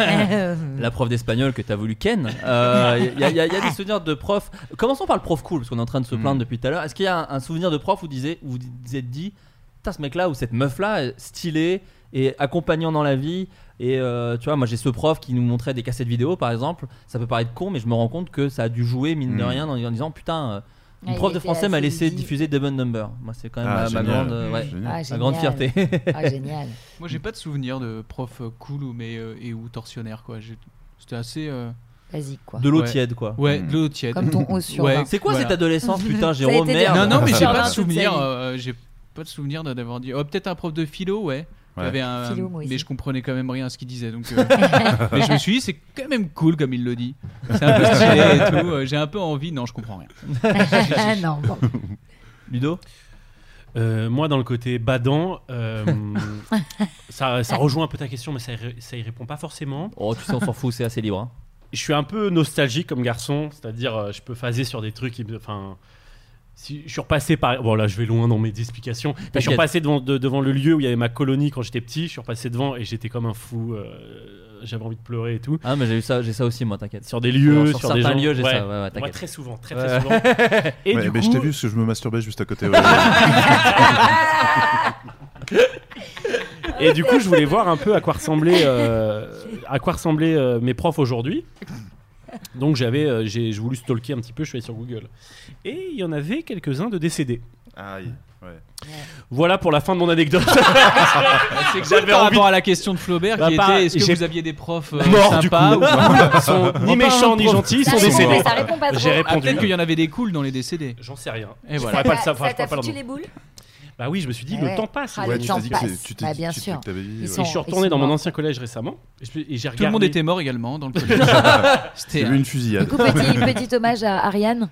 euh, la prof d'espagnol que tu as voulu ken. Euh, Il y, a- y y des souvenirs de profs. Commençons par le prof cool, parce qu'on est en train de se plaindre Mm. depuis tout à l'heure. Est-ce qu'il y a un, un souvenir de prof où vous disiez- où vous vous êtes dit, putain, ce mec-là ou cette meuf-là, est stylée et accompagnant dans la vie et euh, tu vois, moi j'ai ce prof qui nous montrait des cassettes vidéo par exemple. Ça peut paraître con, mais je me rends compte que ça a dû jouer, mine de Mm. rien, en, en disant putain, euh, une Ah, prof de français m'a laissé diffuser Devon Number. Moi, c'est quand même Ah, ma, ma grande, euh, ouais, Génial. Ah, ma grande fierté. Ah, génial. Moi, j'ai pas de souvenir de prof euh, cool ou mais euh, et ou tortionnaire quoi. C'était assez. euh, Basique, quoi. de l'eau ouais. tiède, quoi. Ouais, Mm. de l'eau tiède. Comme ton haut sur Ouais. C'est quoi voilà. cette adolescence, putain, Jérôme Merde. Non, non, mais j'ai pas de souvenir. euh, j'ai pas de souvenir d'avoir dit. Oh, peut-être un prof de philo, ouais. Il y Ouais. avait un, Philo, moi aussi. mais je comprenais quand même rien à ce qu'il disait. Donc, euh, mais je me suis dit, c'est quand même cool comme il le dit. C'est un peu stylé et tout. euh, J'ai un peu envie. Non, je comprends rien. non, bon. Ludo? Euh, moi, dans le côté badant, euh, ça, ça rejoint un peu ta question, mais ça, ça y répond pas forcément. Oh, tu sais, on s'en fout, c'est assez libre. hein. Je suis un peu nostalgique comme garçon, c'est-à-dire je peux phaser sur des trucs Enfin. Si je suis repassé par. Bon, là, je vais loin dans mes explications. Mais je suis repassé devant, de- devant le lieu où il y avait ma colonie quand j'étais petit. Je suis repassé devant et j'étais comme un fou. euh, J'avais envie de pleurer et tout. Ah, mais j'ai eu ça, j'ai ça aussi, moi, t'inquiète. Sur des lieux, sur, sur, des certains gens. lieux, j'ai Ouais. ça. Ouais, ouais, Moi, t'inquiète. très souvent, très Ouais. très souvent. Et Ouais, du mais coup, je t'ai vu parce que je me masturbais juste à côté. ouais. Et du coup, je voulais voir un peu à quoi ressemblaient, euh, à quoi ressemblaient euh, mes profs aujourd'hui. Donc j'avais, euh, j'ai voulu stalker un petit peu, je suis allé sur Google. Et il y en avait quelques-uns de décédés. Ouais. Voilà pour la fin de mon anecdote. Par rapport à la question de Flaubert bah, qui était est-ce que vous aviez des profs euh, sympas ou ni méchants ni gentils, ils sont décédés. J'ai répondu. Ah, peut-être qu'il y en avait des cools dans les décédés. J'en sais rien. Et voilà. pas le savoir, je pas le foutu les boules bah oui, je me suis dit, eh ouais. le temps passe. Ah, ouais, le temps dit passe. Tu bah, bien sûr. Dit, euh, je suis retourné dans mon ancien collège récemment. Et, je, et regardé... Tout le monde était mort également dans le collège. C'était une fusillade. Du coup, petit hommage à Ariane.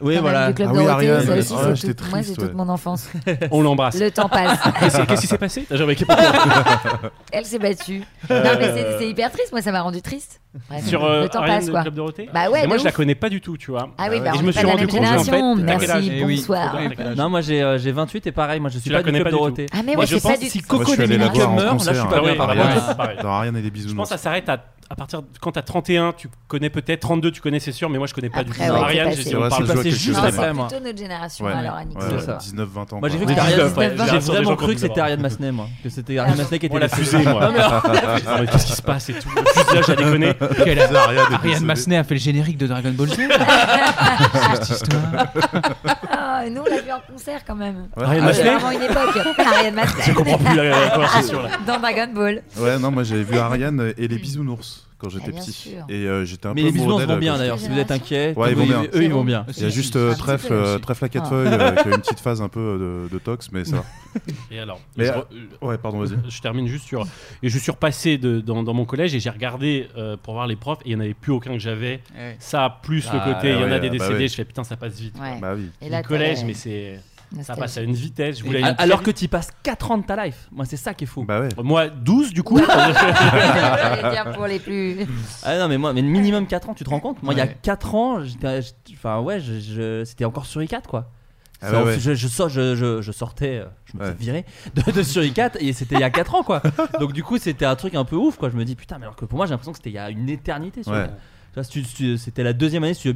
Oui, Quand voilà. Du club ah oui, Dorothée, ça aussi, ouais, Moi, c'est toute mon enfance. On l'embrasse. Le temps passe. Qu'est-ce qui s'est passé? Elle s'est battue. Non, mais c'est hyper triste. Moi, ça m'a rendu triste. Bref, Sur euh, le temps Ariane passe, de quoi. Club Dorothée? Bah ouais. moi, je la connais pas du tout, tu vois. Ah oui, ah bah, et je me suis rendu compte en. Merci, eh bonsoir. Non, moi, j'ai euh, 28 et pareil. Moi, je suis pas du club Dorothée. Ah mais ouais, je pense si Coco Delinica meurt, là, je suis pas bien. Ah Ariane et des bisous. Je pense que ça s'arrête à à partir de, quand t'as 31, tu connais peut-être 32, tu connais c'est sûr, mais moi je connais pas Après, du tout. Ariane, j'ai on parle passé juste après moi. Plutôt notre génération ouais, alors, Annick. Ouais, 19 20 ans. Moi j'ai que c'était Ariane J'ai vraiment cru que c'était Ariane Massenet moi, que c'était Ariane Massenet qui était la fusée moi. Non mais qu'est-ce qui se passe et tout? Le fuselage déconné. Ariane Massenet a fait le générique de Dragon Ball Z? Cette histoire. Euh, nous on l'a vu en concert quand même. Ariane ah, une époque. Ah, Ariane Je comprends plus la, la conversation là. Dans Dragon Ball. Ouais, non, moi j'avais vu Ariane et les bisounours quand j'étais petit. Et euh, j'étais un mais peu. Mais les bisounours vont bien d'ailleurs, si vous êtes inquiet. Ouais, ils vont bien. Eux, ils vont bien. Il y a juste euh, trèfle, euh, trèfle à quatre feuilles euh, qui une petite phase un peu de, tox, mais ça. Et alors euh, Ouais, pardon, vas-y. Je termine juste sur. Et je suis repassé dans, mon collège et j'ai regardé pour voir les profs et il n'y en avait plus aucun que j'avais. Ça, plus le ah, côté, il y en ah a des ah, bah décédés, je fais putain, ça passe vite. Bah et Le collège, mais c'est. Ça passe à une vitesse. Alors que tu passes 4 ans de ta life. Moi, c'est ça qui est fou. Bah moi, 12 du coup. pour les plus. Ah non, mais moi, mais minimum 4 ans, tu te rends compte? Moi, il y a 4 ans, enfin ouais, c'était encore sur i4 quoi. Ah bah je, sortais, euh, je me suis viré de, sur i4 et c'était il y a 4 ans quoi. Donc du coup, c'était un truc un peu ouf quoi. Je me dis putain, mais alors que pour moi, j'ai l'impression que c'était il y a une éternité. Sur c'était la deuxième année euh, Studio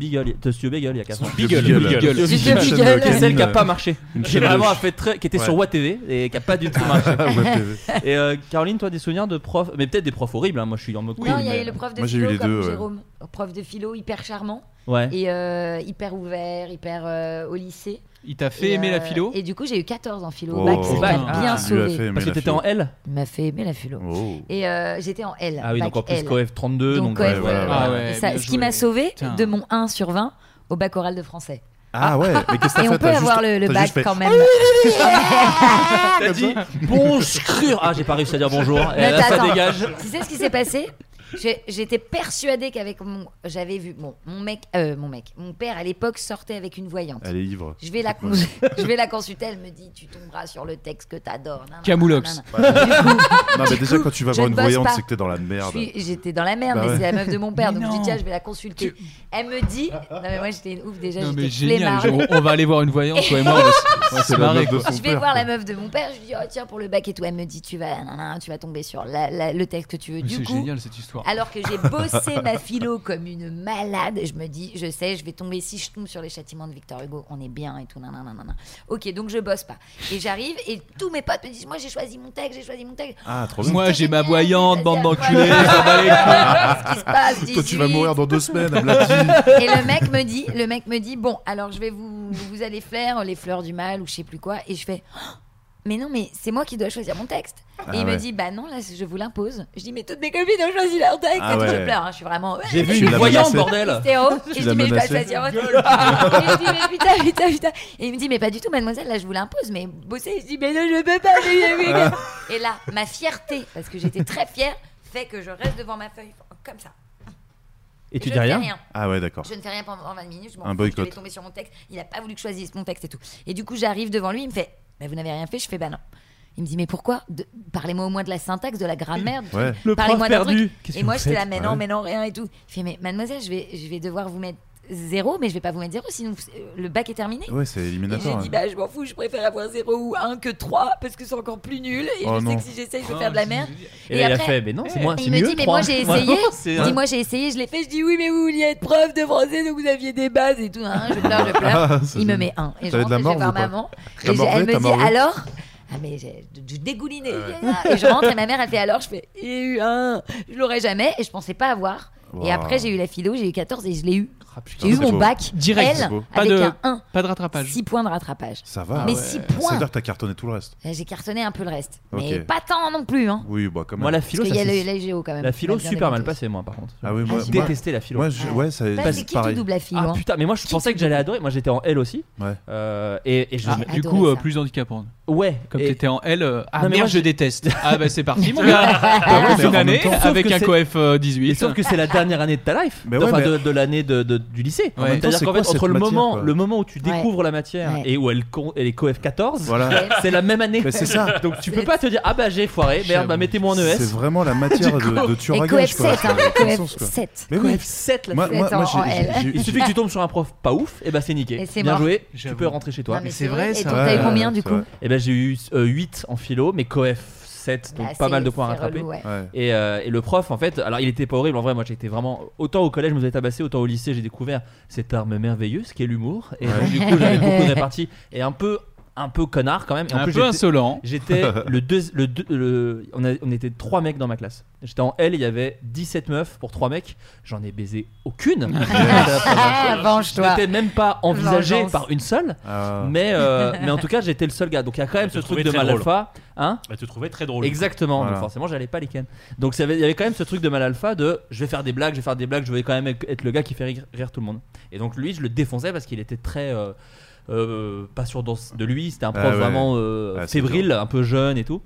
Beagle, il y a 4 ans. Beagle, Beagle. Beagle. Studio Beagle. Beagle. C'est celle qui a pas marché. une Qui chaîne vraiment fait très, qui était sur Ouais. WATV et qui a pas du tout marché. et euh, Caroline, toi, des souvenirs de profs, mais peut-être des profs horribles. Hein. Moi, je suis en mode. non, cool, il y a eu le prof de j'ai eu philo les comme deux, ouais. Jérôme, prof de philo hyper charmant Ouais. et euh, hyper ouvert, hyper euh, au lycée. Il t'a fait et aimer euh, la philo Et du coup, j'ai eu 14 en philo. Oh. Bac, oh. Ah. bien sauvé. Parce que t'étais en L Il m'a fait aimer la philo. Oh. Et euh, j'étais en L. Ah oui, donc en plus COEF 32. Donc, donc ouais, euh, ouais, ouais, ah ça, Ce qui m'a sauvé Tiens. de mon 1 sur 20 au bac oral de français. Ah ouais, mais qu'est-ce que Et fait, on peut avoir juste, le, le bac quand même. T'as dit bonjour. Ah, j'ai pas réussi à dire bonjour. Et eh, là, ça dégage. Tu sais ce qui s'est passé? J'étais persuadée qu'avec mon. J'avais vu. Bon, mon mec. Euh, mon mec. Mon père, à l'époque, sortait avec une voyante. Elle est ivre. Je vais, la je vais la consulter. Elle me dit Tu tomberas sur le texte que t'adores. Camoulox. Ouais. non, mais déjà, quand tu vas voir une voyante, c'est que t'es dans la merde. J'étais dans la merde, bah mais c'est la meuf de mon père. Donc je dis Tiens, je vais la consulter. Elle me dit Non, mais moi, j'étais une ouf déjà. Non, mais génial. On va aller voir une voyante, toi et moi. C'est. Je vais voir la meuf de mon père. Je lui dis oh, Tiens, pour le bac et tout. Elle me dit Tu vas tomber sur le texte que tu veux. Du coup. C'est génial cette histoire. Alors que j'ai bossé ma philo comme une malade, je me dis, je sais, je vais tomber si je tombe sur les châtiments de Victor Hugo, on est bien et tout, nanana. Ok, donc je bosse pas. Et j'arrive et tous mes potes me disent, moi j'ai choisi mon texte, j'ai choisi mon texte. Ah, trop bien. Moi j'ai ma voyante, bande d'enculés, ce qui se passe. 18. Toi tu vas mourir dans deux semaines, Et le mec me dit, le mec me dit, bon, alors je vais vous, vous allez faire les fleurs du mal ou je sais plus quoi, et je fais. Oh mais non, mais c'est moi qui dois choisir mon texte. Ah et il me dit, bah non, là, je vous l'impose. Je dis, mais toutes mes copines ont choisi leur texte. Ah et ouais. tout, je pleure, hein, je suis vraiment. J'ai vu, je suis voyant, bordel. Et je dis, mais je dois choisir votre et je dis, mais putain, putain, putain. Et il me dit, mais pas du tout, mademoiselle, là, je vous l'impose, mais bossez. Je dis, mais non, je peux pas. Je... Ah. et là, ma fierté, parce que j'étais très fière, fait que je reste devant ma feuille, comme ça. Et, tu je dis rien, rien, Ah ouais, d'accord. Je ne fais rien pendant 20 minutes. Je un boycott. Je vais tomber sur mon texte. Il n'a pas voulu que je choisisse mon texte et tout. Et du coup, j'arrive devant lui. Il me fait vous n'avez rien fait. Je fais, bah non. Il me dit, mais pourquoi? Parlez-moi au moins de la syntaxe, de la grammaire. Parlez-moi d'un truc. Et moi, je te la, mais non, mais non, rien et tout. Il fait, mais mademoiselle, je vais, je vais devoir vous mettre zéro, mais je vais pas vous mettre zéro, sinon euh, le bac est terminé. Ouais, c'est éliminatoire. J'ai hein. dit, bah, je m'en fous, je préfère avoir zéro ou un que trois, parce que c'est encore plus nul, et je sais que si j'essaye, je vais ah, faire de la merde. Et, là, il a fait, mais non, c'est moi, c'est Il me dit, mais moi j'ai essayé, il dit, moi j'ai essayé, je l'ai fait, je dis, oui, mais vous vouliez être prof de français, donc vous aviez des bases et tout, hein, je pleure, je pleure. Il me met un, et je rentre, voir maman, et elle me dit, alors? Ah mais j'ai dégouliné et je rentre et ma mère elle fait alors? Je fais eu un je l'aurais jamais et je pensais pas avoir. Et après j'ai eu la philo j'ai eu 14 et je l'ai eu. J'ai eu mon bac direct L pas avec de, un 1. Pas de rattrapage. 6 points de rattrapage. Ça va. Mais 6 points. C'est-à-dire que t'as cartonné tout le reste. Euh, j'ai cartonné un peu le reste. Mais pas tant non plus. Hein. Oui, bah quand. Moi, la philo, ça, y a géo quand même. La philo, super mal passé, moi, par contre. Ah oui, j'ai détesté la philo. Ouais, ça C'est qui double la philo ah, hein putain, mais moi, je pensais que j'allais adorer. Moi, j'étais en L aussi. Ouais. Euh, et ah, du coup, euh, plus handicapante. Ouais. Comme t'étais en L, euh, ah merde, je... déteste. ah bah c'est parti, mon gars. Ah, bah, ah une année temps, avec un coef euh, 18. Et sauf que c'est la dernière année de ta life, bah ouais, enfin de, l'année de, du lycée. C'est-à-dire qu'en fait, entre le moment, le moment où tu découvres la matière et où elle, est coef 14, c'est la même année. c'est ça. Donc tu peux pas te dire, ah bah j'ai foiré, merde, bah mettez-moi en ES. C'est vraiment la matière de Turagage. Coef 7. Hein. Coef 7, Il suffit que tu tombes sur un prof pas ouf, et bah c'est niqué. Bien joué, tu peux rentrer chez toi. C'est vrai ça. T'as combien du coup j'ai eu euh, 8 en philo, mais coef 7, donc pas mal de points à rattraper. Euh, et, le prof, en fait, alors il était pas horrible en vrai. Moi, j'étais vraiment autant au collège, je me faisais tabasser, autant au lycée, j'ai découvert cette arme merveilleuse qui est l'humour. Et du coup, j'avais beaucoup de réparties et un peu un peu connard quand même. Un peu insolent. J'étais le, deux, le, deux, le on, a, on, était trois mecs dans ma classe. J'étais en L, il y avait 17 meufs pour trois mecs. J'en ai baisé aucune. Ah, je n'étais même pas envisagé par une seule. Ah mais, euh, mais en tout cas, j'étais le seul gars. Donc il y a quand même ce truc de Malalpha. Hein bah, tu trouvais très drôle. Exactement. Donc forcément, j'allais pas les ken. Donc il y avait quand même ce truc de mal alpha de je vais faire des blagues, je vais faire des blagues, je vais quand même être le gars qui fait rire, tout le monde. Et donc lui, je le défonçais parce qu'il était très. Euh, euh, pas sûr de lui. C'était un prof vraiment euh, fébrile, un peu jeune et tout.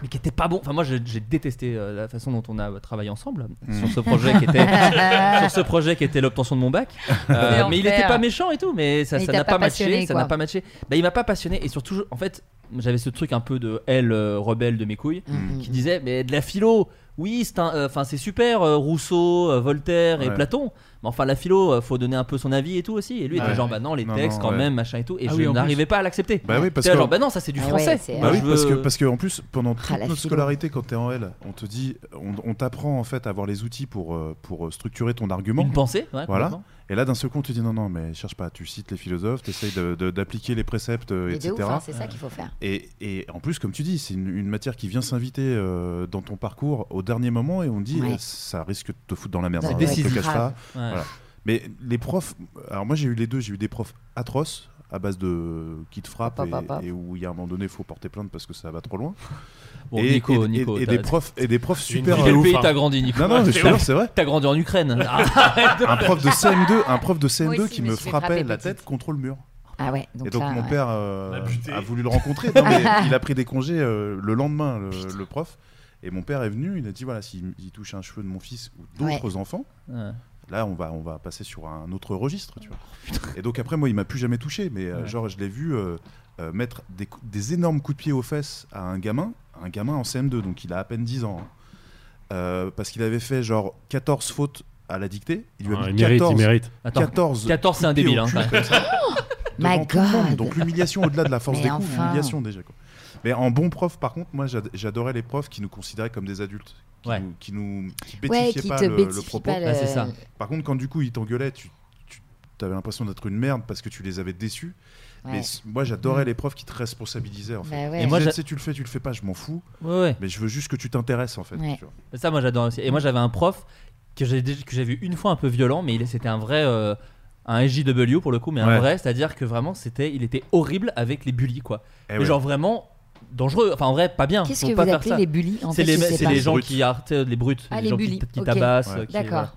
Mais qui était pas bon. Enfin, moi, j'ai détesté euh, la façon dont on a travaillé ensemble sur ce projet qui était sur ce projet qui était l'obtention de mon bac. Mais il était pas méchant et tout, mais ça n'a pas, pas, matché. Ça n'a pas matché. Bah, il m'a pas passionné et surtout, en fait, j'avais ce truc un peu de elle rebelle de mes couilles qui disait mais de la philo oui, c'est euh, c'est super euh, Rousseau, euh, Voltaire et Platon. Mais enfin la philo, faut donner un peu son avis et tout aussi. Et lui, il ouais. était genre bah non les textes quand même machin et tout. Et ah je n'arrivais pas à l'accepter. Bah oui parce que genre bah non ça c'est du français. bah oui parce que parce que en plus pendant toute ah, notre scolarité quand t'es en L, on te dit on, on t'apprend en fait à avoir les outils pour pour structurer ton argument. Une pensée. voilà. Et là, d'un seul coup, tu dis non, non, mais cherche pas. Tu cites les philosophes, tu essayes d'appliquer les préceptes, et etc. Hein, c'est ça qu'il faut faire. Et, en plus, comme tu dis, c'est une, matière qui vient s'inviter euh, dans ton parcours au dernier moment et on dit eh, ça risque de te foutre dans la merde. Bah, hein, c'est décisif. Cache pas. Mais les profs, alors moi j'ai eu les deux, j'ai eu des profs atroces à base de qui te frappe et, et, où il y a un moment donné, il faut porter plainte parce que ça va trop loin. Et, Nico, et, Nico, et, et des profs et des profs super. Quel pays t'as hein. grandi, Nico Non, non, mais je te c'est vrai. T'as grandi en Ukraine. un prof de CM2, un prof de CM2 qui me frappait la tête contre le mur. Ah ouais, donc et donc mon père euh, a, voulu le rencontrer. Non, mais il a pris des congés euh, le lendemain, le, prof. Et mon père est venu, il a dit voilà, s'il touche un cheveu de mon fils ou d'autres enfants, là on va, on va passer sur un autre registre. Tu vois. Oh, et donc après, moi, il m'a plus jamais touché. Mais euh, genre, je l'ai vu mettre des, énormes coups de pied aux fesses à un gamin un gamin en CM2, donc il a à peine 10 ans. Hein. Euh, parce qu'il avait fait genre 14 fautes à la dictée. Il lui a Ah, mis il mérite, 14, il 14, c'est un débile. Hein, My. God. Donc l'humiliation au-delà de la force des coups, l'humiliation déjà. Mais en bon prof, par contre, moi j'adorais les profs qui nous considéraient comme des adultes, qui Ouais. nous, qui pas le- propos. Par contre, quand du coup ils t'engueulaient, tu avais l'impression d'être une merde parce que tu les avais déçus. Mais moi, j'adorais les profs qui te responsabilisaient en bah fait. Et moi, je sais, tu le fais, tu le fais pas, je m'en fous. Mais je veux juste que tu t'intéresses en fait. Ça, moi, j'adore aussi. Et moi, j'avais un prof que j'ai vu une fois un peu violent, mais c'était un vrai. Euh, un SJW pour le coup, mais un vrai, c'est-à-dire que vraiment, c'était, il était horrible avec les bullies, quoi. Eh Et mais genre vraiment, dangereux. Enfin, en vrai, pas bien. Qu'est-ce que pas vous faire appelez ça. C'est les, gens qui artent, euh, les brutes, ah, les, les, gens bullies. qui, euh, qui tabassent. D'accord.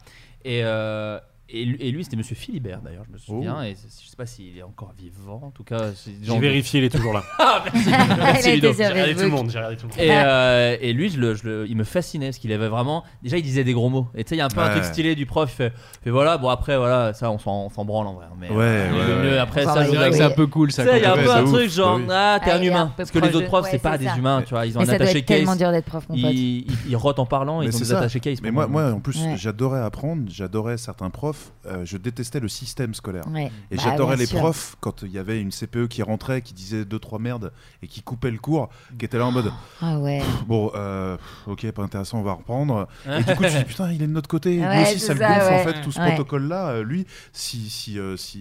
Et, euh, et, lui, c'était Monsieur Philibert d'ailleurs, je me souviens. Oh. Et c- je sais pas s'il est encore vivant. En tout cas, c'est j'ai vérifié, il est toujours là. ah, merci. merci Ludo. J'ai regardé tout le monde. J'ai regardé tout le monde. Et, euh, et lui, je le, je le- il me fascinait parce qu'il avait vraiment. Déjà, il disait des gros mots. Et tu sais, il y a un peu un Ouais. truc stylé du prof. Il fait, fait, voilà, bon après, voilà, ça, on s'en, branle en vrai. Hein, mais Ouais, euh, ouais, mieux ouais. après ça. je- C'est que c'est un peu cool il y a un peu un truc genre, ah, t'es un ah, humain. Parce que les proche autres profs, c'est pas des humains, tu vois. Ils ont Mais un ça doit attaché être tellement dur d'être prof, mon pote. Ils rotent en parlant, ils ont c'est des attachés case. Mais moi, en plus, j'adorais apprendre, j'adorais certains profs euh, je détestais le système scolaire. Et j'adorais les profs quand il y avait une CPE qui rentrait, qui disait deux, trois merdes et qui coupait le cours, qui était là en mode ah ouais. Bon, euh, ok, pas intéressant, on va reprendre. et du coup, je me dis Putain, il est de notre côté. Ouais, Lui aussi, ça, ça le gonfle en fait, tout ce protocole-là. Euh, lui, si,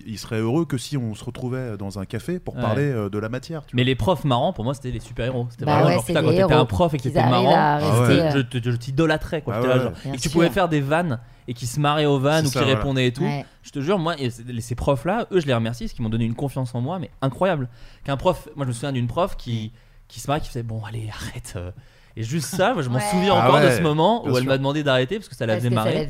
il serait heureux que si on se retrouvait dans un café pour parler de la matière. Mais les profs marrants, pour moi, c'était les super-héros. C'était bah quand t'étais un prof et que t'étais marrant, ah je t'idolâtrais. Ah et tu pouvais faire des vannes et qui se marraient aux vannes ou ça, qui voilà. répondaient et tout. Ouais. Je te jure, moi, et ces profs-là, eux, je les remercie parce qu'ils m'ont donné une confiance en moi, mais incroyable. Qu'un prof, moi, je me souviens d'une prof qui, qui se marrait, qui faisait bon, allez, arrête. euh. Et juste ça, moi, je m'en Ouais. souviens Ah encore de ce moment bien où elle m'a demandé d'arrêter parce que ça la faisait marrer.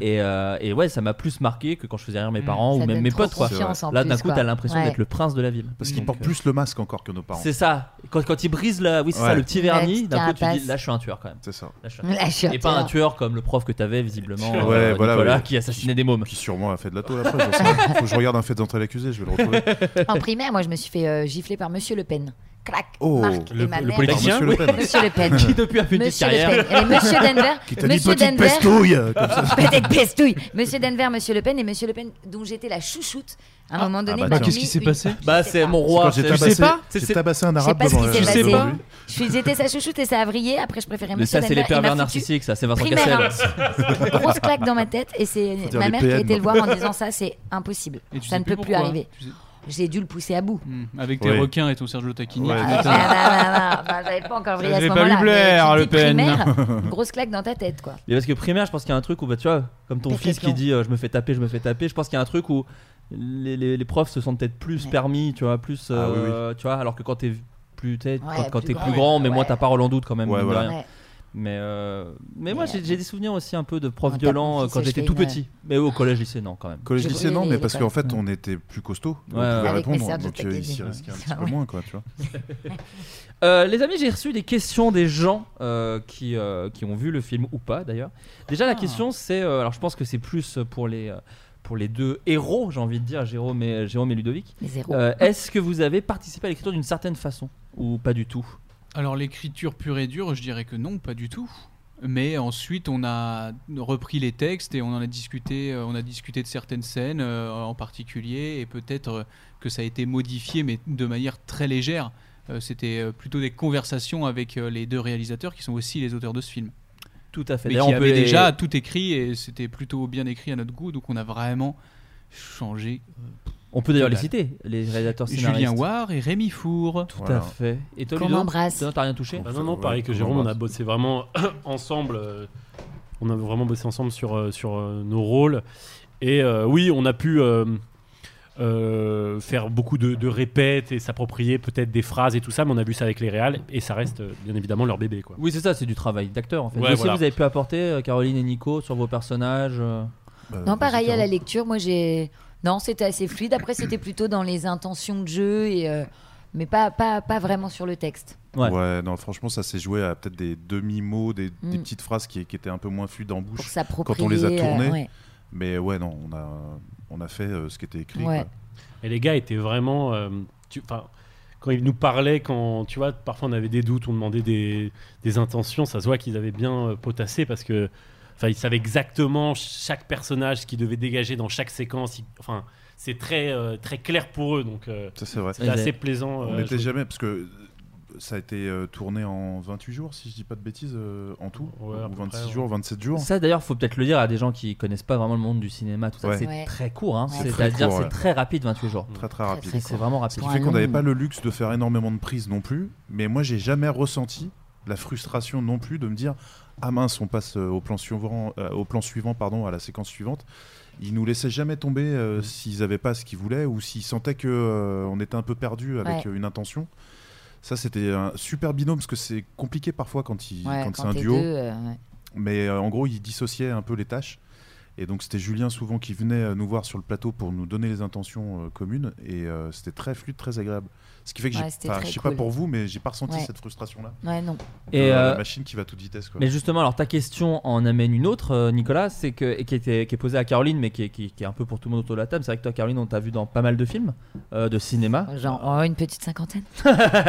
Et, euh, et ouais, ça m'a plus marqué que quand je faisais rire mes Mm. parents ou même mes potes, quoi. Là, d'un coup, t'as l'impression Ouais. d'être le prince de la ville. Parce qu'ils portent euh, plus le masque encore que nos parents. C'est ça. Quand, quand ils brisent la, oui, c'est ça, le petit vernis. D'un coup, tu dis, là, je suis un tueur quand même. C'est ça. Là, je suis un Et pas un tueur. comme le prof que t'avais visiblement, euh, voilà, Nicolas, qui assassinait des mômes. Qui sûrement a fait de la tôle après. Faut que je regarde un fait d'entrée l'accusé, je vais le retrouver. En primaire, moi, je me suis fait euh, gifler par Monsieur Le Pen. Clac. Oh, Marc le- et ma le mère. politicien Monsieur Le Pen. Monsieur Le Pen. Qui depuis a fait une petite Monsieur Le carrière. Pen. Et Monsieur Denver. Qui t'a dit Monsieur petite Denver. pestouille euh, comme ça. Peut-être pestouille. Monsieur Denver, Monsieur Le Pen et Monsieur Le Pen, dont j'étais la chouchoute. À un moment donné, bah m'a. Qu'est-ce mis qui s'est une- passé Bah, c'est mon roi. Quand j'ai tabassé, sais pas. j'ai C'est- tabassé un Je sais arabe pas ce devant qui s'est Je sais passé. pas. Je suis- J'étais sa chouchoute et ça a vrillé. Après, je préférais Mais Monsieur ça, c'est les Denver. Il m'a pervers foutu narcissiques, ça, c'est Vincent primaire, Cassel. hein. Grosse claque dans ma tête et c'est dire ma les mère qui a PM. été le voir en disant ça, c'est impossible. Et tu Ça ne peut plus pourquoi. arriver. Tu sais- J'ai dû le pousser à bout. Hmm, Avec tes requins et ton Sergio Tacchini. Ouais, Ah, non, non, non, bah, j'avais pas encore vrillé à Ça ce pas moment-là. plaire, mais Le Pen. primaire, Grosse claque dans ta tête, quoi. Mais parce que primaire, je pense qu'il y a un truc où, bah, tu vois, comme ton fils qui dit euh, je me fais taper, je me fais taper, je pense qu'il y a un truc où les, les- les profs se sentent peut-être plus permis, tu vois, plus. Ah oui, euh, Tu vois, alors que quand t'es plus, Ouais, quand, quand plus t'es grand, plus grand, mais ouais. moi ta parole en doute quand même. Mais, euh, mais moi j'ai j'ai des souvenirs aussi un peu de profs tape violents euh, quand j'étais tout petit. Mais au collège, lycée, non, quand même. Collège Je lycée non les- mais parce qu'en fait on était plus costaud on Ouais, pouvait. Avec répondre Sergio donc euh, il s'y risquait un petit Ah peu ouais. moins quoi tu vois Euh, les amis, j'ai reçu des questions des gens euh, qui, euh, qui ont vu le film ou pas d'ailleurs. Déjà, la Ah. question c'est. euh, alors, je pense que c'est plus pour les, euh, pour les deux héros, j'ai envie de dire, Jérôme et, Jérôme et Ludovic. Les. Euh, Est-ce que vous avez participé à l'écriture d'une certaine façon ou pas du tout? Alors l'écriture pure et dure, je dirais que non, pas du tout. Mais ensuite, on a repris les textes et on en a discuté. euh, On a discuté de certaines scènes euh, en particulier et peut-être euh, que ça a été modifié, mais de manière très légère. Euh, C'était plutôt des conversations avec les deux réalisateurs qui sont aussi les auteurs de ce film. Tout à fait. Mais qui on peut avaient les- déjà tout écrit et c'était plutôt bien écrit à notre goût, donc on a vraiment changé. On peut d'ailleurs les citer, les réalisateurs scénaristes. Julien War et Rémi Four. Tout Voilà. à fait. Et toi, Qu'on embrasse. T'as rien touché Bah non, non, pareil que Jérôme, on on a bossé vraiment ensemble. euh, on a vraiment bossé ensemble sur, euh, sur euh, nos rôles. Et euh, oui, on a pu euh, euh, faire beaucoup de, de répètes et s'approprier peut-être des phrases et tout ça, mais on a vu ça avec les réals et ça reste euh, bien évidemment leur bébé. Quoi. Oui, c'est ça, c'est du travail d'acteur en fait. Ouais, voilà. vous avez pu apporter, euh, Caroline et Nico, sur vos personnages euh, Bah, Non, pareil à la lecture, moi j'ai. Non, c'était assez fluide. Après, c'était plutôt dans les intentions de jeu, et, euh, mais pas, pas, pas vraiment sur le texte. Ouais. Ouais, non, franchement, ça s'est joué à peut-être des demi-mots, des, des Mm. petites phrases qui, qui étaient un peu moins fluides en Pour bouche s'approprier. quand on les a euh, tournées. ouais. Mais ouais, non, on a, on a fait euh, ce qui était écrit. Ouais. quoi. Et les gars étaient vraiment. euh, tu- quand ils nous parlaient, quand tu vois, parfois on avait des doutes, on demandait des, des intentions, ça se voit qu'ils avaient bien potassé parce que. Enfin, ils savaient exactement chaque personnage, ce qu'ils devaient dégager dans chaque séquence. Enfin, c'est très, euh, très clair pour eux, donc euh, Ça, c'est vrai. assez plaisant. On euh, n'était jamais, parce que ça a été euh, tourné en 28 jours, si je dis pas de bêtises, euh, en tout. Ouais, Ou peu 26 près, ouais. jours, 27 jours. Ça d'ailleurs, faut peut-être le dire à des gens qui connaissent pas vraiment le monde du cinéma, tout ça. Ouais. C'est Ouais. très court, hein. Ouais. C'est très c'est-à-dire court, c'est ouais. très rapide, 28 jours. Très très rapide. C'est vraiment Ce rapide. qui Pour fait qu'on n'avait pas le luxe de faire énormément de prises non plus, mais moi j'ai jamais ressenti la frustration non plus de me dire ah mince on passe euh, au plan suivant, euh, au plan suivant pardon à la séquence suivante. Ils nous laissaient jamais tomber euh, s'ils avaient pas ce qu'ils voulaient ou s'ils sentaient que euh, on était un peu perdu avec Ouais. une intention. Ça c'était un super binôme parce que c'est compliqué parfois quand, il, Ouais, quand c'est un duo. deux, ouais. Mais en gros, ils dissociaient un peu les tâches. Et donc, c'était Julien souvent qui venait euh, nous voir sur le plateau pour nous donner les intentions euh, communes. Et euh, c'était très fluide, très agréable. Ce qui fait que Ouais, j'ai, je sais cool. pas pour vous, mais j'ai pas ressenti Ouais. cette frustration-là. Ouais, non. Et, euh, la machine qui va à toute vitesse. Quoi. Mais justement, alors ta question en amène une autre, Nicolas, c'est que et qui, était, qui est posée à Caroline, mais qui est, qui- qui est un peu pour tout le monde autour de la table. C'est vrai que toi, Caroline, on t'a vu dans pas mal de films euh, de cinéma. Genre oh, une petite cinquantaine.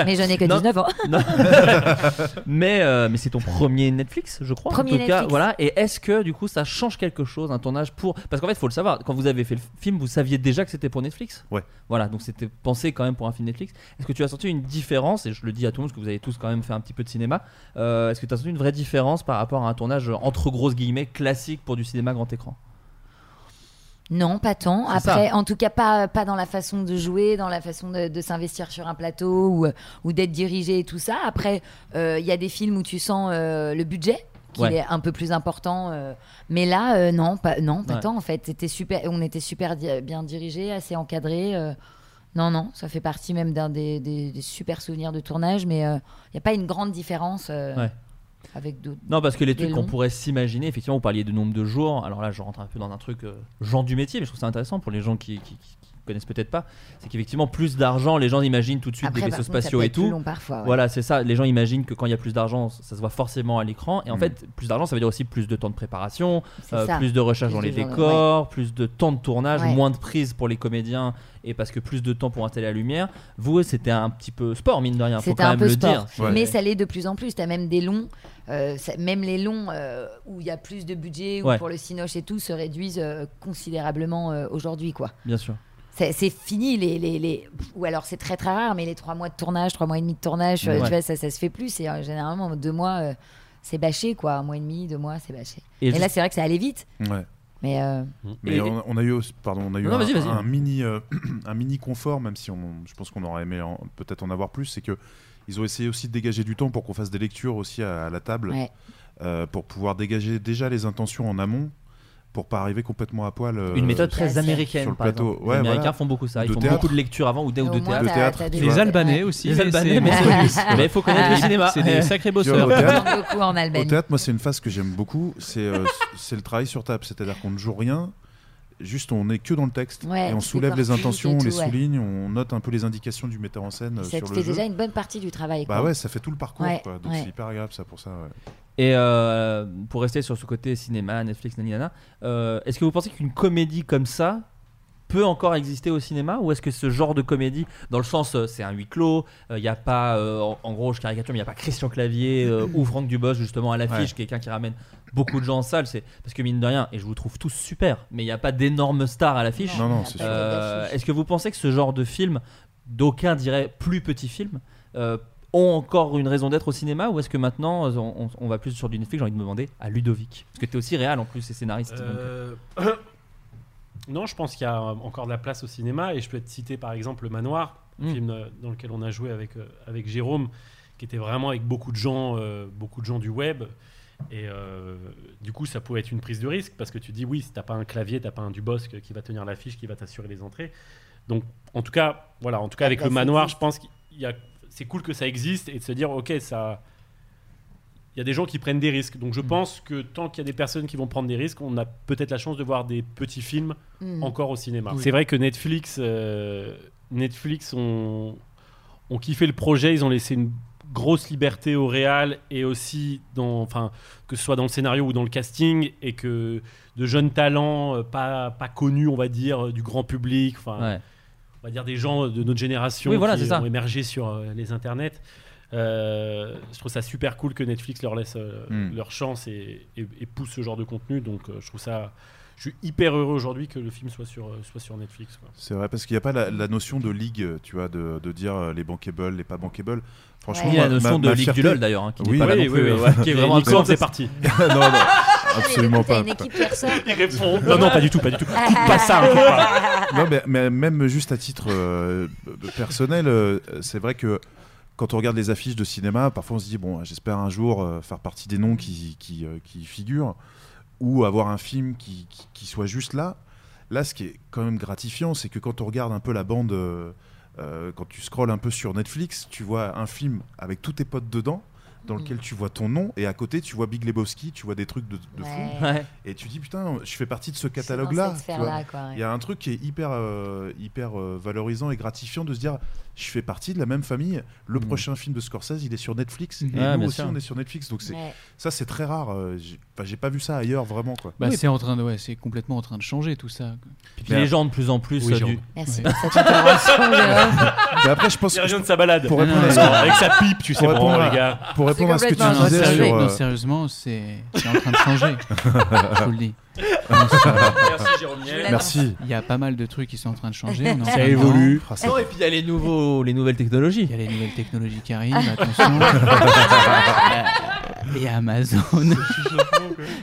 mais j'en ai que Non. 19 ans. Non. mais euh, mais c'est ton premier Netflix, je crois. Premier en tout cas, voilà. Et est-ce que du coup, ça change quelque chose, un tournage pour Parce qu'en fait, il faut le savoir. Quand vous avez fait le film, vous saviez déjà que c'était pour Netflix. Ouais. Voilà. Donc c'était pensé quand même pour un film Netflix. Est-ce que tu as senti une différence Et je le dis à tout le monde parce que vous avez tous quand même fait un petit peu de cinéma. euh, est-ce que tu as senti une vraie différence par rapport à un tournage entre grosses guillemets classique pour du cinéma grand écran? Non, pas tant. Après, ça. en tout cas, pas, pas dans la façon de jouer, dans la façon de, de s'investir sur un plateau ou, ou d'être dirigé et tout ça. Après, euh, il y a des films où tu sens euh, le budget qu'il Ouais. est un peu plus important. euh, mais là, euh, non, pas, non, pas Ouais. tant en fait. C'était super, on était super di- bien dirigés, assez encadrés. euh, non, non, ça fait partie même d'un des, des- des super souvenirs de tournage, mais il n'y a pas une grande différence euh, Ouais. avec d'autres. Non, parce que les trucs qu'on pourrait s'imaginer, effectivement, vous parliez de nombre de jours. Alors là, je rentre un peu dans un truc euh, genre du métier, mais je trouve ça intéressant pour les gens qui, qui, qui- qui connaissent peut-être pas. C'est qu'effectivement, plus d'argent, les gens imaginent tout de suite Après, des vaisseaux contre, ça spatiaux et tout. long parfois, ouais. Voilà, c'est ça. Les gens imaginent que quand il y a plus d'argent, ça se voit forcément à l'écran. Et en Mm. fait, plus d'argent, ça veut dire aussi plus de temps de préparation, euh, plus de recherche Plus dans les décors, plus de temps de tournage, Ouais. moins de prise pour les comédiens. Et parce que plus de temps pour installer la lumière. Vous, c'était un petit peu sport, mine de rien. Faut C'était quand un même peu le sport. dire. Mais ça l'est de plus en plus. Tu as même des longs, euh, ça- même les longs euh, où il y a plus de budget, ou Ouais. pour le cinoche et tout, se réduisent euh, considérablement euh, aujourd'hui. quoi. Bien sûr. C'est c'est fini, les, les, les- ou alors c'est très très rare, mais les trois mois de tournage, trois mois et demi de tournage, euh, Ouais. tu vois, ça, ça se fait plus. Et euh, généralement, deux mois, euh, c'est bâché, quoi. Un mois et demi, deux mois, c'est bâché. Et Et, juste- là, c'est vrai que ça allait vite. Ouais. Mais euh, Mais on, on a eu, aussi- pardon, on a eu Non, un, vas-y, vas-y. un mini, euh, un mini confort, même si on, je pense qu'on aurait aimé en- peut-être en avoir plus, c'est que ils ont essayé aussi de dégager du temps pour qu'on fasse des lectures aussi à, à la table, Ouais. euh, pour pouvoir dégager déjà les intentions en amont, pour pas arriver complètement à poil. euh, Une méthode très Classique. américaine, sur le par plateau. exemple. Ouais, les Américains voilà. font beaucoup ça. Ils De font théâtre. beaucoup de lectures avant ou de, ou de théâtre. De Les. Albanais aussi. Les mais Albanais, mais il faut connaître le cinéma. C'est des sacrés bosseurs. au théâtre, Au théâtre, moi, c'est une phase que j'aime beaucoup. C'est euh, c'est le travail sur table. C'est-à-dire qu'on ne joue rien. Juste, on est que dans le texte. Ouais, et on soulève les intentions, on les ouais. souligne, on note un peu les indications du metteur en scène euh, Ça sur te le fait jeu. déjà une bonne partie du travail. Bah quoi. ouais, ça fait tout le parcours. Quoi. Donc c'est hyper agréable ça pour ça. Et euh, pour rester sur ce côté cinéma, Netflix, naninana, euh, est-ce que vous pensez qu'une comédie comme ça peut encore exister au cinéma? Ou est-ce que ce genre de comédie, dans le sens euh, c'est un huis clos, il n'y a pas, euh, en, en gros je caricature, mais il n'y a pas Christian Clavier euh, ou Franck Dubos justement à l'affiche, Ouais. quelqu'un qui ramène beaucoup de gens en salle, c'est parce que mine de rien, et je vous trouve tous super, mais il n'y a pas d'énormes stars à l'affiche. Non, non, c'est sûr. Euh, Est-ce que vous pensez que ce genre de film, d'aucuns diraient plus petit film, euh, ont encore une raison d'être au cinéma ou est-ce que maintenant euh, on, on- on va plus sur du Netflix J'ai envie de me demander à Ludovic? Parce que tu es aussi réel en plus et scénariste. euh. Euh, non, je pense qu'il y a encore de la place au cinéma et je peux te citer par exemple Le Manoir, un Mm. film euh, dans lequel on a joué avec, euh, avec Jérôme, qui était vraiment avec beaucoup de gens, euh, beaucoup de gens du web. Et euh, du coup, ça pouvait être une prise de risque parce que tu dis oui, si t'as pas un clavier, t'as pas un Dubosc qui va tenir l'affiche, qui va t'assurer les entrées. Donc, en tout cas, voilà, en tout cas avec Là, le manoir, je pense qu'il y a, c'est cool que ça existe et de se dire ok, ça, il y a des gens qui prennent des risques. Donc, je pense que tant qu'il y a des personnes qui vont prendre des risques, on a peut-être la chance de voir des petits films Mm. encore au cinéma. Oui. C'est vrai que Netflix, euh, Netflix ont, ont kiffé le projet, ils ont laissé une grosse liberté au réal et aussi dans, enfin, que ce soit dans le scénario ou dans le casting et que de jeunes talents euh, pas, pas connus, on va dire, euh, du grand public, enfin, Ouais. On va dire des gens de notre génération Oui, voilà, qui ça. ont émergé sur euh, les internets. Euh, je trouve ça super cool que Netflix leur laisse euh, Mm. leur chance et, et- et pousse ce genre de contenu. Donc euh, je trouve ça, je suis hyper heureux aujourd'hui que le film soit sur euh, soit sur Netflix. C'est vrai parce qu'il n'y a pas la, la notion de ligue, tu vois, de, de dire euh, les bankable, les pas bankable. Franchement, Ni la ma- notion ma- de ma ligue fierté- du LOL d'ailleurs, hein, qui n'est Oui, pas là oui, non oui, plus, oui. euh, qui est vraiment absente. faisait partie. non, non, absolument pas. une équipe. Il répond. Non, non, pas du tout, pas du tout. Coupe pas ça. pas. non, mais, mais même juste à titre euh, personnel, euh, c'est vrai que quand on regarde les affiches de cinéma, parfois on se dit bon, j'espère un jour euh, faire partie des noms qui, qui, euh, qui figurent ou avoir un film qui, qui, qui soit juste là. Là, ce qui est quand même gratifiant, c'est que quand on regarde un peu la bande, euh, euh, quand tu scrolles un peu sur Netflix, tu vois un film avec tous tes potes dedans. Dans lequel tu vois ton nom et à côté tu vois Big Lebowski, tu vois des trucs de, de fou Ouais. Et tu dis putain, je fais partie de ce catalogue-là. ouais. Il y a un truc qui est hyper, euh, hyper euh, valorisant et gratifiant de se dire je fais partie de la même famille. Le Mm. prochain film de Scorsese, il est sur Netflix. Mhm. Et Ouais, nous aussi, sûr. on est sur Netflix. Donc c'est Ouais. ça, c'est très rare. euh, j'ai enfin, j'ai pas vu ça ailleurs vraiment. Quoi. Bah, c'est en train de, ouais, c'est complètement en train de changer tout ça. Puis les gens de plus en plus Oui, du- Merci Ouais. cette. Mais après, je pense Il de sa balade. pour répondre à ce Non, que- Avec sa pipe, tu sais, pour répondre, les gars. à, pour répondre à ce que tu disais euh, sérieusement, c'est c'est en train de changer. je vous le dis. Merci Jérôme Niel. Merci. Il y a pas mal de trucs qui sont en train de changer. on est en Ça évolue. Ah, Non, et puis il y a les, nouveaux, les nouvelles technologies. Il y a les nouvelles technologies qui arrivent, attention. Et Amazon.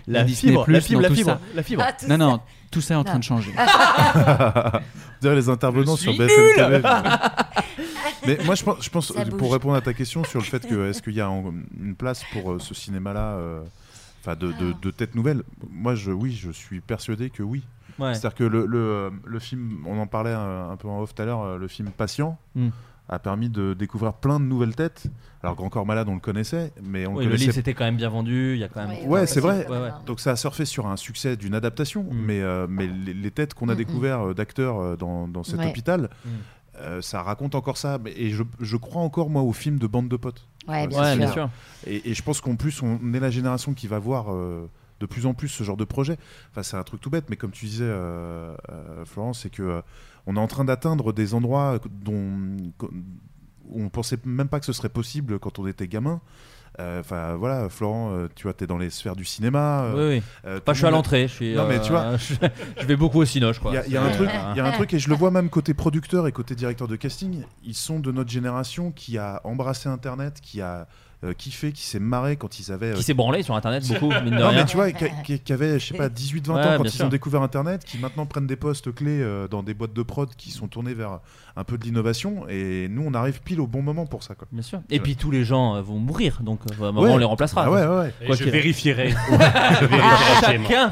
La Disney+, fibre, la fibre, dans la tout fibre, ça. la fibre. Ah, tout Non, non, tout ça est en train de changer. On dirait les intervenants Je sur suis BFM TV. Mais moi, je pense, je pense Ça euh, bouge. pour répondre à ta question sur le fait que est-ce qu'il y a en- une place pour euh, ce cinéma-là, euh, enfin de, de, de têtes nouvelles. Moi, je, oui, je suis persuadé que oui. Ouais. C'est-à-dire que le, le, le film, on en parlait un, un peu en off tout à l'heure, euh, le film Patient Mm. a permis de découvrir plein de nouvelles têtes. Alors Grand Corps Malade, on le connaissait, mais on Oui, le le livre connaissait c'était quand même bien vendu. Il y a quand même. Ouais, c'est vrai. Ouais, ouais. Donc ça a surfé sur un succès d'une adaptation, Mm. mais, euh, mais les, les têtes qu'on a Mm, découvert euh, d'acteurs euh, dans, dans cet Ouais. hôpital, Mm. euh, ça raconte encore ça. Mais- Et je, je crois encore, moi, au film de bande de potes. Ouais, bien Ouais, sûr. bien sûr. Et, et je pense qu'en plus, on est la génération qui va voir euh, de plus en plus ce genre de projet. Enfin, c'est un truc tout bête, mais comme tu disais, euh, euh, Florence, c'est que euh, on est en train d'atteindre des endroits dont on pensait même pas que ce serait possible quand on était gamin. Euh, Enfin voilà, Florent, euh, tu vois, t'es dans les sphères du cinéma. euh, Oui, oui. Pas, je suis à l'entrée. Je suis. Non, mais tu vois, je, vais beaucoup au cinéma, je crois. il y a, il y a un C'est- truc, il y a un truc et je le vois même côté producteur et côté directeur de casting. Ils sont de notre génération qui a embrassé Internet, qui a euh, kiffé, qui s'est marré quand ils avaient. euh, Qui s'est branlé sur internet beaucoup, mine de non, rien. mais tu vois, qui, qui- avait, je sais pas, 18-20 Ouais, ans quand bien ils sûr. ont découvert Internet, qui maintenant prennent des postes clés euh, dans des boîtes de prod qui sont tournées vers un peu de l'innovation. Et nous, on arrive pile au bon moment pour ça. Quoi. Bien sûr. Et puis tous les gens euh, vont mourir, donc euh, à un moment, Ouais. on les remplacera. Ah ouais, ouais, ouais. Et Quoi je qu'il- vérifierai. Ah, Je vérifierai Chacun.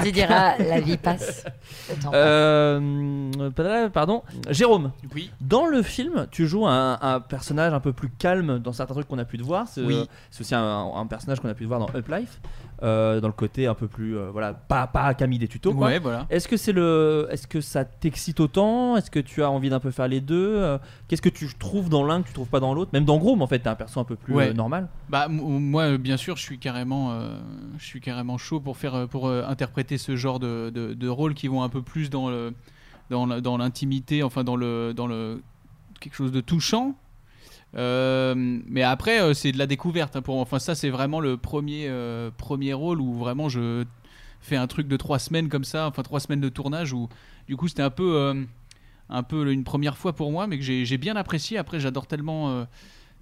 Et tu diras, la vie passe. Le temps passe. Euh, euh, pardon, Jérôme. Oui. Dans le film, tu joues un, un personnage un peu plus calme dans certains trucs qu'on a pu te voir. C'est Oui. aussi un, un personnage qu'on a pu te voir dans Up Life, euh, dans le côté un peu plus euh, voilà, pas pas Camille des tutos. quoi. Ouais, voilà. Est-ce que c'est le, est-ce que ça t'excite autant? Est-ce que tu as envie d'un peu faire les deux? Euh, Qu'est-ce que tu trouves dans l'un que tu trouves pas dans l'autre? Même dans Groom, en fait, t'es un perso un peu plus Ouais. normal. Bah moi bien sûr je suis carrément je suis carrément chaud pour faire pour interpréter ce genre de, de, de rôles qui vont un peu plus dans le dans l'intimité enfin dans le dans le quelque chose de touchant. Euh, mais après euh, c'est de la découverte hein, pour enfin ça c'est vraiment le premier euh, premier rôle où vraiment je fais un truc de trois semaines comme ça enfin trois semaines de tournage où du coup c'était un peu un peu une première fois pour moi mais que j'ai bien apprécié. Après j'adore tellement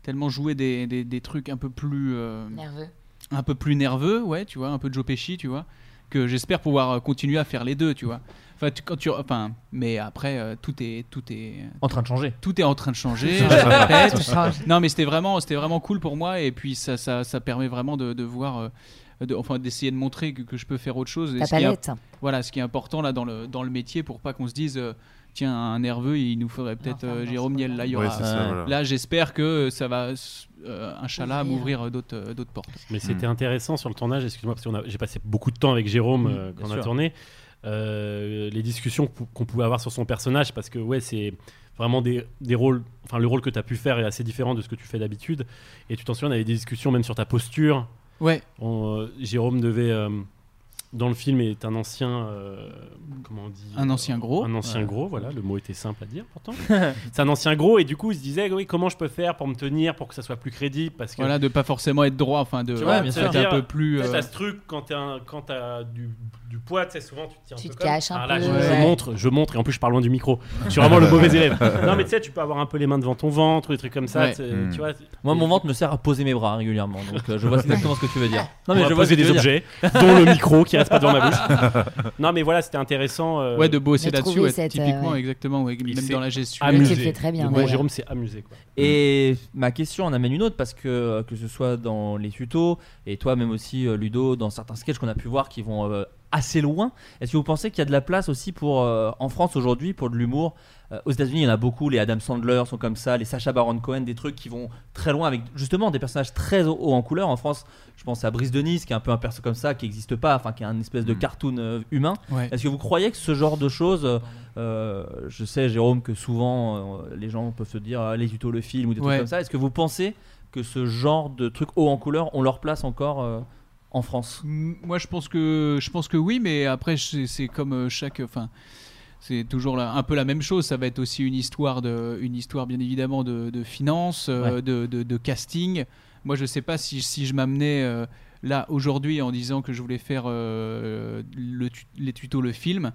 tellement jouer des, des, des trucs un peu plus Nerveux. un peu plus nerveux ouais tu vois un peu de Joe Pesci tu vois que j'espère pouvoir continuer à faire les deux tu vois enfin tu- quand tu enfin mais après euh, tout est tout est En train de changer. tout est en train de changer je non mais c'était vraiment c'était vraiment cool pour moi et puis ça ça, ça permet vraiment de, de voir euh, de- enfin d'essayer de montrer que, que je peux faire autre chose Et Ta ce qui palette. voilà ce qui est important là dans le dans le métier pour pas qu'on se dise euh, tiens un nerveux il nous faudrait peut-être euh, Jérôme Niel là il y Ouais, aura c'est ça, Ouais. voilà. là j'espère que ça va euh, inchallah Ouvrir. m'ouvrir d'autres d'autres portes Mais c'était intéressant sur le tournage, excuse-moi, parce que j'ai passé beaucoup de temps avec Jérôme Mm, euh, bien quand on a sûr. tourné. Euh, les discussions qu'on qu'on pouvait avoir sur son personnage, parce que ouais, c'est vraiment des, des rôles. Enfin, le rôle que tu as pu faire est assez différent de ce que tu fais d'habitude. Et tu t'en souviens, on avait des discussions même sur ta posture. ouais On, euh, Jérôme devait. euh, dans le film est un ancien euh, comment on dit Un ancien gros. un ancien Ouais. gros voilà le mot était simple à dire pourtant c'est un ancien gros et du coup il se disait oui comment je peux faire pour me tenir pour que ça soit plus crédible parce que voilà de pas forcément être droit enfin de tu vois, bien sûr. être un dire, peu plus euh, ce truc quand t'as un- quand t'as du, du poids, tu sais, souvent tu te tiens un Tu peu te comme- caches un là, peu, je, je ouais. montre, je montre, et en plus je parle loin du micro. Je suis vraiment le mauvais élève. Non, mais tu sais, tu peux avoir un peu les mains devant ton ventre, ou des trucs comme ça. Ouais. tu Mm. tu vois. Moi, mon ventre me sert à poser mes bras régulièrement, donc euh, je vois exactement ce que tu veux dire. Non, on va je vois des dire. objets, dont le micro qui reste pas devant ma bouche. non, mais voilà, c'était intéressant. euh, ouais de bosser là-dessus trouver ouais, cette, euh, typiquement ouais. exactement ouais, même s'est dans la gestion amusé. le fais très bien, d'ailleurs. Jérôme s'est amusé. Quoi. Et ma question en amène une autre parce que euh, que ce soit dans les tutos et toi même aussi euh, Ludo dans certains sketchs qu'on a pu voir qui vont euh, assez loin. Est-ce que vous pensez qu'il y a de la place aussi pour euh, en France aujourd'hui pour de l'humour? Euh, Aux États-Unis, il y en a beaucoup. Les Adam Sandler sont comme ça, les Sacha Baron Cohen, des trucs qui vont très loin avec justement des personnages très haut haut en couleur. En France, je pense à Brice de Nice qui est un peu un perso comme ça qui n'existe pas, enfin qui est un espèce de cartoon euh, humain. Ouais. Est-ce que vous croyez que ce genre de choses, je sais Jérôme que souvent les gens peuvent se dire les tutos, le film ou des Ouais. trucs comme ça. Est-ce que vous pensez que ce genre de trucs haut en couleur ont leur place encore en France? Moi, je pense que je pense que oui, mais après, c'est comme euh, chaque, enfin, c'est toujours la- un peu la même chose. Ça va être aussi une histoire de, une histoire bien évidemment de, de finances, euh, Ouais. de, de- de casting. Moi, je sais pas si, si je m'amenais euh, là aujourd'hui en disant que je voulais faire euh, le les tutos, le film.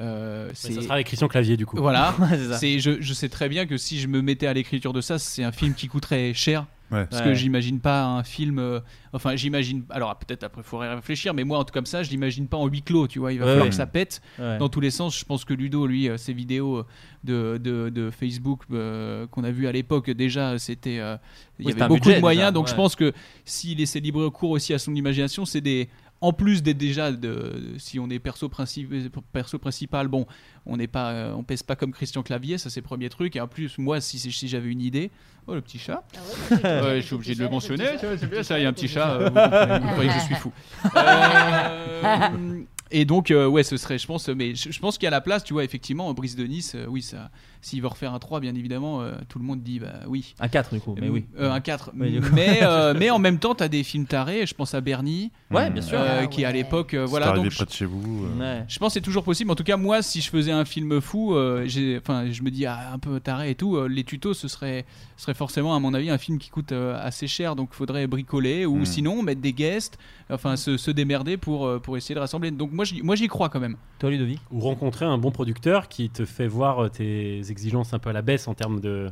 euh, ça sera avec Christian Clavier, du coup. voilà. C'est je, je sais très bien que si je me mettais à l'écriture de ça, c'est un film qui coûterait cher Ouais. Parce Ouais. que j'imagine pas un film. euh, enfin, j'imagine. Alors peut-être après, il faudrait réfléchir, mais moi, en tout comme ça, je l'imagine pas en huis clos. Tu vois, il va Ouais, falloir ouais. que ça pète Ouais. dans tous les sens. Je pense que Ludo, lui, euh, ses vidéos de, de, de Facebook euh, qu'on a vu à l'époque, déjà, c'était. euh, il y c'était avait un beaucoup budget, de moyens, déjà, donc ouais. je pense que s'il laissait libre cours aussi à son imagination, c'est des. En plus d'être déjà, de, si on est perso, princi- perso principal, bon, on n'est pas, euh, on pèse pas comme Christian Clavier, ça c'est le premier truc. Et en plus, moi, si, si j'avais une idée, oh le petit chat, Ouais, je suis obligé de le mentionner, c'est bien ça, il y a un petit chat, euh, vous croyez que je suis fou. Euh, et donc, euh, ouais, ce serait, je pense, mais je, je pense qu'il y a la place, tu vois, effectivement, Brice de Nice, oui, ça, s'il veut refaire un 3, bien évidemment, euh, tout le monde dit, bah oui. Un 4 du coup, mais oui. Euh, un 4. Oui, du coup. mais, euh, mais en même temps, t'as des films tarés, je pense à Bernie. Ouais, bien sûr. euh, Ah, qui à l'époque, euh, voilà. arrivé donc, près de chez vous. euh. Ouais. je pense que c'est toujours possible. En tout cas, moi, si je faisais un film fou, euh, enfin, je me dis ah, un peu taré et tout. euh, les tutos, ce serait, ce serait forcément, à mon avis, un film qui coûte euh, assez cher. Donc, il faudrait bricoler ou Mm. sinon mettre des guests, enfin, se, se démerder pour, euh, pour essayer de rassembler. Donc, moi, j'y- moi, j'y crois quand même. Toi, Ludovic? Ou rencontrer un bon producteur qui te fait voir euh, exigences un peu à la baisse en termes de,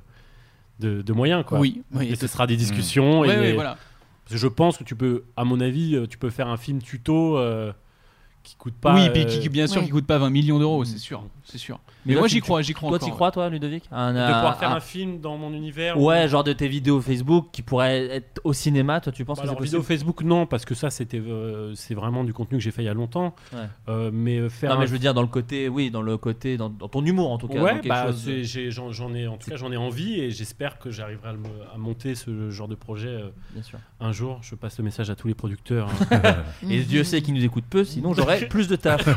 de, de moyens. Quoi. Oui, oui. Et ce sera des discussions. Ouais, et ouais, voilà. Parce que je pense que tu peux, à mon avis, euh, tu peux faire un film tuto euh, qui coûte pas. oui, puis euh, qui, qui, bien sûr, ouais. qui coûte pas 20 millions d'euros, c'est sûr, c'est sûr. Mais, moi, j'y crois, j'y crois Toi, t'y crois, toi, Ludovic? Un, de un- pouvoir faire un- un film dans mon univers. Ouais, ou- genre de tes vidéos Facebook qui pourraient être au cinéma, toi, tu penses Bah que c'est alors, possible? vidéo Facebook, non, parce que ça, c'était, euh, c'est vraiment du contenu que j'ai fait il y a longtemps. Ouais. Euh, mais faire. Non, mais un- je veux dire dans le côté, oui, dans le côté, dans, dans ton humour en tout cas. Ouais, bah, j'en, j'en ai, en tout cas, j'en ai envie et j'espère que j'arriverai à, monter ce genre de projet euh, Bien sûr. un jour. Je passe le message à tous les producteurs. hein. Et Dieu sait qu'il nous écoute peu, sinon j'aurais plus de taf.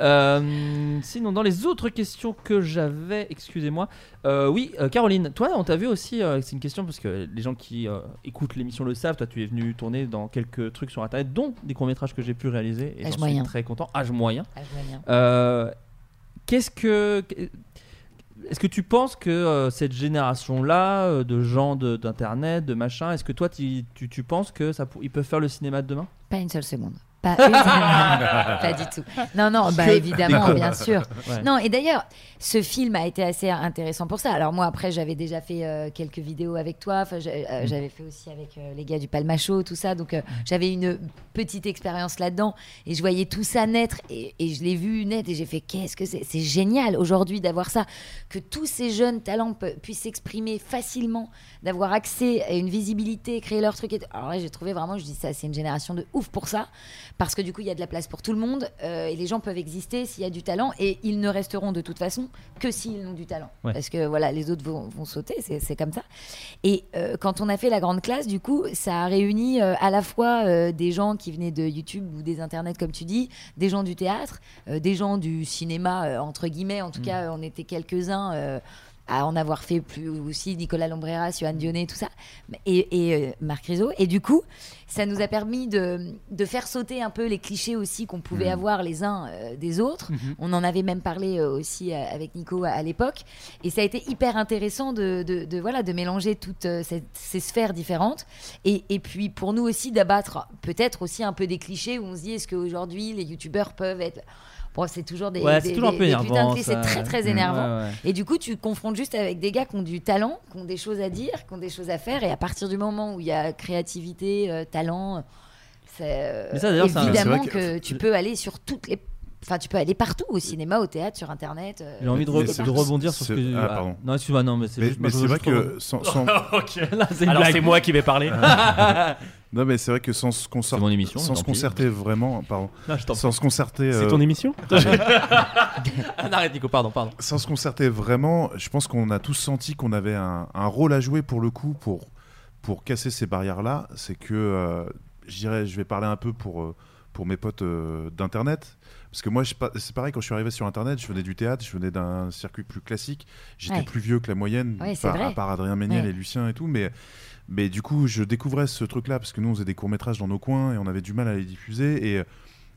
Euh, sinon, dans les autres questions que j'avais, excusez-moi, euh, oui, euh, Caroline, toi, on t'a vu aussi, euh, c'est une question parce que les gens qui euh, écoutent l'émission le savent, toi, tu es venu tourner dans quelques trucs sur Internet, dont des courts-métrages que j'ai pu réaliser, et Âge j'en suis moyen. très content. Âge moyen. Ah, je vois bien. Euh, Qu'est-ce que. Est-ce que tu penses que euh, cette génération-là, euh, de gens d'internet, de, machin, est-ce que toi tu, tu, tu penses que ça, peuvent faire le cinéma de demain? Pas une seule seconde. Pas, une. Pas du tout. Non, non, bah évidemment, bien sûr. Ouais. Non, et d'ailleurs, ce film a été assez intéressant pour ça. Alors moi, après, j'avais déjà fait euh, quelques vidéos avec toi. Enfin, euh, Mm. j'avais fait aussi avec euh, les gars du Palmacho, tout ça. Donc, euh, j'avais une petite expérience là-dedans. Et je voyais tout ça naître. Et, et je l'ai vu naître. Et j'ai fait, qu'est-ce que c'est? C'est génial aujourd'hui d'avoir ça. Que tous ces jeunes talents puissent s'exprimer facilement, d'avoir accès à une visibilité, créer leur truc. Et. Alors là, j'ai trouvé vraiment, je dis ça, c'est une génération de ouf pour ça. Parce que du coup, il y a de la place pour tout le monde. euh, et les gens peuvent exister s'il y a du talent. Et ils ne resteront de toute façon que s'ils ont du talent. Ouais. Parce que voilà, les autres vont, vont sauter, c'est comme ça. Et euh, quand on a fait la grande classe, du coup, ça a réuni euh, à la fois des gens qui venaient de YouTube ou des internets, comme tu dis, des gens du théâtre, des gens du cinéma, entre guillemets. En tout cas, euh, on était quelques-uns. À en avoir fait plus aussi Nicolas Lombreras, Johan Dionnet, tout ça, et, et, euh, Marc Rizzo. Et du coup, ça nous a permis de, de faire sauter un peu les clichés aussi qu'on pouvait Mhm. avoir les uns euh, des autres. Mhm. On en avait même parlé euh, aussi avec Nico à, à l'époque. Et ça a été hyper intéressant de, de, de, voilà, de mélanger toutes ces, ces sphères différentes. Et, et puis pour nous aussi d'abattre peut-être aussi un peu des clichés où on se dit est-ce qu'aujourd'hui les youtubeurs peuvent être... Bon, c'est toujours des, Ouais, des- toujours un des- peu des énervant, putains c'est très très énervant. Ouais, ouais. Et du coup, tu te confrontes juste avec des gars qui ont du talent, qui ont des choses à dire, qui ont des choses à faire. Et à partir du moment où il y a créativité, euh, talent, c'est euh, évidemment que- tu peux aller sur toutes les. Enfin, tu peux aller partout, au cinéma, au théâtre, sur Internet. euh, J'ai envie de, re- rebondir sur ce que. ah, pardon. Non, excuse-moi, non, mais c'est Mais, mais c'est vrai que sans, sans- Ok. Là, Alors c'est moi qui vais parler. non mais c'est vrai que sans se concerter, mon émission, sans se concerter vraiment, pardon, Non, je t'en sans se concerter, C'est euh, ton émission Ah, Arrête, Nico, pardon, pardon. sans se concerter vraiment, je pense qu'on a tous senti qu'on avait un, un rôle à jouer pour le coup pour pour casser ces barrières là. C'est que euh, je dirais, je vais parler un peu pour euh, pour mes potes euh, d'internet. Parce que moi, c'est pareil, quand je suis arrivé sur Internet, je venais du théâtre, je venais d'un circuit plus classique. J'étais Ouais. plus vieux que la moyenne, Ouais, par- à part Adrien Méniel Ouais. et Lucien et tout. Mais, mais du coup, je découvrais ce truc-là, parce que nous, on faisait des courts-métrages dans nos coins et on avait du mal à les diffuser. Et euh,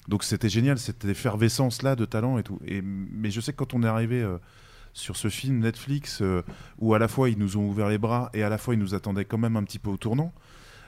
donc, c'était génial, cette effervescence-là de talent et tout. Et, mais je sais que quand on est arrivé euh, sur ce film Netflix, euh, où à la fois ils nous ont ouvert les bras et à la fois ils nous attendaient quand même un petit peu au tournant,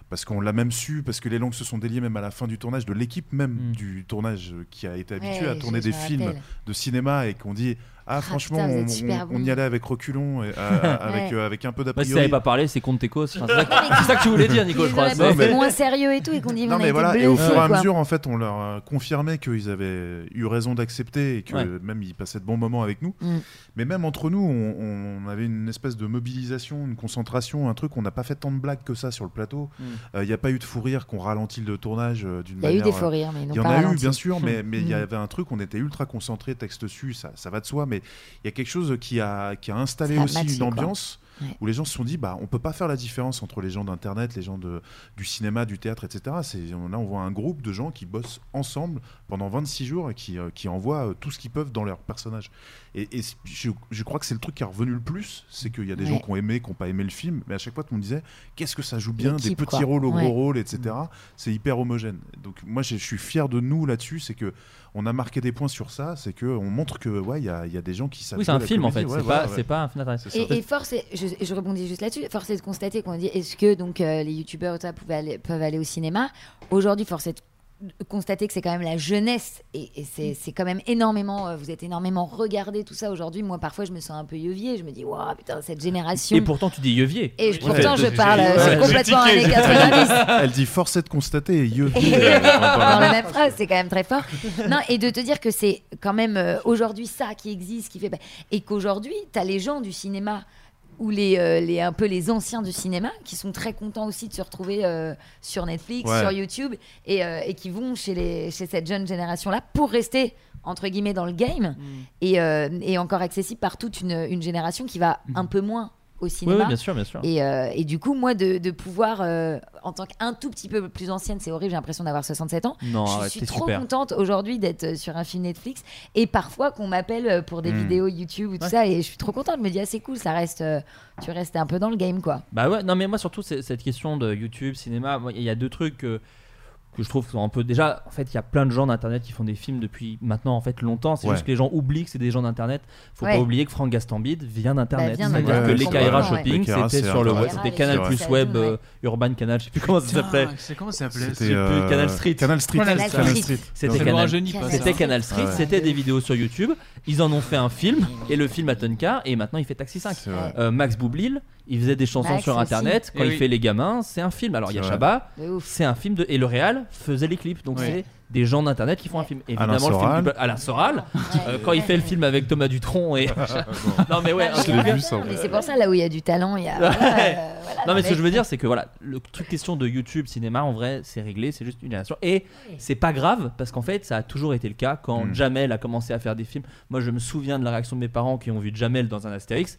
parce qu'on l'a même su, parce que les langues se sont déliées même à la fin du tournage, de l'équipe même Mm. du tournage euh, qui a été habituée Ouais, à tourner des films rappelle. de cinéma et qu'on dit Ah, franchement, putain, vous on, y allait avec reculons, et, avec, Ouais. euh, avec un peu Bah, d'a si ça n'avait pas parlé, c'est contre Tecos. Enfin, c'est ça que- c'est ça que tu voulais dire, Nico, je crois. C'est mais- moins sérieux et tout, et qu'on dit Non on a mais voilà, et au fur et à mesure, en fait, on leur euh, confirmait qu'ils avaient eu raison d'accepter et que Ouais. même ils passaient de bons moments avec nous. Mm. Mais même entre nous, on, on avait une espèce de mobilisation, une concentration, un truc. On n'a pas fait tant de blagues que ça sur le plateau. Mm. Euh, Il n'y a pas eu de fou rire qu'on ralentit le tournage d'une Il y a eu manière. des euh, rires, mais Il y en a eu, bien sûr, mais il y avait un truc. On était ultra concentré, texte dessus, ça, ça va de soi. Mais il y a quelque chose qui a qui a installé Ça a aussi matché, une quoi. ambiance. Ouais. Où les gens se sont dit, bah, on peut pas faire la différence entre les gens d'internet, les gens de, du cinéma, du théâtre, etc. C'est, là, on voit un groupe de gens qui bossent ensemble pendant 26 jours et qui, euh, qui envoient euh, tout ce qu'ils peuvent dans leur personnage. Et, je, je crois que c'est le truc qui est revenu le plus, c'est qu'il y a des Ouais. gens qui ont aimé, qui n'ont pas aimé le film, mais à chaque fois, tout le monde disait, qu'est-ce que ça joue bien, des petits quoi. rôles au Ouais. gros rôle, etc. C'est hyper homogène. Donc moi, je suis fier de nous là-dessus, c'est que on a marqué des points sur ça, c'est que on montre que ouais, il y, a, il y a des gens qui savent. Oui, c'est un film en fait. C'est Ouais, pas, voilà, ouais. c'est pas un film ça. Et, et force, est- je, je rebondis juste là-dessus, force est de constater qu'on dit est-ce que donc euh, les youtubeurs pouvaient aller- peuvent aller au cinéma? Aujourd'hui, force est de constater que c'est quand même la jeunesse et, et c'est c'est quand même énormément, euh, vous êtes énormément regardé tout ça aujourd'hui. Moi, parfois, je me sens un peu yeuvier. Je me dis, waouh, putain, cette génération. Et pourtant, tu dis Yevier. Et je- Ouais. pourtant, je Ouais. parle euh, Ouais. c'est Ouais. complètement années tiqué. 90. Elle dit force est de constater et Yevi, Et- euh, dans la la même phrase, c'est quand même très fort. Non, et de te dire que c'est quand même euh, aujourd'hui ça qui existe, qui fait et qu'aujourd'hui, tu as les gens du cinéma ou les, euh, les un peu les anciens du cinéma qui sont très contents aussi de se retrouver euh, sur Netflix, Ouais. sur YouTube et, euh, et qui vont chez les chez cette jeune génération là pour rester entre guillemets dans le game et, euh, et encore accessible par toute une, une génération qui va un peu moins au cinéma. oui, bien sûr, bien sûr. Et, euh, et du coup, moi, de, de pouvoir, euh, en tant qu'un tout petit peu plus ancienne, c'est horrible, j'ai l'impression d'avoir 67 ans. Non, je arrête, suis trop super. contente aujourd'hui d'être euh, sur un film Netflix et parfois qu'on m'appelle pour des Mm. vidéos YouTube ou tout Ouais. ça. Et je suis trop contente. Je me dis, ah, c'est cool, ça reste, tu restes un peu dans le game, quoi. Bah ouais, non mais moi surtout cette question de YouTube, cinéma, il y a deux trucs que, que je trouve un peu déjà en fait il y a plein de gens d'internet qui font des films depuis maintenant en fait longtemps, c'est Ouais. juste que les gens oublient que c'est des gens d'internet. Faut Ouais. pas oublier que Franck Gastambide vient d'internet, Bah, c'est-à-dire que les Kaira. Shopping c'était sur le web, c'était Canal Plus Web, euh, Urban Canal, je sais plus comment ça s'appelait. C'est comment ça s'appelait C'était plus, euh, Canal Street. Canal Street. C'était Canal, c'était. Canal Street, c'était des vidéos sur YouTube. Ils en ont fait un film et le film a Tonka et maintenant il fait Taxi 5. C'est vrai. Euh, Max Boublil, il faisait des chansons Max sur aussi. internet. Quand Eh il oui. fait Les Gamins, c'est un film. Alors il y a C'est vrai. Chabat, De ouf. c'est un film de. Et le Réal faisait les clips. Donc c'est des gens d'internet qui font un film. Évidemment, le film du- Alain Soral. euh, quand il fait le film avec Thomas Dutronc et. non mais ouais, Ah, Je l'ai truc- vu ça. Mais c'est pour ça, là où il y a du talent, il y a. voilà, euh, voilà, Non mais ce que je veux dire c'est que voilà le truc question de YouTube cinéma en vrai c'est réglé c'est juste une génération et c'est pas grave parce qu'en fait ça a toujours été le cas quand Mm. Jamel a commencé à faire des films moi je me souviens de la réaction de mes parents qui ont vu Jamel dans un Astérix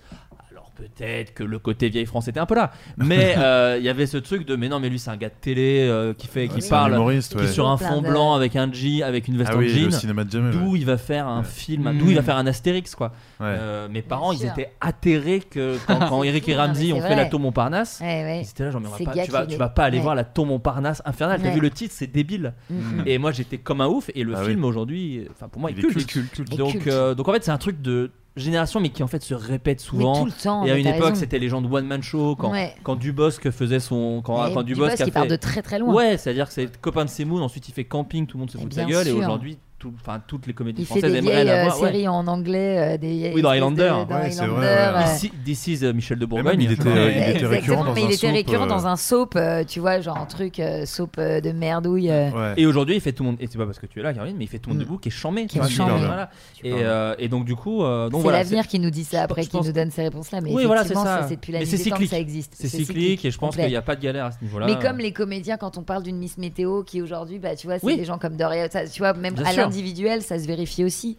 peut-être que le côté vieille France était un peu là mais euh, il y avait ce truc de mais non mais lui c'est un gars de télé euh, qui fait qui C'est un parle humoriste, qui est ouais. sur un fond blanc avec un G avec une veste Ah en oui, le jean cinéma de Jamel. d'où ouais. il va faire un Ouais. film Mm. d'où il va faire un Astérix quoi Ouais. Euh, mes parents ils étaient atterrés que quand, quand Eric et Ramsey ont fait la tour Montparnasse Ouais, ouais. ils étaient là genre mais on va pas- tu vas, tu vas pas aller ouais. voir la tour Montparnasse infernale t'as Ouais. vu le titre? C'est débile Mm. et moi j'étais comme un ouf et le Ah film aujourd'hui enfin pour moi Il est culte, donc euh, donc en fait c'est un truc de génération mais qui en fait se répète souvent tout le temps. et à une époque c'était les gens de one man show quand Ouais. quand Dubosc faisait son quand, quand Dubosc a qui part de très très loin. ouais c'est à dire que c'est copain de Semoun ensuite il fait camping tout le monde se fout de sa bien gueule et sûr. aujourd'hui tout- enfin toutes les comédies Il fait françaises des aimeraient vieilles euh, l'avoir ouais. séries en anglais, euh, des Oui, dans Highlander. Ouais, c'est vrai, ouais. euh, D'ici- D'ici euh, Michel de Bourgogne il était, Ouais. euh, il était récurrent dans mais un il était soap, récurrent euh, dans un soap, euh, tu vois, genre un truc euh, soap euh, de merdouille. euh. Ouais. Et aujourd'hui, il fait tout le monde. Et c'est pas parce que tu es là, Caroline, mais il fait tout le monde Mm. debout qui est chambé. Qui est chambé. Voilà. Et, euh, donc, du coup, euh, donc C'est voilà. l'avenir qui nous dit ça après, je qui nous donne ces réponses-là. Mais Oui, voilà, c'est effectivement, ça. c'est depuis la Mais nuit c'est des temps que cyclique. ça existe. C'est cyclique et je pense qu'il n'y a pas de galère à ce niveau-là. Mais comme les comédiens, quand on parle d'une Miss Météo qui aujourd'hui, bah, tu vois, c'est des gens comme Doria, tu vois, même Bien l'individuel, ça se vérifie aussi.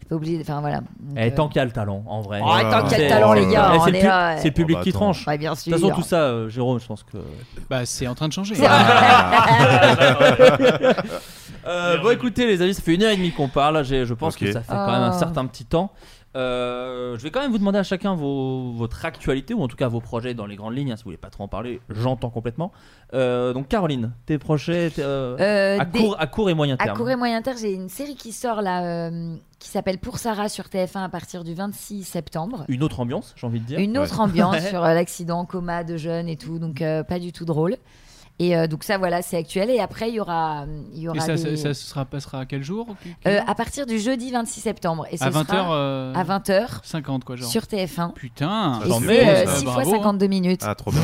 T'es pas obligé. de- Enfin voilà. Donc, Eh, euh, tant qu'il y a le talent, en vrai. Oh, tant qu'il y a le C'est- talent, les gars, Eh, on c'est le est pub- là, ouais. C'est le public Oh, bah, qui attends. tranche. Ouais, bien De toute façon, tout ça, euh, Jérôme, je pense que. Bah, c'est en train de changer. Euh, bon, écoutez, les amis, ça fait une heure et demie qu'on parle. J'ai- Je pense Ok. que ça fait quand même un Oh. certain petit temps. Euh, je vais quand même vous demander à chacun vos, votre actualité ou en tout cas vos projets dans les grandes lignes. hein, si vous voulez pas trop en parler, j'entends complètement. Euh, donc, Caroline, tes projets tes, euh, Euh, à, des- court, à court et moyen À terme. court et moyen terme, j'ai une série qui sort là, euh, qui s'appelle Pour Sarah sur TF1 à partir du 26 septembre. Une autre ambiance, j'ai envie de dire. Une autre ambiance Ouais. sur euh, l'accident, coma de jeunes et tout, donc euh, pas du tout drôle. Et euh, donc ça, voilà, c'est actuel. Et après, il y aura, il y aura Et ça, des- ça, ça sera, passera à quel jour Euh, à partir du jeudi 26 septembre. Et ce À 20 sera heures, euh, À 20h. 50 quoi, genre. Sur TF1. Putain, Et j'en c'est mets, euh, ça, 6 fois bravo, hein. 52 minutes. Ah, trop bien.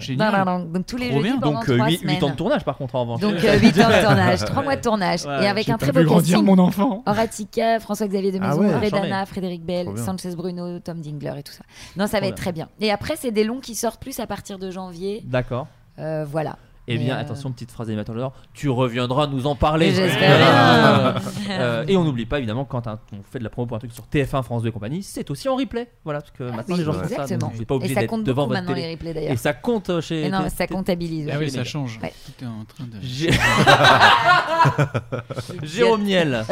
Génial. Non, non, non. Donc tous les Trop jeudis bien. pendant Donc euh, 3 8, semaines. ans de tournage par contre en revanche. Donc 8 ans de tournage, 3 mois de tournage. Ouais, et avec un très beau grandir casting. mon enfant. Horatica, François-Xavier de Ah Maison, ouais. Redana, Charmé. Frédéric Bell. Sanchez Bruno, Tom Dingler et tout ça. Non, ça va être très bien. Et après, c'est des longs qui sortent plus à partir de janvier. D'accord. Euh, voilà. Eh Mais, bien, euh, attention, petite phrase d'animateur de tu reviendras nous en parler. J'espère Euh, et on n'oublie pas, évidemment, quand un- on fait de la promo pour un truc sur TF1, France 2 et compagnie, c'est aussi en replay. Voilà, parce que maintenant oui, les gens font ça, exactement. donc vous n'êtes pas Et obligé ça d'être compte devant votre maintenant, télé. les replays, d'ailleurs. Et ça compte chez. Et non, ça comptabilise. Ah oui, ça change. Ouais. Tout est en train de. J'ai- Jérôme Niel.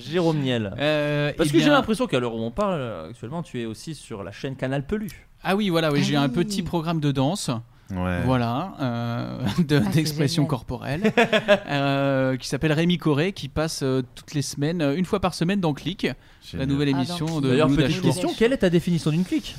Jérôme Niel. Euh, Parce eh que j'ai l'impression qu'à l'heure où on parle actuellement, tu es aussi sur la chaîne Canal Pelu. Ah oui, voilà, oui, Ah j'ai un oui. petit programme de danse. Ouais. Voilà, euh, de- Ah, d'expression corporelle, euh, qui s'appelle Rémi Coré, qui passe euh, toutes les semaines, une fois par semaine dans Click, la nouvelle Ah, émission Click. de D'ailleurs, petite question, quelle est ta définition d'une clique?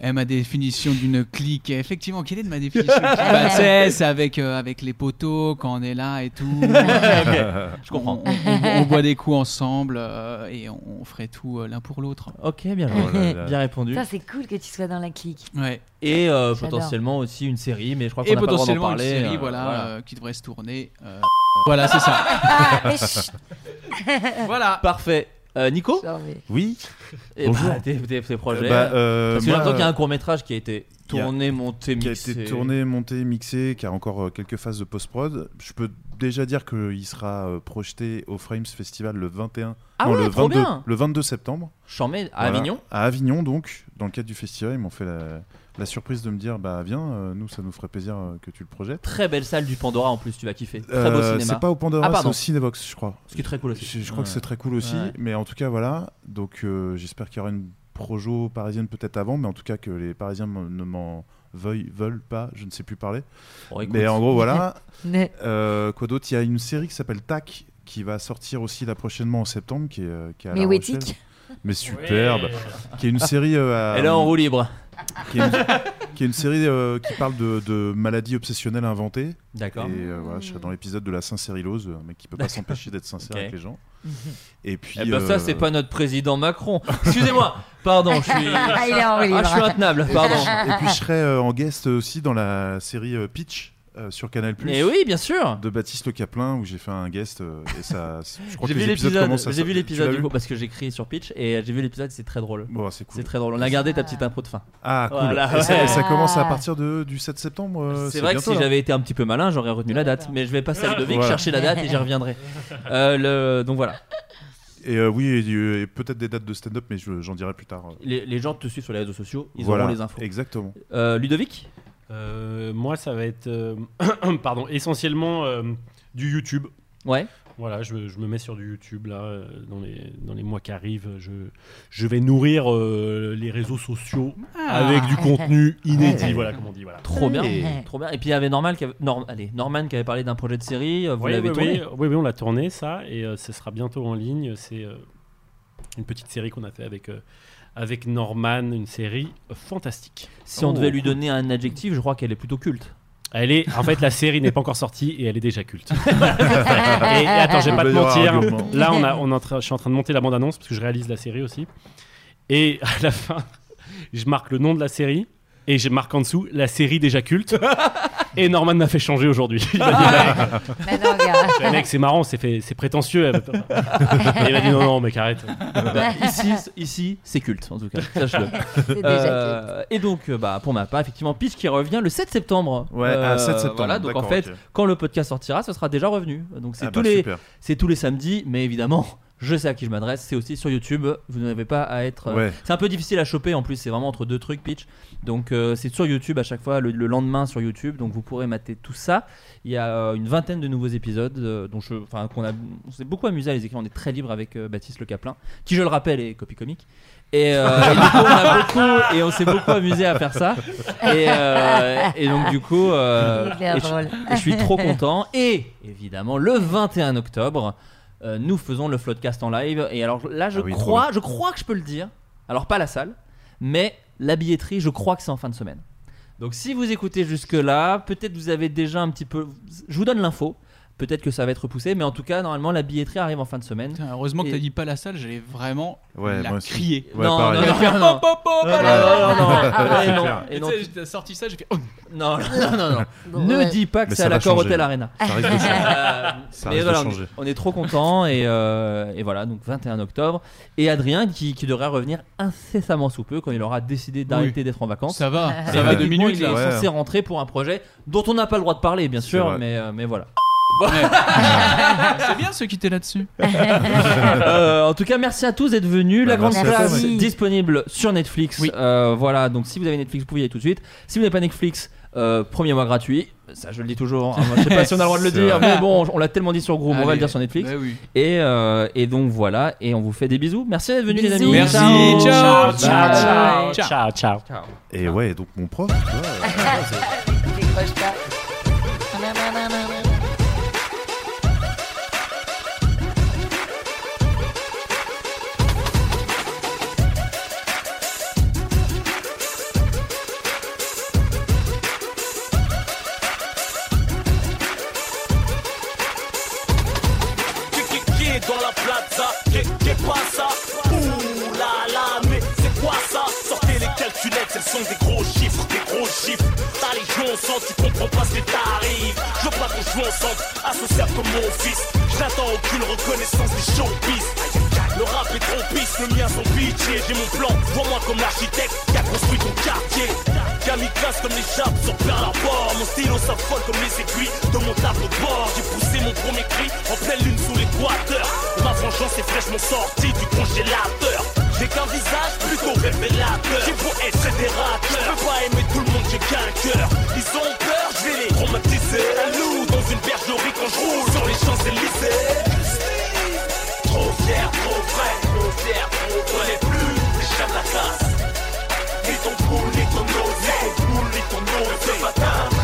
Eh, ma définition d'une clique, effectivement, quelle est de ma définition Bah, c'est, avec, euh, avec les poteaux, quand on est là et tout. Je comprends. On, on- on boit des coups ensemble euh, et on, on ferait tout euh, l'un pour l'autre. Ok, bien, Oh là là. bien répondu. Ça, c'est cool que tu sois dans la clique. Ouais. Et euh, potentiellement aussi une série, mais je crois qu'on n'a pas le droit d'en potentiellement une parler. série euh, voilà, euh, qui devrait se tourner. euh, voilà, c'est ça. Ah, voilà. Parfait. Euh, Nico Oui. Et Bonjour. bah, tes, tes- tes projets. Bah, euh, Parce que moi, qu'il y a un court métrage qui a été tourné, monté, qui a mixé. été tourné, monté, mixé, qui a encore euh, quelques phases de post-prod. Je peux déjà dire qu'il sera euh, projeté au Frames Festival le 21 Ah non, ouais, le, trop 22, bien. le 22 septembre. Chambé à Voilà. Avignon. À Avignon, donc, dans le cadre du festival, ils m'ont fait la, la surprise de me dire Bah, viens, euh, nous, ça nous ferait plaisir euh, que tu le projettes. Très belle salle du Pandora en plus, tu vas kiffer. Très Euh, beau cinéma. C'est pas au Pandora, Ah, c'est pardon. au Cinevox, je crois. Ce qui est très cool aussi. Je, je crois que c'est très cool aussi, Ouais. mais en tout cas, voilà. Donc, euh, j'espère qu'il y aura une projo parisienne peut-être avant, mais en tout cas que les Parisiens ne m'en veuillent, veulent pas, je ne sais plus parler. Bon, écoute. mais en gros, voilà. Mais- Euh, quoi d'autre? Il y a une série qui s'appelle Tac qui va sortir aussi là prochainement en septembre, qui est, euh, qui est à Mais La. Mais superbe, qui est une série. euh, à- Elle est en roue libre. qui est une, qui est une série euh, qui parle de, de maladies obsessionnelles inventées. D'accord. Et euh, voilà, je serai dans l'épisode de la sincérilose, un mec qui peut pas s'empêcher d'être sincère Ok. avec les gens. Et puis. Eh ben euh, ça, c'est pas notre président Macron. Excusez-moi. Pardon, je suis. Ah, il est en roue libre. Ah, je suis intenable. Pardon. Et puis je serai euh, en guest aussi dans la série euh, Pitch euh, sur Canal+. Oui, bien sûr. De Baptiste Le Caplin où j'ai fait un guest euh, et ça. Je crois J'ai que vu les épisodes l'épisode. J'ai vu du coup parce que j'écris sur Pitch et j'ai vu l'épisode. C'est très drôle. Bon, c'est cool. C'est très drôle. On a gardé ta petite impro de fin. Ah cool. Voilà, et, ça, ouais. et ça commence à partir de, du 7 septembre. euh, C'est vrai que si j'avais été un petit peu malin, j'aurais retenu la date. Mais je vais passer à Ludovic Voilà. chercher la date et j'y reviendrai. Euh, le... Donc voilà. Et euh, oui, et, et peut-être des dates de stand-up, mais je- j'en dirai plus tard. Les, les gens te suivent sur les réseaux sociaux, ils Voilà, auront les infos. Exactement. Euh, Ludovic? Euh, moi, ça va être euh, pardon, essentiellement euh, du YouTube. Ouais. Voilà, je, je me mets sur du YouTube là euh, dans les dans les mois qui arrivent. Je je vais nourrir euh, les réseaux sociaux Ah. avec du contenu inédit. voilà, comme on dit. Voilà. Trop bien, Et- trop bien. Et puis il y avait Normal qui avait... Norm- Allez, Norman qui avait parlé d'un projet de série. euh, Vous Oui, l'avez oui, tourné oui, oui, oui, on l'a tourné ça et euh, ce sera bientôt en ligne. C'est euh, une petite série qu'on a fait avec euh, avec Norman, une série fantastique. Si on Oh. devait lui donner un adjectif, je crois qu'elle est plutôt culte. Elle est, en fait, la série n'est pas encore sortie et elle est déjà culte. et, et attends, je vais pas te mentir. Là, on a, on je suis en train de monter la bande-annonce parce que je réalise la série aussi. Et à la fin, je marque le nom de la série et je marque en dessous la série déjà culte. Et Norman m'a fait changer aujourd'hui. Il m'a dit, mais mec, c'est marrant, c'est fait- c'est prétentieux. Et il m'a dit non, non, mec, arrête. Bah, ici, ici c'est culte en tout cas, sache-le. C'est déjà Euh, et donc, euh, bah, pour ma part, effectivement, Pitch qui revient le 7 septembre. Ouais, à 7 septembre, Voilà, donc en fait, quand le podcast sortira, ce sera déjà revenu. Donc c'est Ah tous bah, les, super. c'est tous les samedis, mais évidemment. Je sais à qui je m'adresse, c'est aussi sur YouTube. Vous n'avez pas à être. euh, Ouais. C'est un peu difficile à choper en plus, c'est vraiment entre deux trucs pitch. Donc euh, c'est sur YouTube à chaque fois, le, le lendemain sur YouTube. Donc vous pourrez mater tout ça. Il y a euh, une vingtaine de nouveaux épisodes euh, dont je, enfin qu'on a, on s'est beaucoup amusé à les écrire. On est très libre avec euh, Baptiste Le Caplin, qui je le rappelle est copie comique. Et, euh, et du coup, on a beaucoup et on s'est beaucoup amusé à faire ça. Et, euh, et donc du coup, euh, et je suis trop content. Et évidemment, le 21 octobre, euh, nous faisons le Floodcast en live. Et alors là, je Ah oui, crois, je crois que je peux le dire. Alors pas la salle, mais la billetterie, je crois que c'est en fin de semaine. Donc si vous écoutez jusque-là, peut-être vous avez déjà un petit peu... Je vous donne l'info. Peut-être que ça va être repoussé, mais en tout cas, normalement, la billetterie arrive en fin de semaine. Putain, Heureusement que Et- t'as dit pas la salle, j'allais vraiment Ouais, la crier. Ouais, non, non, non, non, non. Non, non, non, j'ai sorti ça, j'ai fait. oh. non, non, non, ne ouais. dis pas que c'est à l'accord. Hotel Arena. Ça risque de changer. Euh, on- changer. on est trop content et, euh, et voilà donc 21 octobre et Adrien qui, qui devrait revenir incessamment sous peu quand il aura décidé d'arrêter d'être en vacances. Ça va, ça va deux minutes Il est censé rentrer pour un projet dont on n'a pas le droit de parler bien sûr, euh, mais voilà. C'est bien ceux qui étaient là-dessus. Euh, en tout cas, merci à tous d'être venus. La Bah, grande merci à classe disponible sur Netflix. Oui. Euh, voilà, donc si vous avez Netflix, vous pouvez y aller tout de suite. Si vous n'avez pas Netflix, euh, premier mois gratuit. Ça, je le dis toujours. hein. Je sais pas si on a le droit de le C'est dire, vrai. mais bon, on l'a tellement dit sur le groupe, on va le dire sur Netflix. Bah oui. Et, euh, et donc voilà, et on vous fait des bisous. Merci d'être venus, les Bisous. amis. Merci, ciao, Ciao, ciao, Ciao. ciao, ciao. Ciao. Et ouais, donc mon prof, tu vois, euh, c'est- Décroche pas. Légion sang, tu comprends pas ces tarifs. Je veux pas qu'on joue ensemble, associable comme mon fils. Je n'attends aucune reconnaissance des showbiz. Le rap est trop pisse, le mien son pitié. J'ai mon plan, vois-moi comme l'architecte qui a construit ton quartier. Kamikaze comme les chapes sur Pearl Harbor. Mon stylo s'affole comme les aiguilles de mon tableau de bord. J'ai poussé mon premier cri en pleine lune sous l'équateur. Ma vengeance est fraîchement sortie du congélateur. J'ai qu'un visage plutôt révélateur. J'ai beau être fédérateur. Je peux pas aimer tout le monde, j'ai qu'un cœur. Ils ont peur, je les traumatiser. Un loup dans une bergerie quand je roule sur les Champs-Élysées. Trop fier, trop vrai, trop fier, trop vrai. Les plus, les chats de la classe. Ni ton poule, ni ton osé. Ni ton poule, ni ton osé. Ce matin,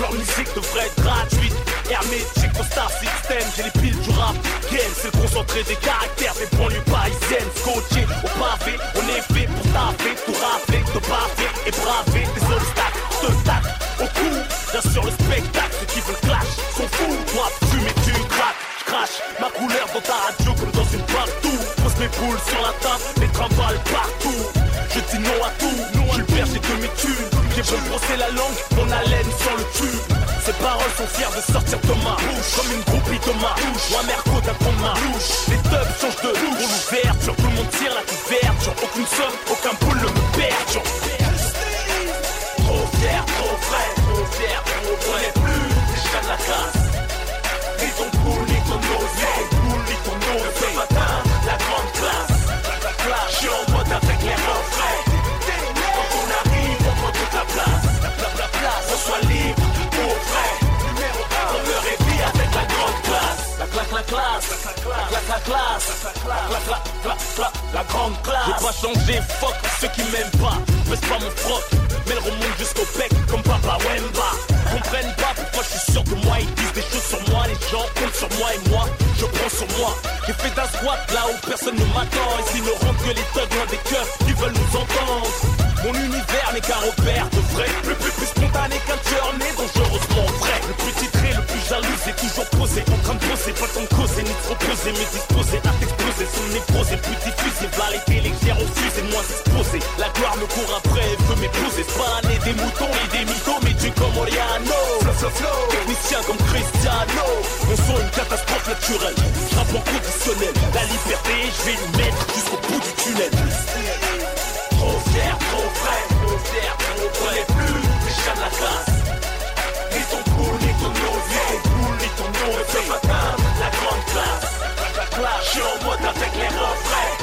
leur musique devrait être gratuite. Hermétique au Star System, j'ai les piles du rap game. C'est le concentré des caractères des banlieues parisiennes. Scotché au pavé, on est fait pour taffer, tout rappeler, te baffer et braver des obstacles. Te tac au cou, bien sûr le spectacle. Ceux qui veulent clash sont fous. Moi, fumer, tu craques, crache ma couleur dans ta radio comme dans une partout. Pose mes boules sur la table, les trimbales partout. Je dis non à tout, me brosser la langue, mon haleine sans le tube. Ces paroles sont fières de sortir de ma bouche Comme une groupie de ma Ou un merco d'un con de Les tubs changent de louche Pour l'ouverture, tout le monde tire la couverture. Aucune somme, aucun boule ne me perturbe classe, la grande classe. J'ai pas changé, fuck ceux qui m'aiment pas. Baisse pas mon froc, mais le remonte jusqu'au bec comme Papa Wemba. Comprennent pas pourquoi je suis sûr de moi Ils disent des choses sur moi, les gens comptent sur moi et moi Je prends sur moi. J'ai fait d'un squat là où personne ne m'attend. Ici ne rentre que les thugs loin des cœurs qui veulent nous entendre. Mon univers n'est qu'un repère reposer Mais disposé à t'exploser, son névrosé Plus diffusé, va les légère au fusil moins exposé. La gloire me court après, elle veut m'épouser. C'est pas année des moutons et des mythos Mais tu comme Oriano. Flow, flow, Technicien comme Cristiano. On sent une catastrophe naturelle. Frappe conditionnel. La liberté, je vais lui mettre jusqu'au bout du tunnel. Trop fier, trop vrai, trop fier, vrai Les plus, les chats de la classe. Ni ton poule, ni ton osé Ni ton poule, ni ton osé Ce matin, la grande classe Je suis en mode avec les refrains.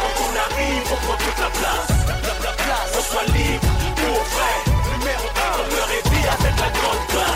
Quand on arrive, on prend toute la place. La, la place, on soit libre ou au frais Numéro 1, on me réveille avec la grande classe